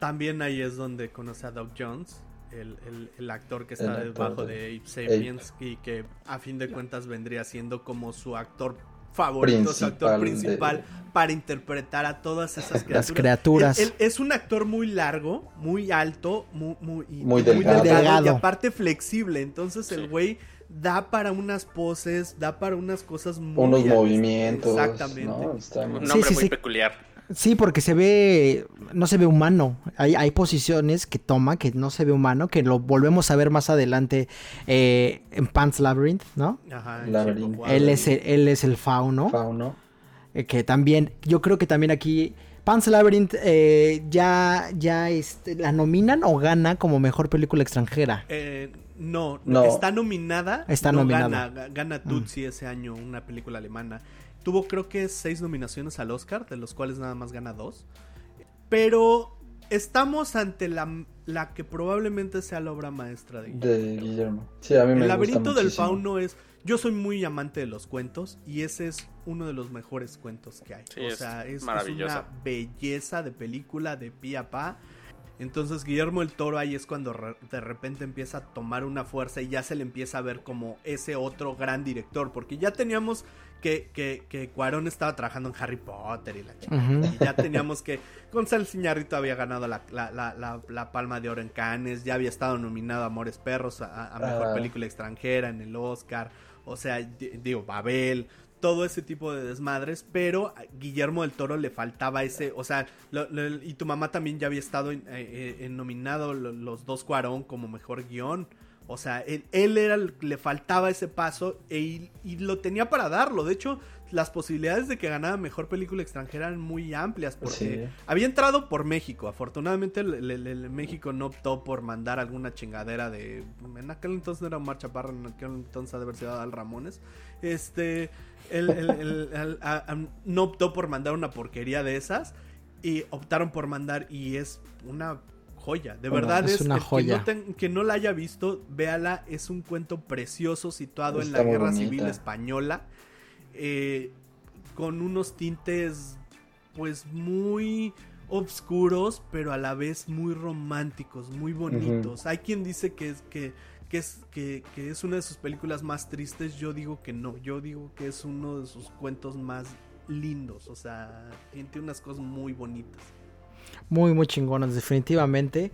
También ahí es donde conoce a Doc Jones, el, el- el actor que está El debajo de- de Ape Sapiens y que a fin de cuentas vendría siendo como su actor favorito, su actor Principal para interpretar a todas esas criaturas. Las criaturas. Él, él es un actor muy largo, muy alto, muy, muy, y- Muy delgado. Delgado. y aparte flexible. Entonces el güey da para unas poses, da para unas cosas muy Unos movimientos, Exactamente. ¿no? Está muy- Un Sí, nombre sí, muy sí. peculiar. Sí, porque se ve, no se ve humano. Hay, hay posiciones que toma que no se ve humano, que lo volvemos a ver más adelante eh, en Pants Labyrinth, ¿no? Ajá, Laberinto. Chico, Él es, el, él es el fauno, fauno. eh, que también, yo creo que también aquí Pants Labyrinth eh, ya, ya este, la nominan o gana como mejor película extranjera. Eh, no, No. está nominada. Está no nominada. Gana, gana Tutsi ese año, una película alemana. Tuvo creo que seis nominaciones al Oscar, de los cuales nada más gana dos. Pero estamos ante la, la que probablemente sea la obra maestra de Guillermo. De Guillermo. Sí, a mí me El gusta laberinto del muchísimo. fauno es... Yo soy muy amante de los cuentos y ese es uno de los mejores cuentos que hay. Sí, o es sea, es, es una belleza de película de pi a pa. Entonces Guillermo el Toro ahí es cuando re- de repente empieza a tomar una fuerza y ya se le empieza a ver como ese otro gran director. Porque ya teníamos que, que, que Cuarón estaba trabajando en Harry Potter y la chica. Y ya teníamos que González Iñárritu había ganado la, la- la- la- Palma de Oro en Cannes, ya había estado nominado a Amores Perros a, a Mejor Ah. Película Extranjera en el Oscar, o sea, di- digo, Babel, todo ese tipo de desmadres, pero a Guillermo del Toro le faltaba ese, o sea, lo- lo- y tu mamá también ya había estado en, eh, en nominado lo- los dos Cuarón como Mejor Guión. O sea, él, él era le faltaba ese paso e- y, lo tenía para darlo. De hecho, las posibilidades de que ganara mejor película extranjera eran muy amplias porque Sí. había entrado por México. Afortunadamente, el, el- el México no optó por mandar alguna chingadera de. En aquel entonces no era Omar Chaparro, en aquel entonces ha de haber sido Al Ramones. Este. El- el- el- el- a- a- no optó por mandar una porquería de esas y optaron por mandar y es una joya. De verdad es es, una que joya. no ten- que no la haya visto, véala. Es un cuento precioso situado en la Guerra bonita. Civil Española. eh, con unos tintes pues muy obscuros, pero a la vez muy románticos, muy bonitos. Hay quien dice que es que, que es que, que es una de sus películas más tristes. Yo digo que no. Yo digo que es uno de sus cuentos más lindos. O sea, tiene unas cosas muy bonitas. Muy, muy chingonas, definitivamente.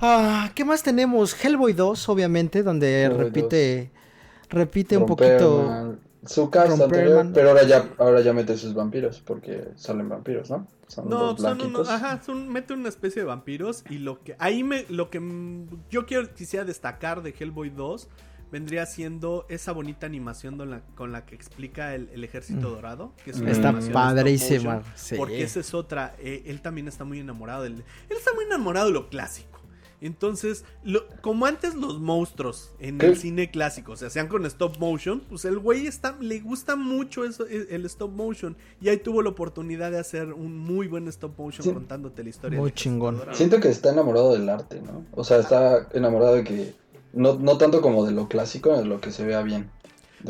Ah, ¿Qué más tenemos? Hellboy 2, obviamente, donde Hellboy repite, repite un poquito. Su Romperman. anterior, pero ahora ya, ahora ya mete sus vampiros, porque salen vampiros, ¿no? Son No, dos son blanquitos. unos, ajá, son, mete una especie de vampiros y lo que ahí me lo que yo quiero quisiera destacar de Hellboy 2 vendría siendo esa bonita animación con la, con la que explica el, el ejército Mm. dorado, que es una Está padrísima, sí. Porque esa es otra, eh, él también está muy enamorado del él está muy enamorado de lo clásico. Entonces, lo- como antes los monstruos en ¿Qué? el cine clásico se hacían con stop motion, pues el güey está, le gusta mucho eso, el el stop motion. Y ahí tuvo la oportunidad de hacer un muy buen stop motion Sí. contándote la historia. Muy chingón. Siento que está enamorado del arte, ¿no? O sea, está enamorado de que. No, no tanto como de lo clásico, de lo que se vea bien.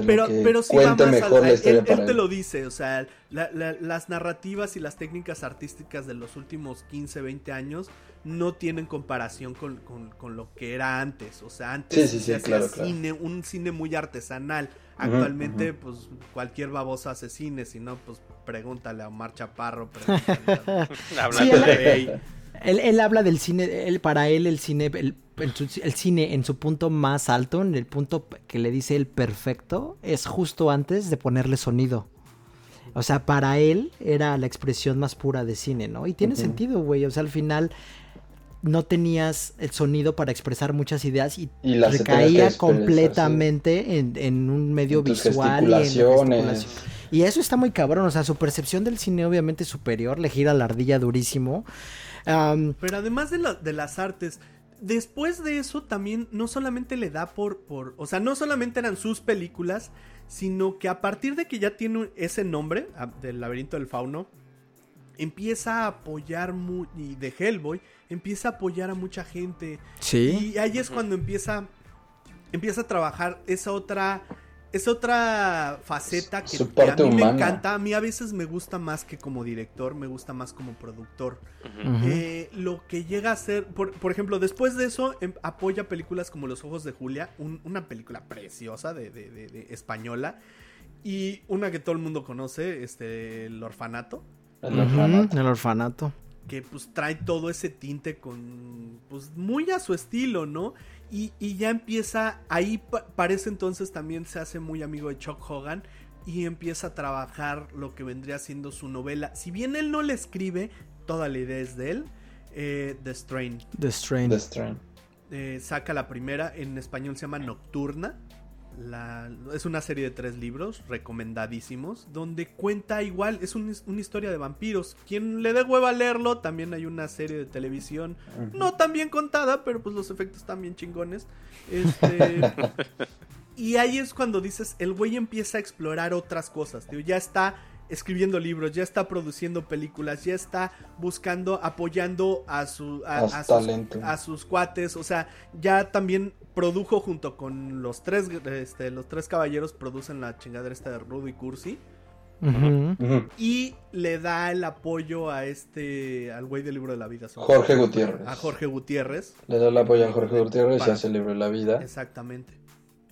Pero, pero sí va cuente más mejor al- la él, historia él para te él. lo dice, o sea, la- la- las narrativas y las técnicas artísticas de los últimos 15, 20 años no tienen comparación con, con- con lo que era antes. O sea, antes Sí, sí, sí, se hacía claro, claro. cine, un cine muy artesanal. Actualmente, pues cualquier baboso hace cine, si no, pues pregúntale a Omar Chaparro. pregúntale a- Hablando Sí, de él-. Él, él habla del cine, él, para él el cine, el, el cine en su punto más alto, en el punto que le dice el perfecto, es justo antes de ponerle sonido. O sea, para él era la expresión más pura de cine, ¿no? Y tiene sentido, güey. O sea, al final no tenías el sonido para expresar muchas ideas y, Y recaía completamente en, en un medio En tus visual y en. Y eso está muy cabrón, o sea, su percepción del cine obviamente es superior, le gira la ardilla durísimo. Pero además de, la- de las artes, después de eso también no solamente le da por, por, o sea, no solamente eran sus películas, sino que a partir de que ya tiene ese nombre, a- del laberinto del fauno, empieza a apoyar, y de Hellboy, empieza a apoyar a mucha gente. sí. Y ahí es cuando empieza, empieza a trabajar esa otra... esa otra faceta que, Su a mí me encanta. A mí a veces me gusta más que como director, me gusta más como productor. Eh, lo que llega a ser, por, por ejemplo, después de eso, em- apoya películas como Los Ojos de Julia, un- una película preciosa de, de- de- de española, y una que todo el mundo conoce, este, El Orfanato, El orfanato. el orfanato. que pues trae todo ese tinte con, pues muy a su estilo, ¿no? Y, y ya empieza, ahí pa- parece entonces también se hace muy amigo de Chuck Hogan y empieza a trabajar lo que vendría siendo su novela. Si bien él no le escribe, toda la idea es de él, eh, The Strain. The Strain. The Strain. Eh, saca la primera, en español se llama Nocturna. La- es una serie de tres libros recomendadísimos, donde cuenta igual, es un- una historia de vampiros. Quien le dé hueva a leerlo, también hay una serie de televisión, no tan bien contada, pero pues los efectos están bien chingones. Este, y ahí es cuando dices, el güey empieza a explorar otras cosas, tío, ya está escribiendo libros, ya está produciendo películas, ya está buscando, apoyando a su a, sus, a sus cuates, o sea, ya también produjo junto con los tres este, los tres caballeros producen la chingadera esta de Rudo y Cursi y le da el apoyo a este al güey del libro de la vida. Jorge Gutiérrez. a Jorge Gutiérrez. Le da el apoyo a Jorge Gutiérrez y hace el libro de la vida. exactamente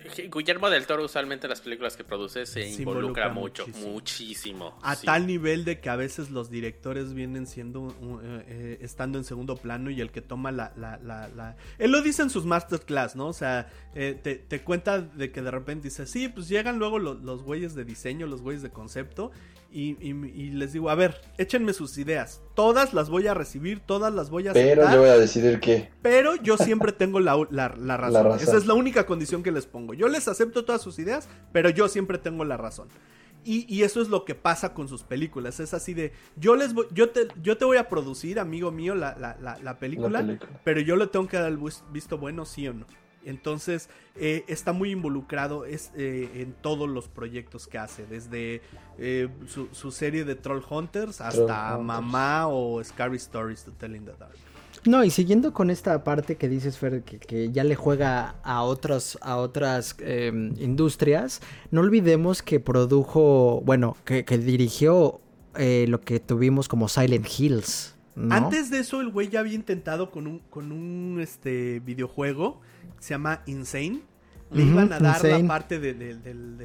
Guillermo del Toro usualmente en las películas que produce se, Se involucra, involucra mucho, muchísimo. muchísimo. A sí. tal nivel de que a veces los directores vienen siendo, uh, eh, eh, estando en segundo plano y el que toma la, la, la, la- Él lo dice en sus masterclass, ¿no? O sea, eh, te, te cuenta de que de repente dice, sí, pues llegan luego lo- los güeyes de diseño, los güeyes de concepto, y, y- y les digo, a ver, échenme sus ideas. Todas las voy a recibir, todas las voy a Pero aceptar, yo voy a decidir qué. pero yo siempre tengo la, la- la razón. La razón. Esa es la única condición que les pongo. Yo les acepto todas sus ideas, pero yo siempre tengo la razón. Y, y eso es lo que pasa con sus películas. Es así de, yo les voy, yo te, yo te voy a producir, amigo mío, la, la- la- la película, La película. pero yo le tengo que dar el vis- visto bueno, sí o no. Entonces, eh, está muy involucrado es, eh, en todos los proyectos que hace, desde eh, su, su serie de Troll Hunters hasta Hunters. Mamá o Scary Stories to Tell in the Dark. No, y siguiendo con esta parte que dices, Fer, que, ya le juega a otros, a otras eh, industrias, no olvidemos que produjo, bueno, que, dirigió eh, lo que tuvimos como Silent Hills. Antes de eso, el güey ya había intentado con un, con un este, videojuego que se llama Insane. Le Ujú, iban a dar Insane. la parte de- de- del,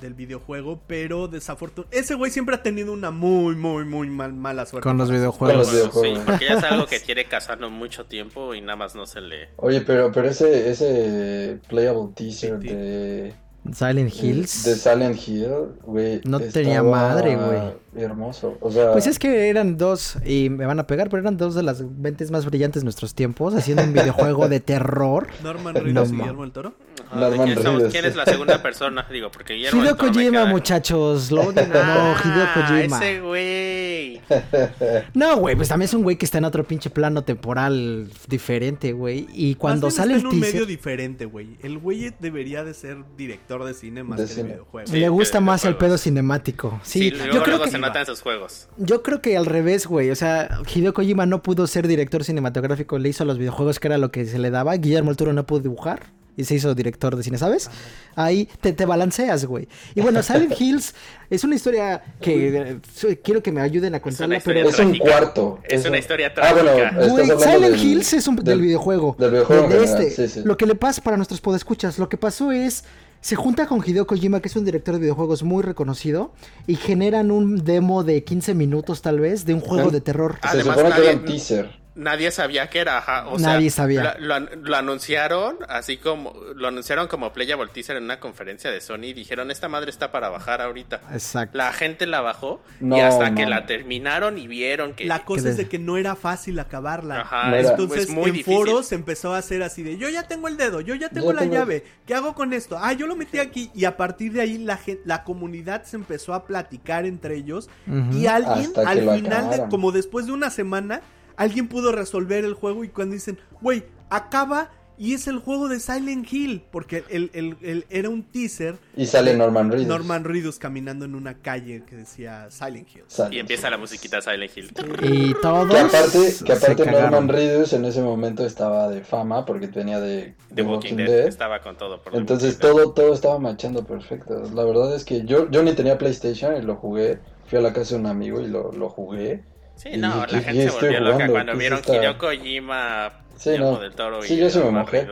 del- videojuego, pero desafortunadamente... Ese güey siempre ha tenido una muy, muy, muy mal- mala suerte. Con los Con videojuegos. los Sí, videojuegos. porque ya es algo que quiere cazarlo mucho tiempo y nada más no se le... Oye, pero, pero ese, ese playable teaser Sí, sí. de, Silent Hills. de Silent Hill, güey. No tenía madre, güey. Hermoso. O sea, Pues es que eran dos, y me van a pegar, pero eran dos de las mentes más brillantes de nuestros tiempos, haciendo un videojuego de terror. Norman Reedus No, y. Guillermo del Toro. Norman ¿quién, somos- quién es la segunda persona? Digo, porque Guillermo Hideo del Toro me Kojima, queda- muchachos. Lo odio, no, Hideo Ah, Kojima. ese güey. No, güey, pues también es un güey que está en otro pinche plano temporal diferente, güey. Y cuando Más bien sale está el en un teaser, medio diferente, güey. El güey debería de ser director de cine más De que de cine. videojuegos. Sí, le gusta más el pedo cinemático. Sí, Sí, yo luego, creo luego que se nota en sus juegos. Yo creo que al revés, güey. O sea, Hideo Kojima no pudo ser director cinematográfico, le hizo los videojuegos que era lo que se le daba. Guillermo el Toro no pudo dibujar y se hizo director de cine, ¿sabes? Ahí te, te balanceas, güey. Y bueno, Silent Hills es una historia que eh, quiero que me ayuden a contarla, historia pero... es un cuarto. Es una historia Ah, bueno, trágica. Güey, hablando Silent del- Hills es un, del, videojuego. Del videojuego De este. sí, sí. Lo que le pasa para nuestros podescuchas, lo que pasó es. Se junta con Hideo Kojima, que es un director de videojuegos muy reconocido, y generan un demo de 15 minutos tal vez de un juego Ah. de terror. Se Además, supone que era un teaser. Nadie sabía que era, ajá. O Nadie sea, sabía. Lo, an- lo anunciaron así como. Lo anunciaron como Playable Teaser en una conferencia de Sony y dijeron: Esta madre está para bajar ahorita. Exacto. La gente la bajó No, y hasta que la terminaron y vieron que. La cosa que es de- que no era fácil acabarla. Ajá, Entonces es muy en difícil. foros se empezó a hacer así de yo ya tengo el dedo, yo ya tengo la tengo- llave, ¿qué hago con esto? Ah, yo lo metí aquí y a partir de ahí la, la comunidad se empezó a platicar entre ellos y alguien al final, de, como después de una semana, alguien pudo resolver el juego y cuando dicen, güey, acaba y es el juego de Silent Hill, porque el, el- el- era un teaser. Y sale Norman Reedus. Norman Reedus caminando en una calle que decía Silent Hill. Y empieza la musiquita Silent Hill. Y todos. Que aparte, que aparte. Norman Reedus en ese momento estaba de fama porque venía de The Walking Dead. Estaba con todo. Por Entonces todo, todo estaba machando perfecto. La verdad es que yo, yo ni tenía PlayStation y lo jugué. Fui a la casa de un amigo y lo, lo jugué. Sí, Y no, la ¿qué- gente qué se volvió loca cuando ¿Qué es vieron esta? Hideo Kojima, Sí, Guillermo no. del Toro y Sí, yo sí me mojé.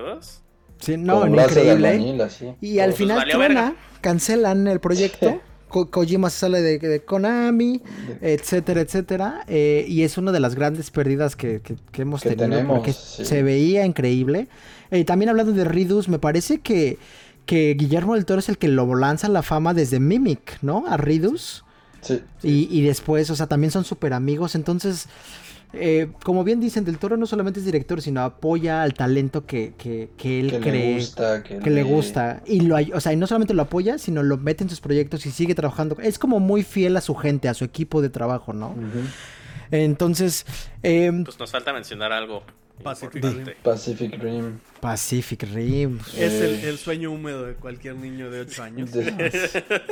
Sí, no, increíble. Y al final truena, cancelan el proyecto. Ko- Kojima se sale de, de Konami, etcétera, etcétera. eh, y es una de las grandes pérdidas que, que- que hemos Que tenido. tenemos, porque sí. se veía increíble. Eh, también hablando de Ridus, me parece que, que Guillermo del Toro es el que lo lanza a la fama desde Mimic, ¿no? A Ridus. Sí. Y, y después, o sea, también son súper amigos. Entonces, eh, como bien dicen, Del Toro no solamente es director, sino apoya al talento que, que, que él Que cree le gusta. Que, que le gusta y lo o sea y no solamente lo apoya sino lo mete en sus proyectos y sigue trabajando es como muy fiel a su gente a su equipo de trabajo no entonces eh, Pues nos falta mencionar algo. Pacific. Rim. Pacific Rim. Pacific Rim Es el, Eh. el sueño húmedo de cualquier niño de 8 años. De-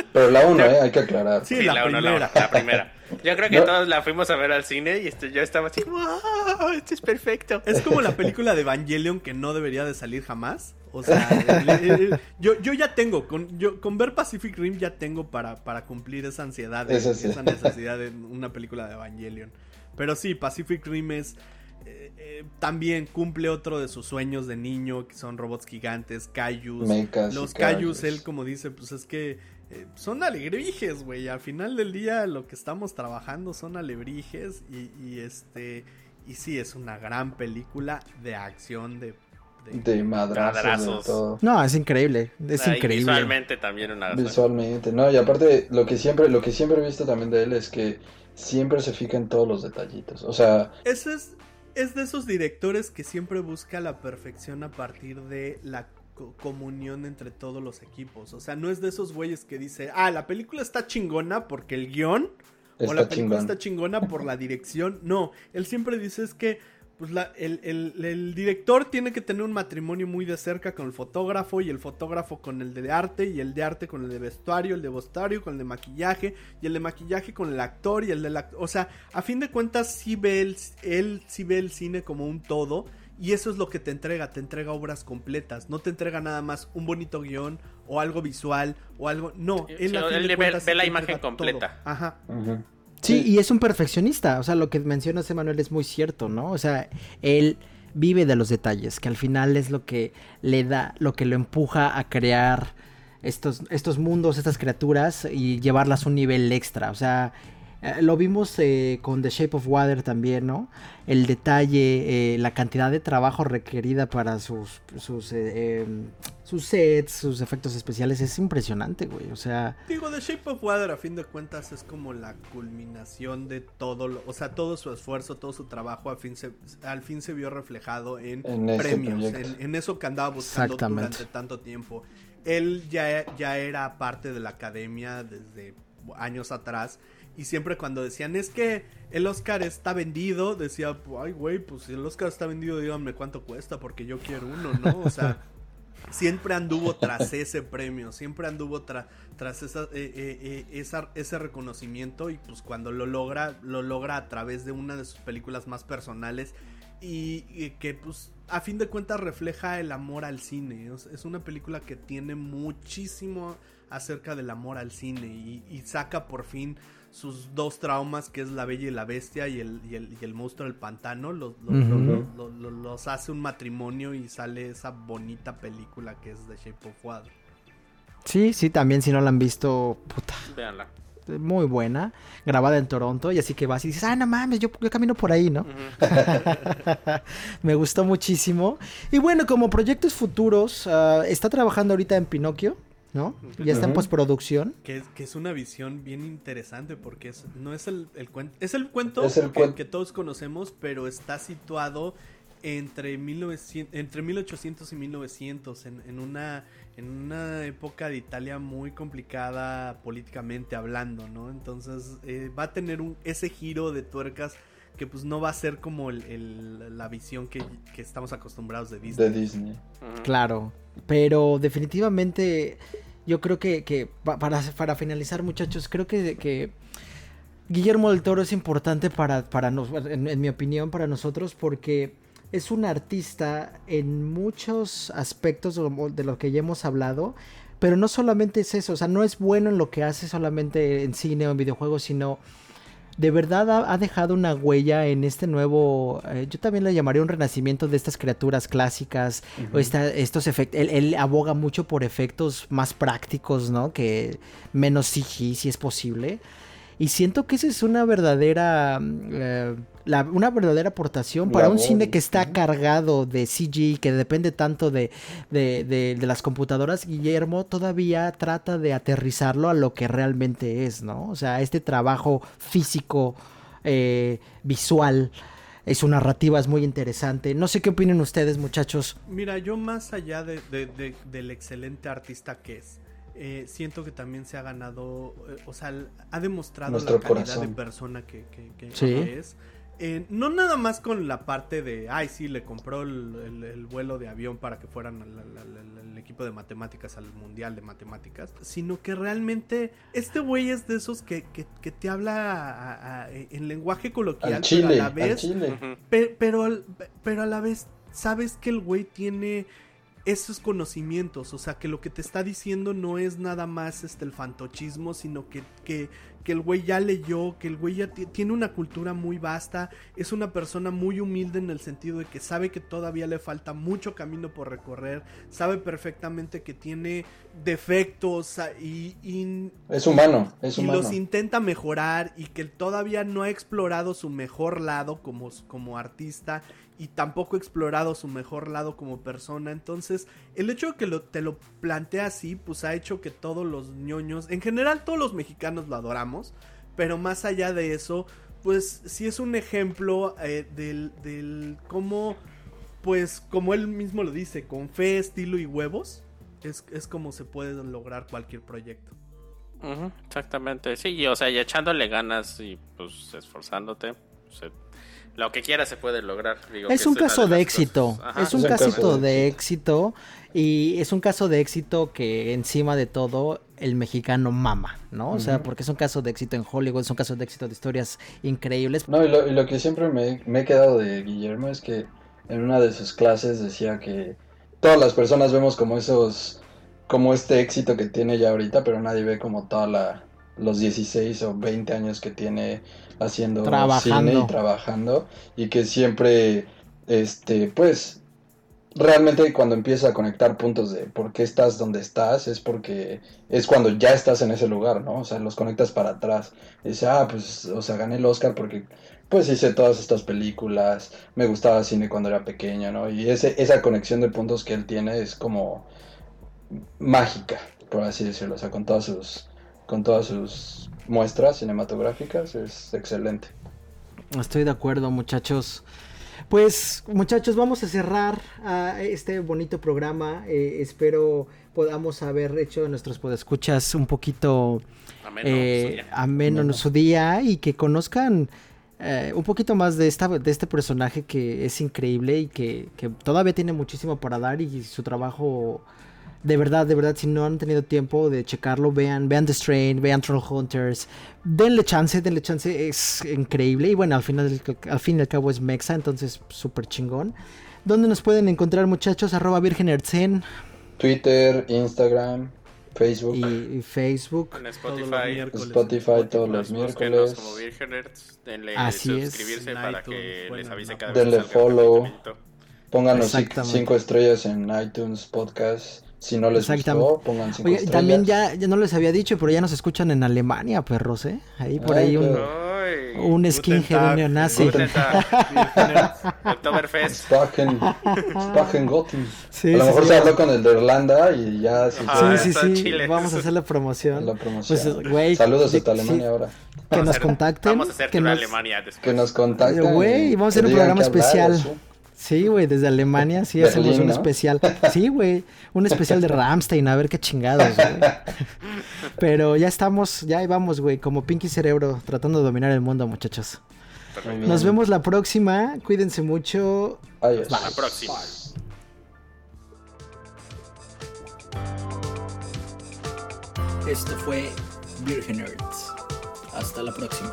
Pero la 1, ¿eh? Hay que aclarar. Sí, la uno, primera. la primera. Yo creo que No. todos la fuimos a ver al cine y este, yo estaba así, ¡wow! Esto es perfecto. Es como la película de Evangelion que no debería de salir jamás. O sea, le- le- yo, yo ya tengo, con, yo, con ver Pacific Rim ya tengo para, para cumplir esa ansiedad, de- sí. esa necesidad de una película de Evangelion. Pero sí, Pacific Rim es... eh, también cumple otro de sus sueños de niño, que son robots gigantes, y Los kaijus. kaijus, él como dice, pues es que eh, son alebrijes, güey. Al final del día lo que estamos trabajando son alebrijes y, y este... Y sí, es una gran película de acción, de... de- De madrazos, de todo. no es increíble es Ah, increíble Visualmente también una. Visualmente, no, y aparte lo que siempre, lo que siempre he visto también de él es que siempre se fija en todos los detallitos. O sea, Ese es, es de esos directores que siempre busca la perfección a partir de la co- comunión entre todos los equipos. O sea, no es de esos güeyes que dice, ah, la película está chingona porque el guion, o la película chingón. está chingona por la dirección. No, él siempre dice es que pues la- el, el- el director tiene que tener un matrimonio muy de cerca con el fotógrafo y el fotógrafo con el de arte y el de arte con el de vestuario, el de vestuario con el de maquillaje y el de maquillaje con el actor y el del actor. O sea, a fin de cuentas sí ve el, él sí ve el cine como un todo y eso es lo que te entrega, te entrega obras completas, no te entrega nada más un bonito guion o algo visual o algo, no, Sí, él, a fin él de ve- cuentas ve sí la imagen todo. completa. Ajá. Sí, y es un perfeccionista. O sea, lo que mencionas, Emanuel, es muy cierto, ¿no? O sea, él vive de los detalles, que al final es lo que le da, lo que lo empuja a crear estos, estos mundos, estas criaturas y llevarlas a un nivel extra. O sea, eh, lo vimos eh, con The Shape of Water también, ¿no? El detalle, eh, la cantidad de trabajo requerida para sus, sus, eh, em, sus sets, sus efectos especiales es impresionante, güey. O sea, Digo, The Shape of Water a fin de cuentas es como la culminación de todo, lo- o sea, todo su esfuerzo, todo su trabajo al fin se, al fin se vio reflejado en, premios, en, en eso que andaba buscando durante tanto tiempo. Él ya, ya era parte de la academia desde años atrás y siempre cuando decían es que el Oscar está vendido, decía, ay güey, pues si el Oscar está vendido, díganme cuánto cuesta porque yo quiero uno, ¿no? O sea... siempre anduvo tras ese premio, siempre anduvo tra- tras eh, eh, eh, esa- ese reconocimiento y pues cuando lo logra, lo logra a través de una de sus películas más personales y, y que pues a fin de cuentas refleja el amor al cine. Es, es una película que tiene muchísimo acerca del amor al cine y, y saca por fin sus dos traumas que es la bella y la bestia y el, y el, y el monstruo del pantano los, los- los- los- los- los hace un matrimonio y sale esa bonita película que es The Shape of Water. sí, sí, también si no la han visto, puta, Véanla. muy buena, grabada en Toronto, y así que vas y dices, ah, no mames, yo, yo camino por ahí, ¿no? Me gustó muchísimo. Y bueno, como proyectos futuros, ah, está trabajando ahorita en Pinocchio, ¿no? Ya está en postproducción. Que es, que es una visión bien interesante porque es, no es el, el cuento, es el cuento Es el que, cuen- que todos conocemos, pero está situado entre, 1900, entre 1800 y 1900, en, en una, en una época de Italia muy complicada políticamente hablando, ¿no? Entonces eh, va a tener un, ese giro de tuercas que pues no va a ser como el- el- la visión que, que estamos acostumbrados de Disney. de Disney. Claro. Pero definitivamente yo creo que, que pa- para, para finalizar, muchachos, creo que, Guillermo del Toro es importante para, para en, en mi opinión, para nosotros, porque es un artista en muchos aspectos de lo, de lo que ya hemos hablado. Pero no solamente es eso, o sea, no es bueno en lo que hace solamente en cine o en videojuegos, sino de verdad ha, ha dejado una huella en este nuevo, eh, yo también le llamaría un renacimiento de estas criaturas clásicas, o esta- estos efectos, él, él aboga mucho por efectos más prácticos, ¿no? Que menos CG si es posible. Y siento que esa es una verdadera, mm, eh, la- una verdadera aportación para un cine que está cargado de CG, que depende tanto de, de, de- de las computadoras. Guillermo todavía trata de aterrizarlo a lo que realmente es, ¿no? O sea, este trabajo físico, eh, visual, su narrativa es muy interesante. No sé qué opinen ustedes, muchachos. Mira, yo más allá de, de- de- del excelente artista que es, eh, siento que también se ha ganado, eh, o sea, ha demostrado Nuestro la calidad corazón. de persona que, que- que- Sí. que es. Eh, no nada más con la parte de, ay, sí, le compró el, el- el vuelo de avión para que fueran al- al- al- el equipo de matemáticas al mundial de matemáticas, sino que realmente este güey es de esos que, que- que te habla a- a- en lenguaje coloquial, Al pero a la al vez Chile. Ujú. Pe- pero, pero a la vez sabes que el güey tiene esos conocimientos, o sea que lo que te está diciendo no es nada más este el fantochismo, sino que, que, que el güey ya leyó, que el güey ya ti- tiene una cultura muy vasta, es una persona muy humilde en el sentido de que sabe que todavía le falta mucho camino por recorrer, sabe perfectamente que tiene defectos y, y Es humano, es y humano. los intenta mejorar y que todavía no ha explorado su mejor lado como, como artista y tampoco ha explorado su mejor lado como persona. Entonces, el hecho de que te lo plantea así, pues ha hecho que todos los ñoños, en general todos los mexicanos lo adoramos, pero más allá de eso, pues sí es un ejemplo eh, del, del cómo, pues como él mismo lo dice, con fe, estilo y huevos, es, es como se puede lograr cualquier proyecto. Exactamente, sí, y, o sea, y echándole ganas y pues esforzándote, pues, lo que quiera se puede lograr. Digo, Es que un caso de éxito. Es un Es un caso de éxito. Y es un caso de éxito que encima de todo el mexicano mama, ¿no? O sea, porque es un caso de éxito en Hollywood, es un caso de éxito de historias increíbles. No, y lo, y lo que siempre me, me he quedado de Guillermo es que en una de sus clases decía que todas las personas vemos como esos, como este éxito que tiene ya ahorita, pero nadie ve como toda la, los 16 o 20 años que tiene haciendo Trabajando. cine y trabajando y que siempre este pues realmente cuando empieza a conectar puntos de por qué estás donde estás es porque es cuando ya estás en ese lugar, ¿no? O sea, los conectas para atrás. Dice, ah, pues, o sea, gané el Oscar porque pues hice todas estas películas, me gustaba cine cuando era pequeño, ¿no? Y ese, esa conexión de puntos que él tiene es como mágica, por así decirlo, o sea, con todas sus, con todas sus muestras cinematográficas es excelente. Estoy de acuerdo, muchachos. Pues, muchachos, vamos a cerrar ah, este bonito programa. Eh, espero podamos haber hecho a nuestros podescuchas un poquito Ameno, eh, ameno en su día y que conozcan eh, un poquito más de, esta, de este personaje que es increíble y que, que todavía tiene muchísimo para dar y su trabajo, de verdad, de verdad, si no han tenido tiempo de checarlo, vean, vean The Strain, vean Troll Hunters, denle chance, denle chance, es increíble y bueno, al final, al fin y al cabo es Mexa, entonces súper chingón. ¿Dónde nos pueden encontrar muchachos? Arroba Virgen Ertzen Twitter, Instagram, Facebook, y, y Facebook. En Spotify. todos los miércoles. como Virgeners, denle Así es. suscribirse En para iTunes, que bueno, les avise no. cada vez Denle follow. Pónganos cinco estrellas en iTunes Podcast. Si no les gustó, pongan cinco Oye, estrellas. también ya, ya no les había dicho, pero ya nos escuchan en Alemania, perros, ¿eh? Ahí por Ay, ahí un, un skinhead, un neonazi. Oktoberfest. Spachen, Spachen Gotten. Sí, a lo sí, mejor sí. se habló con el de Irlanda y ya se Ajá. Sí, sí, sí. Vamos a hacer la promoción. la promoción. Pues, güey, Saludos hasta Alemania sí, ahora. Que nos hacer- contacten. Vamos a hacer que nos- Alemania Que después. nos contacten. Güey, y vamos a hacer que un programa qué hablar, especial. ¿Sí? Güey, desde Alemania sí hacemos un ¿no? especial. Sí, güey, un especial de Ramstein, a ver qué chingados, güey. Pero ya estamos, ya ahí vamos, güey, como Pinky Cerebro, tratando de dominar el mundo, muchachos. Nos vemos la próxima, cuídense mucho. Adiós. La próxima. Esto fue Virgin Nerds. Hasta la próxima.